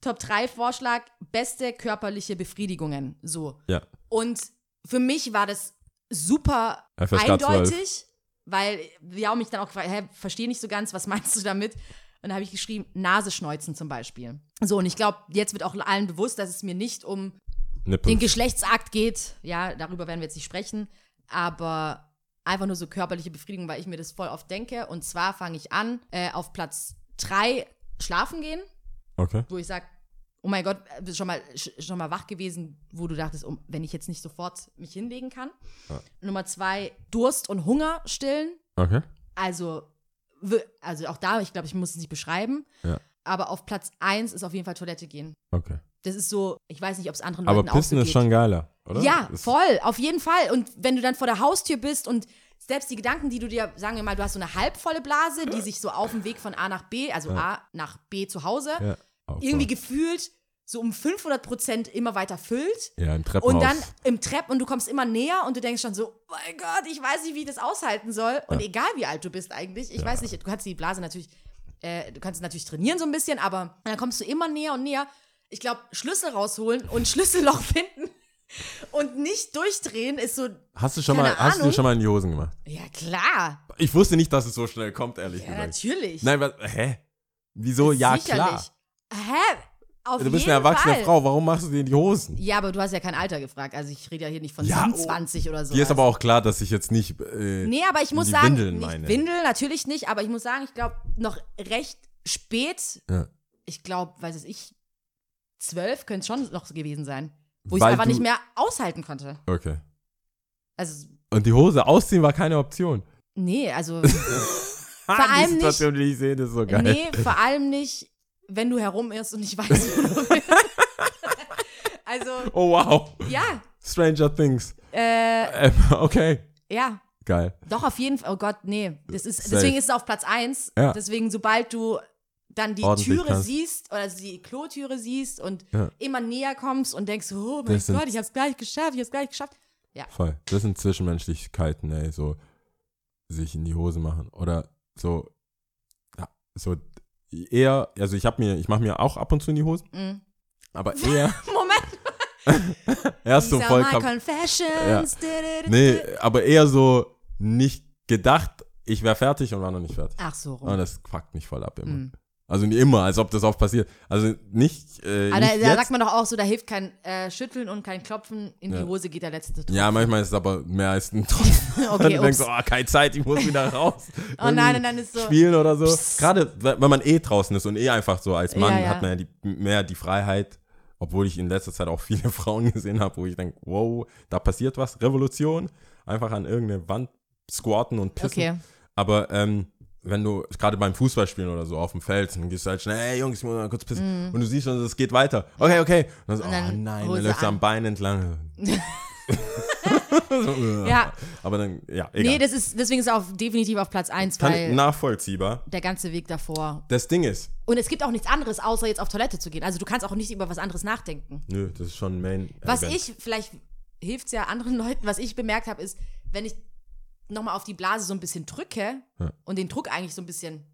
[SPEAKER 2] Top 3 Vorschlag, beste körperliche Befriedigungen. So.
[SPEAKER 3] Ja.
[SPEAKER 2] Und für mich war das super
[SPEAKER 3] 12.
[SPEAKER 2] eindeutig, weil wir haben mich dann auch gefragt, hä, verstehe nicht so ganz, was meinst du damit? Und da habe ich geschrieben, Nase schneuzen zum Beispiel. So, und ich glaube, jetzt wird auch allen bewusst, dass es mir nicht um
[SPEAKER 3] Nippel.
[SPEAKER 2] den Geschlechtsakt geht. Ja, darüber werden wir jetzt nicht sprechen. Aber einfach nur so körperliche Befriedigung, weil ich mir das voll oft denke. Und zwar fange ich an, äh, auf Platz drei schlafen gehen,
[SPEAKER 3] Okay.
[SPEAKER 2] wo ich sage, oh mein Gott, bist du schon mal, sch- schon mal wach gewesen, wo du dachtest, oh, wenn ich jetzt nicht sofort mich hinlegen kann.
[SPEAKER 3] Ja.
[SPEAKER 2] Nummer zwei, Durst und Hunger stillen.
[SPEAKER 3] Okay.
[SPEAKER 2] Also, also auch da, ich glaube, ich muss es nicht beschreiben.
[SPEAKER 3] Ja.
[SPEAKER 2] Aber auf Platz eins ist auf jeden Fall Toilette gehen.
[SPEAKER 3] Okay.
[SPEAKER 2] Das ist so, ich weiß nicht, ob es anderen
[SPEAKER 3] Aber
[SPEAKER 2] Leuten
[SPEAKER 3] Pissen ist schon geiler, oder?
[SPEAKER 2] Ja,
[SPEAKER 3] Ist-
[SPEAKER 2] voll, auf jeden Fall. Und wenn du dann vor der Haustür bist und selbst die Gedanken, die du dir, sagen wir mal, du hast so eine halbvolle Blase, die sich so auf dem Weg von A nach B, also A nach B zu Hause,
[SPEAKER 3] Ja. Auch
[SPEAKER 2] irgendwie gefühlt so um 500 Prozent immer weiter füllt.
[SPEAKER 3] Ja, im Treppenhaus.
[SPEAKER 2] Und dann im Trepp und du kommst immer näher und du denkst schon so, oh mein Gott, ich weiß nicht, wie ich das aushalten soll. Und egal wie alt du bist eigentlich, ich weiß nicht, du kannst die Blase natürlich, äh, du kannst natürlich trainieren so ein bisschen, aber dann kommst du immer näher und näher. Ich glaube, Schlüssel rausholen und Schlüsselloch finden und nicht durchdrehen ist so,
[SPEAKER 3] Hast du schon mal, hast du
[SPEAKER 2] Ahnung.
[SPEAKER 3] schon mal in die Hosen gemacht?
[SPEAKER 2] ja klar,
[SPEAKER 3] Ich wusste nicht, dass es so schnell kommt, ehrlich
[SPEAKER 2] ja
[SPEAKER 3] gesagt.
[SPEAKER 2] natürlich.
[SPEAKER 3] Nein, was, hä? Wieso? Ja,
[SPEAKER 2] Sicherlich. Hä? Auf
[SPEAKER 3] klar. Du bist eine erwachsene
[SPEAKER 2] Fall.
[SPEAKER 3] Frau, warum machst du dir in die Hosen?
[SPEAKER 2] Ja, aber du hast ja kein Alter gefragt. Also ich rede ja hier nicht von
[SPEAKER 3] Ja,
[SPEAKER 2] 27 oder so.
[SPEAKER 3] Dir ist aber auch klar, dass ich jetzt nicht. Äh,
[SPEAKER 2] Nee, aber ich muss sagen,
[SPEAKER 3] Windeln
[SPEAKER 2] nicht
[SPEAKER 3] meine.
[SPEAKER 2] Windel natürlich nicht, aber ich muss sagen, ich glaube, noch recht spät,
[SPEAKER 3] Ja.
[SPEAKER 2] ich glaube, weiß es ich, zwölf könnte es schon noch gewesen sein, wo ich
[SPEAKER 3] Weil
[SPEAKER 2] einfach nicht mehr aushalten konnte.
[SPEAKER 3] Okay.
[SPEAKER 2] Also,
[SPEAKER 3] Und die Hose ausziehen war keine Option.
[SPEAKER 2] nee, also,
[SPEAKER 3] Vor
[SPEAKER 2] allem
[SPEAKER 3] die
[SPEAKER 2] nicht-
[SPEAKER 3] Situation, die ich sehe, das ist so geil.
[SPEAKER 2] nee, vor allem nicht, wenn du herum irrst und nicht weißt, wo du bist. Also,
[SPEAKER 3] Oh, wow.
[SPEAKER 2] ja,
[SPEAKER 3] Stranger Things.
[SPEAKER 2] äh,
[SPEAKER 3] Ähm, okay.
[SPEAKER 2] ja,
[SPEAKER 3] Geil.
[SPEAKER 2] Doch, auf jeden Fall. Oh Gott, nee. Das ist,
[SPEAKER 3] Safe.
[SPEAKER 2] deswegen ist es auf Platz 1.
[SPEAKER 3] Ja.
[SPEAKER 2] Deswegen, sobald du dann die
[SPEAKER 3] Ordentlich
[SPEAKER 2] Türe
[SPEAKER 3] kannst.
[SPEAKER 2] siehst oder die Klotüre siehst und
[SPEAKER 3] Ja.
[SPEAKER 2] immer näher kommst und denkst, oh mein
[SPEAKER 3] Das
[SPEAKER 2] Gott, ich hab's gleich geschafft, ich hab's gleich geschafft.
[SPEAKER 3] Voll. Das sind Zwischenmenschlichkeiten, ey. So sich in die Hose machen. Oder so. Ja, so eher. Also ich habe mir, ich mache mir auch ab und zu in die Hose.
[SPEAKER 2] Mhm.
[SPEAKER 3] Aber eher.
[SPEAKER 2] Moment.
[SPEAKER 3] erst so voll
[SPEAKER 2] confessions.
[SPEAKER 3] Nee, aber eher so nicht gedacht, ich wäre fertig und war noch nicht fertig.
[SPEAKER 2] Ach so rum.
[SPEAKER 3] Und das fuckt mich voll ab immer.
[SPEAKER 2] Mhm.
[SPEAKER 3] Also nicht immer, als ob das auch passiert. Also nicht, äh,
[SPEAKER 2] Aber da,
[SPEAKER 3] nicht
[SPEAKER 2] da
[SPEAKER 3] jetzt.
[SPEAKER 2] sagt man doch auch so, da hilft kein äh, Schütteln und kein Klopfen. In
[SPEAKER 3] Ja.
[SPEAKER 2] die Hose geht der letzte Tropfen.
[SPEAKER 3] ja, manchmal ist es aber mehr als ein Tropfen.
[SPEAKER 2] Okay,
[SPEAKER 3] du denkst, oh, keine Zeit, ich muss wieder raus.
[SPEAKER 2] Oh nein, und dann ist so-
[SPEAKER 3] Spielen oder so.
[SPEAKER 2] Psst.
[SPEAKER 3] Gerade wenn man eh draußen ist und eh einfach so als Mann
[SPEAKER 2] Ja, ja.
[SPEAKER 3] hat man ja die, mehr die Freiheit, obwohl ich in letzter Zeit auch viele Frauen gesehen habe, wo ich denke, wow, da passiert was, Revolution. Einfach an irgendeine Wand squatten und pissen.
[SPEAKER 2] Okay.
[SPEAKER 3] Aber ähm, wenn du gerade beim Fußballspielen oder so auf dem Feld, dann gehst du halt schnell, hey Jungs, ich muss mal kurz pissen. Und du siehst schon, es geht weiter. Okay, okay. Und dann so.
[SPEAKER 2] Und dann
[SPEAKER 3] oh nein,
[SPEAKER 2] Hose
[SPEAKER 3] dann läufst du am Bein entlang.
[SPEAKER 2] Ja.
[SPEAKER 3] Aber dann, ja, egal.
[SPEAKER 2] Nee, das ist, deswegen ist es auch definitiv auf Platz 1,
[SPEAKER 3] Kann
[SPEAKER 2] weil
[SPEAKER 3] nachvollziehbar.
[SPEAKER 2] der ganze Weg davor
[SPEAKER 3] Das Ding ist,
[SPEAKER 2] Und es gibt auch nichts anderes, außer jetzt auf Toilette zu gehen. Also du kannst auch nicht über was anderes nachdenken.
[SPEAKER 3] nö, das ist schon Main.
[SPEAKER 2] Was
[SPEAKER 3] Event.
[SPEAKER 2] ich, vielleicht hilft es ja anderen Leuten, was ich bemerkt habe, ist, wenn ich nochmal auf die Blase so ein bisschen drücke
[SPEAKER 3] Ja.
[SPEAKER 2] und den Druck eigentlich so ein bisschen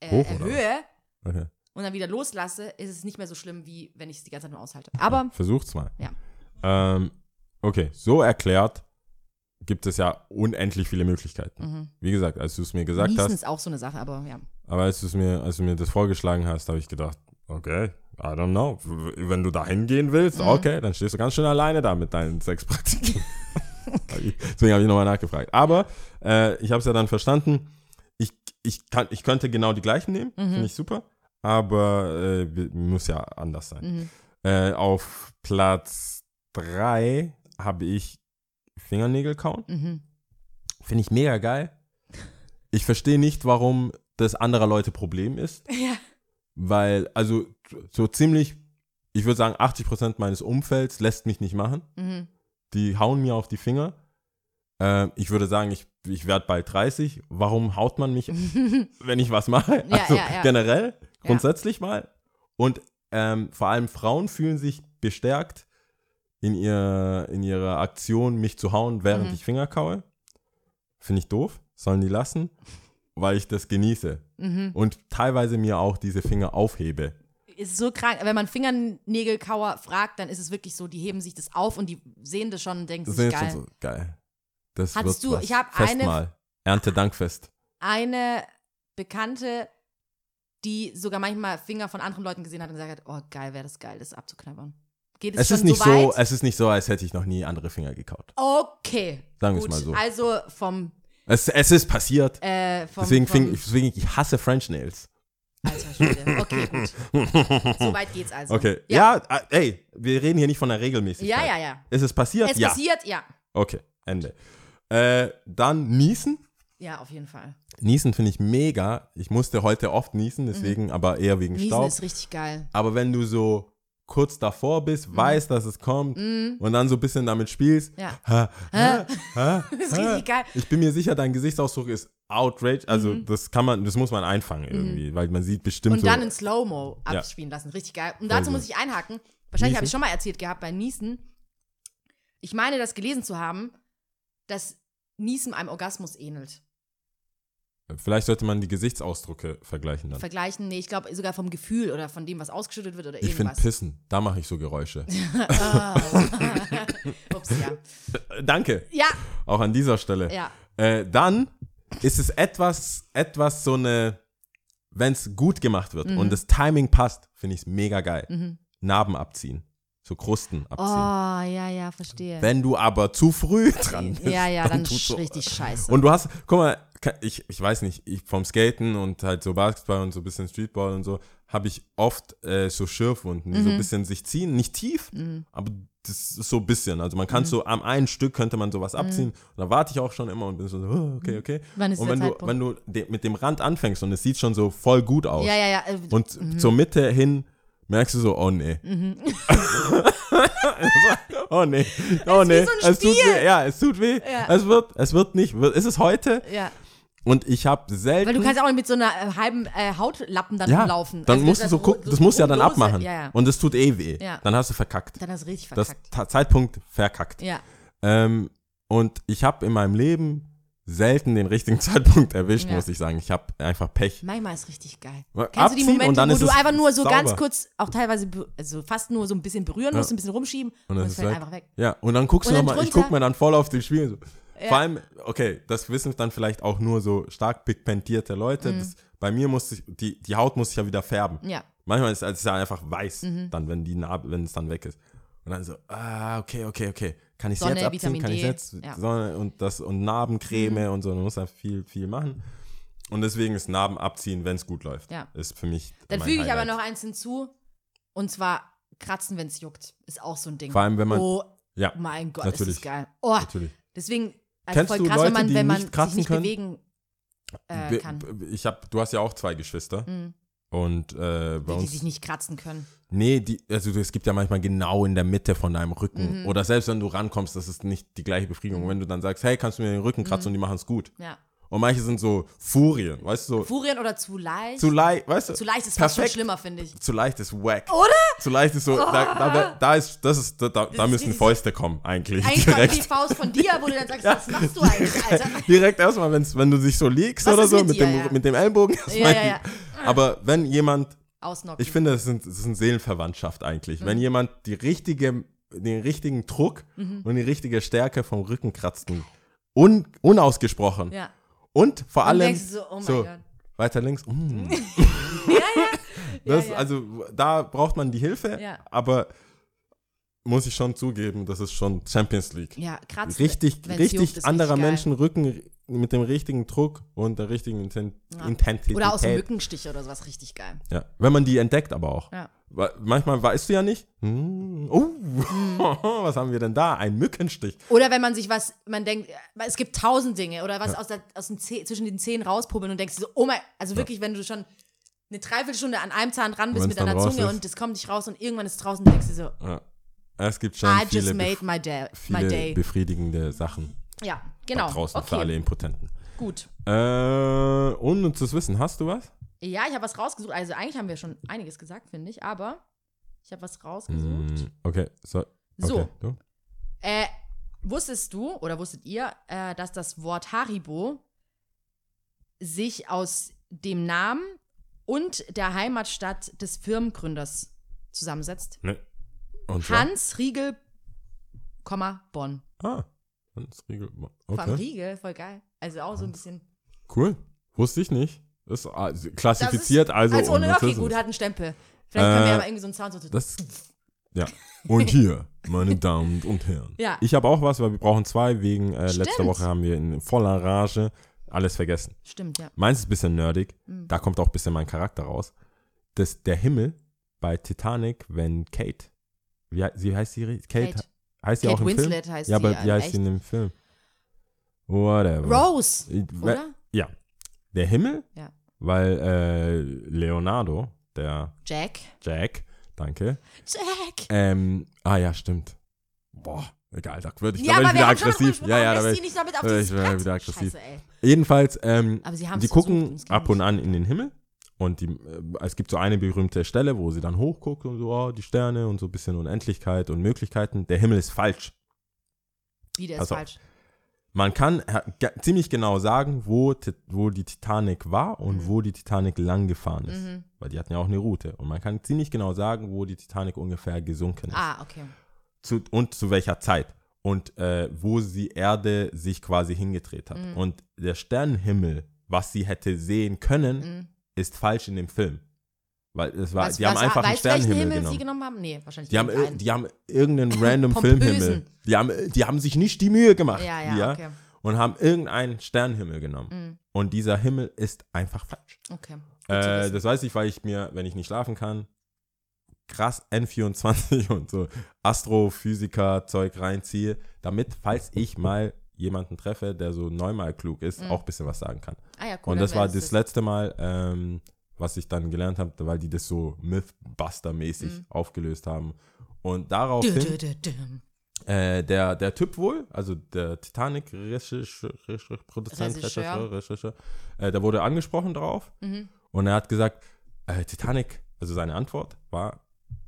[SPEAKER 2] äh,
[SPEAKER 3] Hoch,
[SPEAKER 2] erhöhe
[SPEAKER 3] Okay.
[SPEAKER 2] und dann wieder loslasse, ist es nicht mehr so schlimm, wie wenn ich es die ganze Zeit nur aushalte. Aber
[SPEAKER 3] Versucht's mal.
[SPEAKER 2] Ja.
[SPEAKER 3] Ähm, okay, so erklärt gibt es ja unendlich viele Möglichkeiten.
[SPEAKER 2] mhm.
[SPEAKER 3] Wie gesagt, als du es mir gesagt
[SPEAKER 2] Niesen
[SPEAKER 3] hast,
[SPEAKER 2] ist auch so eine Sache, aber ja.
[SPEAKER 3] aber als, du's mir, als du mir das vorgeschlagen hast, habe ich gedacht, okay, I don't know. Wenn du da hingehen willst,
[SPEAKER 2] Mhm.
[SPEAKER 3] okay, dann stehst du ganz schön alleine da mit deinen Sexpraktiken. Deswegen habe ich nochmal nachgefragt. Aber äh, ich habe es ja dann verstanden. Ich, ich, kann, ich könnte genau die gleichen nehmen,
[SPEAKER 2] Mhm.
[SPEAKER 3] finde ich super. Aber äh, muss ja anders sein.
[SPEAKER 2] Mhm.
[SPEAKER 3] Äh, auf Platz 3 habe ich Fingernägel kauen.
[SPEAKER 2] Mhm.
[SPEAKER 3] Finde ich mega geil. Ich verstehe nicht, warum das anderer Leute Problem ist.
[SPEAKER 2] Ja.
[SPEAKER 3] Weil, also so ziemlich, ich würde sagen, 80% meines Umfelds lässt mich nicht machen.
[SPEAKER 2] Mhm.
[SPEAKER 3] Die hauen mir auf die Finger. Äh, ich würde sagen, ich, ich werde bald 30. Warum haut man mich, wenn ich was mache?
[SPEAKER 2] Ja,
[SPEAKER 3] also
[SPEAKER 2] ja, ja.
[SPEAKER 3] generell, grundsätzlich mal. Und ähm, vor allem Frauen fühlen sich bestärkt in, ihr, in ihrer Aktion, mich zu hauen, während
[SPEAKER 2] Mhm.
[SPEAKER 3] ich Finger kaue. Finde ich doof. Sollen die lassen, weil ich das genieße.
[SPEAKER 2] Mhm.
[SPEAKER 3] Und teilweise mir auch diese Finger aufhebe.
[SPEAKER 2] Ist so krank. Wenn man Fingernägelkauer fragt, dann ist es wirklich so, die heben sich das auf und die sehen das schon und denken
[SPEAKER 3] Das
[SPEAKER 2] sich
[SPEAKER 3] ist
[SPEAKER 2] geil.
[SPEAKER 3] so geil. Das
[SPEAKER 2] Hattest du-
[SPEAKER 3] was.
[SPEAKER 2] ich hab eine-.
[SPEAKER 3] Erntedankfest.
[SPEAKER 2] Eine Bekannte, die sogar manchmal Finger von anderen Leuten gesehen hat und gesagt hat, oh geil, wäre das geil, das abzuknabbern. Geht es,
[SPEAKER 3] Es ist nicht
[SPEAKER 2] so
[SPEAKER 3] so, es ist nicht so, als hätte ich noch nie andere Finger gekaut.
[SPEAKER 2] okay.
[SPEAKER 3] Sagen wir es mal so.
[SPEAKER 2] Also vom,
[SPEAKER 3] Es, es ist passiert.
[SPEAKER 2] äh, vom,
[SPEAKER 3] deswegen,
[SPEAKER 2] vom
[SPEAKER 3] fing, deswegen, ich hasse French Nails.
[SPEAKER 2] Alter Schwede. Okay, gut. So weit geht's also.
[SPEAKER 3] Okay.
[SPEAKER 2] Ja.
[SPEAKER 3] Ja, äh, ey, wir reden hier nicht von der Regelmäßigkeit.
[SPEAKER 2] Ja, ja, ja.
[SPEAKER 3] Ist es passiert?
[SPEAKER 2] Es
[SPEAKER 3] ja.
[SPEAKER 2] passiert, ja.
[SPEAKER 3] Okay, Ende. Äh, dann Niesen.
[SPEAKER 2] Ja, auf jeden Fall.
[SPEAKER 3] Niesen finde ich mega. Ich musste heute oft niesen, deswegen, aber eher wegen
[SPEAKER 2] Mhm. Niesen
[SPEAKER 3] Staub.
[SPEAKER 2] ist richtig geil.
[SPEAKER 3] Aber wenn du so kurz davor bist, weißt, dass es kommt und dann so ein bisschen damit spielst,
[SPEAKER 2] Mhm. Ja.
[SPEAKER 3] ha, ha, ha,
[SPEAKER 2] Das ist richtig geil.
[SPEAKER 3] ich bin mir sicher, dein Gesichtsausdruck ist outrage. Also
[SPEAKER 2] Mhm.
[SPEAKER 3] das kann man, das muss man einfangen irgendwie, weil man sieht bestimmt
[SPEAKER 2] Und
[SPEAKER 3] so.
[SPEAKER 2] dann in Slow-Mo
[SPEAKER 3] Ja.
[SPEAKER 2] abspielen lassen. Richtig geil. Und dazu
[SPEAKER 3] Voll
[SPEAKER 2] muss ich einhaken. Wahrscheinlich habe ich schon mal erzählt gehabt bei Niesen. Ich meine, das gelesen zu haben, dass Niesen einem Orgasmus ähnelt.
[SPEAKER 3] Vielleicht sollte man die Gesichtsausdrücke vergleichen dann.
[SPEAKER 2] Vergleichen, nee, ich glaube sogar vom Gefühl oder von dem, was ausgeschüttet wird oder
[SPEAKER 3] Ich finde
[SPEAKER 2] irgendwas.
[SPEAKER 3] Pissen, da mache ich so Geräusche.
[SPEAKER 2] Ah. Ups, ja.
[SPEAKER 3] Äh, Danke,
[SPEAKER 2] Ja,
[SPEAKER 3] auch an dieser Stelle.
[SPEAKER 2] ja.
[SPEAKER 3] Äh, dann ist es etwas, etwas so eine, wenn es gut gemacht wird
[SPEAKER 2] Mhm.
[SPEAKER 3] und das Timing passt, finde ich es mega geil. Narben abziehen, so Krusten
[SPEAKER 2] Oh,
[SPEAKER 3] abziehen.
[SPEAKER 2] ja, ja, verstehe.
[SPEAKER 3] Wenn du aber zu früh dran bist,
[SPEAKER 2] ja, ja, dann
[SPEAKER 3] tut's
[SPEAKER 2] ist
[SPEAKER 3] so.
[SPEAKER 2] richtig scheiße.
[SPEAKER 3] Und du hast, guck mal, ich, ich weiß nicht, ich vom Skaten und halt so Basketball und so ein bisschen Streetball und so, habe ich oft äh, so Schürfwunden,
[SPEAKER 2] Mhm.
[SPEAKER 3] die so ein bisschen sich ziehen, nicht tief, aber das ist so ein bisschen. Also man kann
[SPEAKER 2] Mhm.
[SPEAKER 3] so am einen Stück könnte man sowas abziehen. Und da warte ich auch schon immer und bin so, oh, okay, okay. Und wenn du,
[SPEAKER 2] Zeitpunkt?
[SPEAKER 3] wenn du de mit dem Rand anfängst und es sieht schon so voll gut aus
[SPEAKER 2] ja, ja, ja. äh,
[SPEAKER 3] und zur Mitte hin merkst du so, oh nee.
[SPEAKER 2] Mhm.
[SPEAKER 3] oh nee, oh nee,
[SPEAKER 2] so
[SPEAKER 3] es tut weh, ja, es tut weh.
[SPEAKER 2] Ja.
[SPEAKER 3] Es wird, es wird nicht, wird, ist es heute?
[SPEAKER 2] ja.
[SPEAKER 3] Und ich habe selten.
[SPEAKER 2] Weil du kannst auch nicht mit so einer äh, halben äh, Hautlappen dann
[SPEAKER 3] ja,
[SPEAKER 2] laufen.
[SPEAKER 3] Dann
[SPEAKER 2] Also
[SPEAKER 3] musst du
[SPEAKER 2] das
[SPEAKER 3] so gucken, das musst du ja dann abmachen.
[SPEAKER 2] Ja, ja.
[SPEAKER 3] Und es tut eh weh.
[SPEAKER 2] Ja.
[SPEAKER 3] Dann hast du verkackt.
[SPEAKER 2] Dann hast du richtig
[SPEAKER 3] Das
[SPEAKER 2] verkackt.
[SPEAKER 3] Ta- Zeitpunkt verkackt.
[SPEAKER 2] Ja.
[SPEAKER 3] Ähm, und ich habe in meinem Leben selten den richtigen Zeitpunkt erwischt,
[SPEAKER 2] Ja.
[SPEAKER 3] muss ich sagen. Ich habe einfach Pech.
[SPEAKER 2] Manchmal ist richtig geil. Kennst du die
[SPEAKER 3] abziehen
[SPEAKER 2] Momente,
[SPEAKER 3] und
[SPEAKER 2] wo du einfach nur so ganz
[SPEAKER 3] sauber.
[SPEAKER 2] kurz, auch teilweise, also fast nur so ein bisschen berühren musst, ein bisschen rumschieben und,
[SPEAKER 3] dann
[SPEAKER 2] es fällt
[SPEAKER 3] weg.
[SPEAKER 2] einfach weg.
[SPEAKER 3] Ja, und dann guckst
[SPEAKER 2] Und
[SPEAKER 3] du nochmal, ich guck mir dann voll auf den Spiegel. So. Vor allem, okay, das wissen dann vielleicht auch nur so stark pigmentierte Leute. Das, bei mir muss ich, die, die Haut muss sich ja wieder färben.
[SPEAKER 2] Mhm. Ja.
[SPEAKER 3] Manchmal ist es ja einfach weiß,
[SPEAKER 2] Mhm.
[SPEAKER 3] dann, wenn die Narbe, wenn es dann weg ist. Und dann so, ah, okay, okay, okay. Kann ich
[SPEAKER 2] Sonne,
[SPEAKER 3] jetzt abziehen?
[SPEAKER 2] Vitamin
[SPEAKER 3] Kann ich jetzt
[SPEAKER 2] ja. Mhm.
[SPEAKER 3] Sonne und das und Narbencreme und so, man muss da viel, viel machen. Und deswegen ist Narben abziehen, wenn es gut läuft.
[SPEAKER 2] Ja.
[SPEAKER 3] Ist für mich.
[SPEAKER 2] Dann füge ich aber
[SPEAKER 3] Highlight.
[SPEAKER 2] noch eins hinzu und zwar kratzen, wenn es juckt. Ist auch so ein Ding.
[SPEAKER 3] Vor allem, wenn man-
[SPEAKER 2] Oh
[SPEAKER 3] Ja,
[SPEAKER 2] mein Gott,
[SPEAKER 3] natürlich.
[SPEAKER 2] ist das geil. Oh,
[SPEAKER 3] natürlich.
[SPEAKER 2] deswegen, also
[SPEAKER 3] Kennst
[SPEAKER 2] voll
[SPEAKER 3] du
[SPEAKER 2] krass,
[SPEAKER 3] Leute,
[SPEAKER 2] wenn man,
[SPEAKER 3] die
[SPEAKER 2] wenn man
[SPEAKER 3] nicht
[SPEAKER 2] sich nicht
[SPEAKER 3] können?
[SPEAKER 2] bewegen äh, kann.
[SPEAKER 3] Ich hab, du hast ja auch zwei Geschwister.
[SPEAKER 2] Mhm.
[SPEAKER 3] Und äh, bei
[SPEAKER 2] Die, die
[SPEAKER 3] uns.
[SPEAKER 2] sich nicht kratzen können.
[SPEAKER 3] Nee, die, also es gibt ja manchmal genau in der Mitte von deinem
[SPEAKER 2] Mhm.
[SPEAKER 3] Rücken. Oder selbst wenn du rankommst, das ist nicht die gleiche Befriedigung. Wenn du dann sagst, hey, kannst du mir den Rücken kratzen und die machen es gut.
[SPEAKER 2] Ja.
[SPEAKER 3] Und manche sind so Furien, weißt du, so
[SPEAKER 2] Furien oder zu leicht?
[SPEAKER 3] zu leicht, weißt du?
[SPEAKER 2] Zu leicht ist fast schon
[SPEAKER 3] perfekt.
[SPEAKER 2] schlimmer, finde ich.
[SPEAKER 3] Zu leicht ist wack.
[SPEAKER 2] Oder?
[SPEAKER 3] Zu leicht ist so, da, da, wär- da ist, das ist, da, da, da
[SPEAKER 2] ist
[SPEAKER 3] müssen Fäuste kommen, eigentlich.
[SPEAKER 2] Eigentlich mal die
[SPEAKER 3] direkt.
[SPEAKER 2] Faust von dir, wo du dann sagst, was machst du eigentlich, Alter?
[SPEAKER 3] direkt erstmal, wenn's, wenn du dich so liegst
[SPEAKER 2] Was
[SPEAKER 3] oder
[SPEAKER 2] ist
[SPEAKER 3] so,
[SPEAKER 2] mit dir,
[SPEAKER 3] dem,
[SPEAKER 2] ja?
[SPEAKER 3] mit dem Ellbogen.
[SPEAKER 2] Ja, ja, ja.
[SPEAKER 3] Aber wenn jemand
[SPEAKER 2] Ausnocken.
[SPEAKER 3] Ich finde, das sind, das sind Seelenverwandtschaft eigentlich.
[SPEAKER 2] Mhm.
[SPEAKER 3] Wenn jemand die richtige, den richtigen Druck
[SPEAKER 2] Mhm.
[SPEAKER 3] und die richtige Stärke vom Rücken kratzt, un, unausgesprochen.
[SPEAKER 2] ja.
[SPEAKER 3] Und vor
[SPEAKER 2] Und
[SPEAKER 3] allem
[SPEAKER 2] denkst du so, oh mein
[SPEAKER 3] so,
[SPEAKER 2] Gott.
[SPEAKER 3] weiter links. mm.
[SPEAKER 2] Ja, ja.
[SPEAKER 3] Das,
[SPEAKER 2] ja.
[SPEAKER 3] Also da braucht man die Hilfe,
[SPEAKER 2] Ja.
[SPEAKER 3] aber muss ich schon zugeben, das ist schon Champions League.
[SPEAKER 2] Ja, kratzen.
[SPEAKER 3] Richtig, richtig
[SPEAKER 2] juckt,
[SPEAKER 3] anderer
[SPEAKER 2] richtig.
[SPEAKER 3] Menschen Rücken mit dem richtigen Druck und der richtigen Inten
[SPEAKER 2] Ja.
[SPEAKER 3] Intensität.
[SPEAKER 2] Oder aus dem Mückenstich oder sowas, richtig geil.
[SPEAKER 3] Ja, wenn man die entdeckt aber auch.
[SPEAKER 2] Ja.
[SPEAKER 3] Manchmal weißt du ja nicht, hm, oh, was haben wir denn da? Ein Mückenstich.
[SPEAKER 2] Oder wenn man sich was, man denkt, äh, es gibt tausend Dinge oder was aus, der, aus den Zeh, zwischen den Zähnen rauspubbeln und denkst so, oh mein, also wirklich, wenn du schon eine Dreiviertelstunde an einem Zahn dran bist mit deiner Zunge
[SPEAKER 3] ist.
[SPEAKER 2] und es kommt nicht raus und irgendwann ist draußen, denkst du so,
[SPEAKER 3] Ja. Es gibt schon
[SPEAKER 2] I
[SPEAKER 3] viele,
[SPEAKER 2] just made
[SPEAKER 3] bef
[SPEAKER 2] my day. My
[SPEAKER 3] viele befriedigende Sachen
[SPEAKER 2] Ja, genau.
[SPEAKER 3] da draußen
[SPEAKER 2] okay,
[SPEAKER 3] für alle Impotenten.
[SPEAKER 2] gut.
[SPEAKER 3] Äh, unnützes Wissen, hast du was?
[SPEAKER 2] Ja, ich habe was rausgesucht. Also eigentlich haben wir schon einiges gesagt, finde ich, aber ich habe was rausgesucht.
[SPEAKER 3] Hm, okay, so.
[SPEAKER 2] So.
[SPEAKER 3] Okay, du?
[SPEAKER 2] Äh, wusstest du oder wusstet ihr, äh, dass das Wort Haribo sich aus dem Namen und der Heimatstadt des Firmengründers zusammensetzt.
[SPEAKER 3] Ne. Und zwar?
[SPEAKER 2] Hans Riegel, Komma, Bonn.
[SPEAKER 3] Ah, Hans Riegel.
[SPEAKER 2] Von
[SPEAKER 3] Okay,
[SPEAKER 2] Riegel, voll geil. Also auch so ein bisschen.
[SPEAKER 3] cool. Wusste ich nicht. Ist ah, klassifiziert, also.
[SPEAKER 2] also ohne,
[SPEAKER 3] ohne Rassismus.
[SPEAKER 2] gut, hat einen Stempel. Vielleicht können wir
[SPEAKER 3] Äh,
[SPEAKER 2] mal irgendwie so einen Sound so.
[SPEAKER 3] Das, ja. Und hier, meine Damen und Herren.
[SPEAKER 2] Ja.
[SPEAKER 3] Ich habe auch was, weil wir brauchen zwei. Wegen äh, letzter. Woche haben wir in voller Rage alles vergessen.
[SPEAKER 2] Stimmt, ja.
[SPEAKER 3] Meins ist ein bisschen nerdig.
[SPEAKER 2] Mhm.
[SPEAKER 3] Da kommt auch ein bisschen mein Charakter raus. Das, der Himmel bei Titanic, wenn Kate, wie, sie heißt sie, Kate,
[SPEAKER 2] Kate.
[SPEAKER 3] heißt sie auch im
[SPEAKER 2] Winslet
[SPEAKER 3] Film?
[SPEAKER 2] heißt
[SPEAKER 3] ja,
[SPEAKER 2] sie
[SPEAKER 3] aber wie heißt
[SPEAKER 2] echt.
[SPEAKER 3] sie in dem Film? Whatever.
[SPEAKER 2] Rose,
[SPEAKER 3] Ich-
[SPEAKER 2] oder?
[SPEAKER 3] Ja. Der Himmel,
[SPEAKER 2] Ja.
[SPEAKER 3] Weil äh, Leonardo, der
[SPEAKER 2] Jack.
[SPEAKER 3] Jack, danke,
[SPEAKER 2] Jack!
[SPEAKER 3] ähm, ah ja, stimmt. Boah, egal, da würde ich,
[SPEAKER 2] Ja,
[SPEAKER 3] da ich wieder aggressiv. Ja, ja, da
[SPEAKER 2] lässt
[SPEAKER 3] ich,
[SPEAKER 2] nicht damit auf
[SPEAKER 3] ich wieder- aggressiv.
[SPEAKER 2] Scheiße.
[SPEAKER 3] Jedenfalls, ähm, die
[SPEAKER 2] versucht,
[SPEAKER 3] gucken
[SPEAKER 2] ging
[SPEAKER 3] ab und an in den Himmel und die, äh, es gibt so eine berühmte Stelle, wo sie dann hochguckt und so, oh, die Sterne und so ein bisschen Unendlichkeit und Möglichkeiten. Der Himmel ist falsch.
[SPEAKER 2] Wie, der ist
[SPEAKER 3] auf.
[SPEAKER 2] falsch.
[SPEAKER 3] Man kann äh, ziemlich genau sagen, wo, wo die Titanic war und
[SPEAKER 2] Mhm.
[SPEAKER 3] wo die Titanic lang gefahren ist.
[SPEAKER 2] Mhm.
[SPEAKER 3] Weil die hatten ja auch eine Route. Und man kann ziemlich genau sagen, wo die Titanic ungefähr gesunken ist.
[SPEAKER 2] Ah, okay.
[SPEAKER 3] Zu, und zu welcher Zeit. Und äh, wo die Erde sich quasi hingedreht hat.
[SPEAKER 2] Mhm.
[SPEAKER 3] Und der Sternenhimmel, was sie hätte sehen können,
[SPEAKER 2] Mhm.
[SPEAKER 3] ist falsch in dem Film. Weil es war,
[SPEAKER 2] Was-
[SPEAKER 3] die haben
[SPEAKER 2] was-
[SPEAKER 3] einfach einen Sternenhimmel
[SPEAKER 2] Himmel
[SPEAKER 3] genommen.
[SPEAKER 2] sie genommen haben? Nee, wahrscheinlich
[SPEAKER 3] Die haben, die haben irgendeinen random. Filmhimmel. Die haben, die haben sich nicht die Mühe gemacht.
[SPEAKER 2] Ja,
[SPEAKER 3] die,
[SPEAKER 2] ja, okay.
[SPEAKER 3] Und haben irgendeinen Sternenhimmel genommen.
[SPEAKER 2] Mhm.
[SPEAKER 3] Und dieser Himmel ist einfach falsch.
[SPEAKER 2] Okay.
[SPEAKER 3] Äh, das weiß ich, weil ich mir, wenn ich nicht schlafen kann, krass N24 und so Astrophysiker-Zeug reinziehe, damit, falls ich mal jemanden treffe, der so neunmal klug ist,
[SPEAKER 2] Mhm.
[SPEAKER 3] auch ein bisschen was sagen kann.
[SPEAKER 2] ah, ja, cool,
[SPEAKER 3] und das war
[SPEAKER 2] wär's
[SPEAKER 3] das letzte Mal, ähm, was ich dann gelernt habe, weil die das so Mythbuster-mäßig
[SPEAKER 2] Mhm.
[SPEAKER 3] aufgelöst haben. Und daraufhin,
[SPEAKER 2] dü, dü, dü.
[SPEAKER 3] äh, der, der Typ wohl, also der Titanic-Produzent,
[SPEAKER 2] Regisseur.
[SPEAKER 3] Regisseur, äh, der wurde angesprochen drauf
[SPEAKER 2] Mhm.
[SPEAKER 3] und er hat gesagt, äh, Titanic, also seine Antwort war,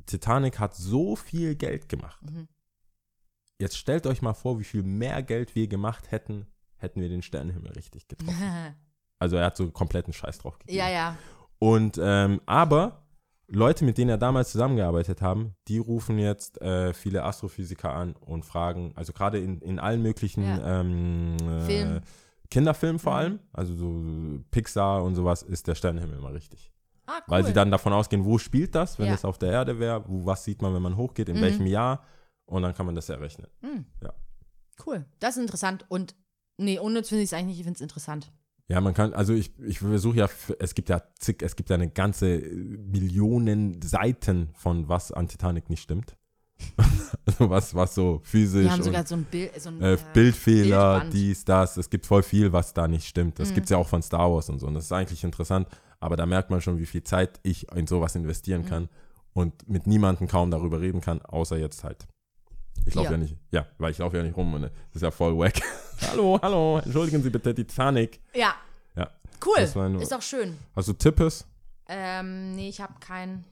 [SPEAKER 3] Titanic hat so viel Geld gemacht.
[SPEAKER 2] Mhm.
[SPEAKER 3] Jetzt stellt euch mal vor, wie viel mehr Geld wir gemacht hätten, hätten wir den Sternenhimmel richtig getroffen. Also er hat so kompletten Scheiß drauf gegeben.
[SPEAKER 2] ja, ja.
[SPEAKER 3] Und ähm, aber Leute, mit denen er damals zusammengearbeitet haben, die rufen jetzt äh, viele Astrophysiker an und fragen, also gerade in, in allen möglichen
[SPEAKER 2] Ja.
[SPEAKER 3] ähm, äh,
[SPEAKER 2] Film.
[SPEAKER 3] Kinderfilmen vor
[SPEAKER 2] Mhm.
[SPEAKER 3] allem, also so Pixar und sowas, ist der Sternenhimmel immer richtig.
[SPEAKER 2] Ah, cool.
[SPEAKER 3] Weil sie dann davon ausgehen, wo spielt das, wenn
[SPEAKER 2] Ja.
[SPEAKER 3] es auf der Erde wäre, wo, was sieht man, wenn man hochgeht, in
[SPEAKER 2] Mhm.
[SPEAKER 3] welchem Jahr und dann kann man das errechnen.
[SPEAKER 2] Hm.
[SPEAKER 3] Ja.
[SPEAKER 2] Cool. Das ist interessant. Und nee, unnütz finde ich es eigentlich nicht. Ich finde es interessant.
[SPEAKER 3] Ja, man kann, also ich, ich versuche ja, es gibt ja zig, es gibt ja eine ganze Millionen Seiten von was an Titanic nicht stimmt. also was, was so physisch
[SPEAKER 2] Wir haben sogar so ein Bild. So ein,
[SPEAKER 3] äh,
[SPEAKER 2] äh,
[SPEAKER 3] Bildfehler,
[SPEAKER 2] Bildband.
[SPEAKER 3] dies, das. Es gibt voll viel, was da nicht stimmt. Das
[SPEAKER 2] Mhm.
[SPEAKER 3] gibt's ja auch von Star Wars und so. Und das ist eigentlich interessant. Aber da merkt man schon, wie viel Zeit ich in sowas investieren
[SPEAKER 2] Mhm.
[SPEAKER 3] kann und mit niemandem kaum darüber reden kann, außer jetzt halt. Ich laufe
[SPEAKER 2] Ja.
[SPEAKER 3] ja. nicht, ja, weil ich laufe ja nicht rum und das ist ja voll wack. hallo, hallo, entschuldigen Sie bitte, Titanic.
[SPEAKER 2] Ja.
[SPEAKER 3] Ja.
[SPEAKER 2] Cool.
[SPEAKER 3] Nur-
[SPEAKER 2] Ist auch schön.
[SPEAKER 3] Also Tippes.
[SPEAKER 2] Ähm, nee, ich habe kein,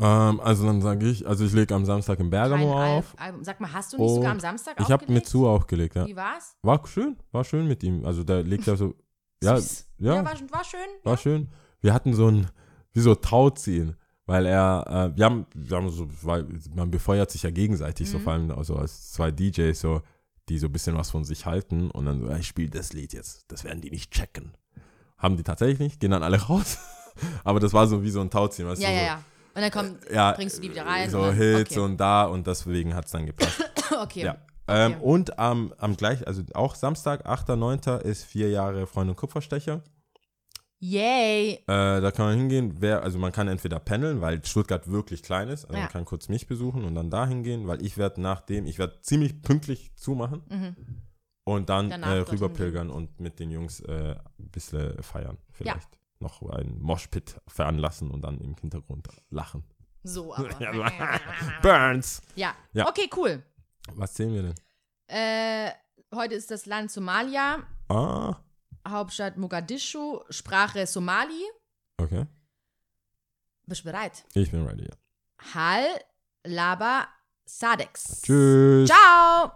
[SPEAKER 3] Ähm, also dann sage ich, also ich lege am Samstag in
[SPEAKER 2] kein
[SPEAKER 3] Bergamo
[SPEAKER 2] Al
[SPEAKER 3] auf.
[SPEAKER 2] Album. Sag mal, hast du nicht sogar am Samstag
[SPEAKER 3] Ich habe
[SPEAKER 2] aufgelegt?
[SPEAKER 3] mit zu aufgelegt, ja.
[SPEAKER 2] Wie war's?
[SPEAKER 3] War schön, war schön mit ihm. Also der legt ja so, ja, ja,
[SPEAKER 2] ja war, war schön.
[SPEAKER 3] war schön. Wir hatten so ein, wie so Tauziehen, weil er, äh, wir haben, wir haben so, weil man befeuert sich ja gegenseitig, so
[SPEAKER 2] Mhm.
[SPEAKER 3] vor allem also als zwei DJs, so, die so ein bisschen was von sich halten und dann so, ja, ich spiele das Lied jetzt, das werden die nicht checken. Haben die tatsächlich nicht, gehen dann alle raus. Aber das war so wie so ein Tauziehen, weißt
[SPEAKER 2] Ja,
[SPEAKER 3] du?
[SPEAKER 2] ja,
[SPEAKER 3] so,
[SPEAKER 2] ja. Und dann kommt,
[SPEAKER 3] ja,
[SPEAKER 2] bringst du die wieder rein.
[SPEAKER 3] So
[SPEAKER 2] und dann,
[SPEAKER 3] Hits
[SPEAKER 2] okay.
[SPEAKER 3] und da und deswegen hat es dann gepasst.
[SPEAKER 2] okay.
[SPEAKER 3] Ja. Ähm,
[SPEAKER 2] Okay.
[SPEAKER 3] und am, am gleich, also auch Samstag, 8.9. ist vier Jahre Freund und Kupferstecher.
[SPEAKER 2] Yay.
[SPEAKER 3] Äh, da kann man hingehen. Wer, also man kann entweder pendeln, weil Stuttgart wirklich klein ist. Also
[SPEAKER 2] Ja.
[SPEAKER 3] man kann kurz mich besuchen und dann da hingehen, weil ich werde nachdem, ich werde ziemlich pünktlich zumachen
[SPEAKER 2] Mhm.
[SPEAKER 3] und dann äh, rüberpilgern und mit den Jungs äh, ein bisschen feiern. Vielleicht noch einen Moshpit veranlassen und dann im Hintergrund lachen.
[SPEAKER 2] So, aber.
[SPEAKER 3] Ja. Burns!
[SPEAKER 2] ja.
[SPEAKER 3] Ja.
[SPEAKER 2] Okay, cool.
[SPEAKER 3] Was zählen wir denn?
[SPEAKER 2] Äh, heute ist das Land Somalia,
[SPEAKER 3] Ah,
[SPEAKER 2] Hauptstadt Mogadischu, Sprache Somali.
[SPEAKER 3] okay.
[SPEAKER 2] Bist du bereit?
[SPEAKER 3] Ich bin ready, ja.
[SPEAKER 2] Hal, Laba, Sadex.
[SPEAKER 3] Tschüss.
[SPEAKER 2] Ciao.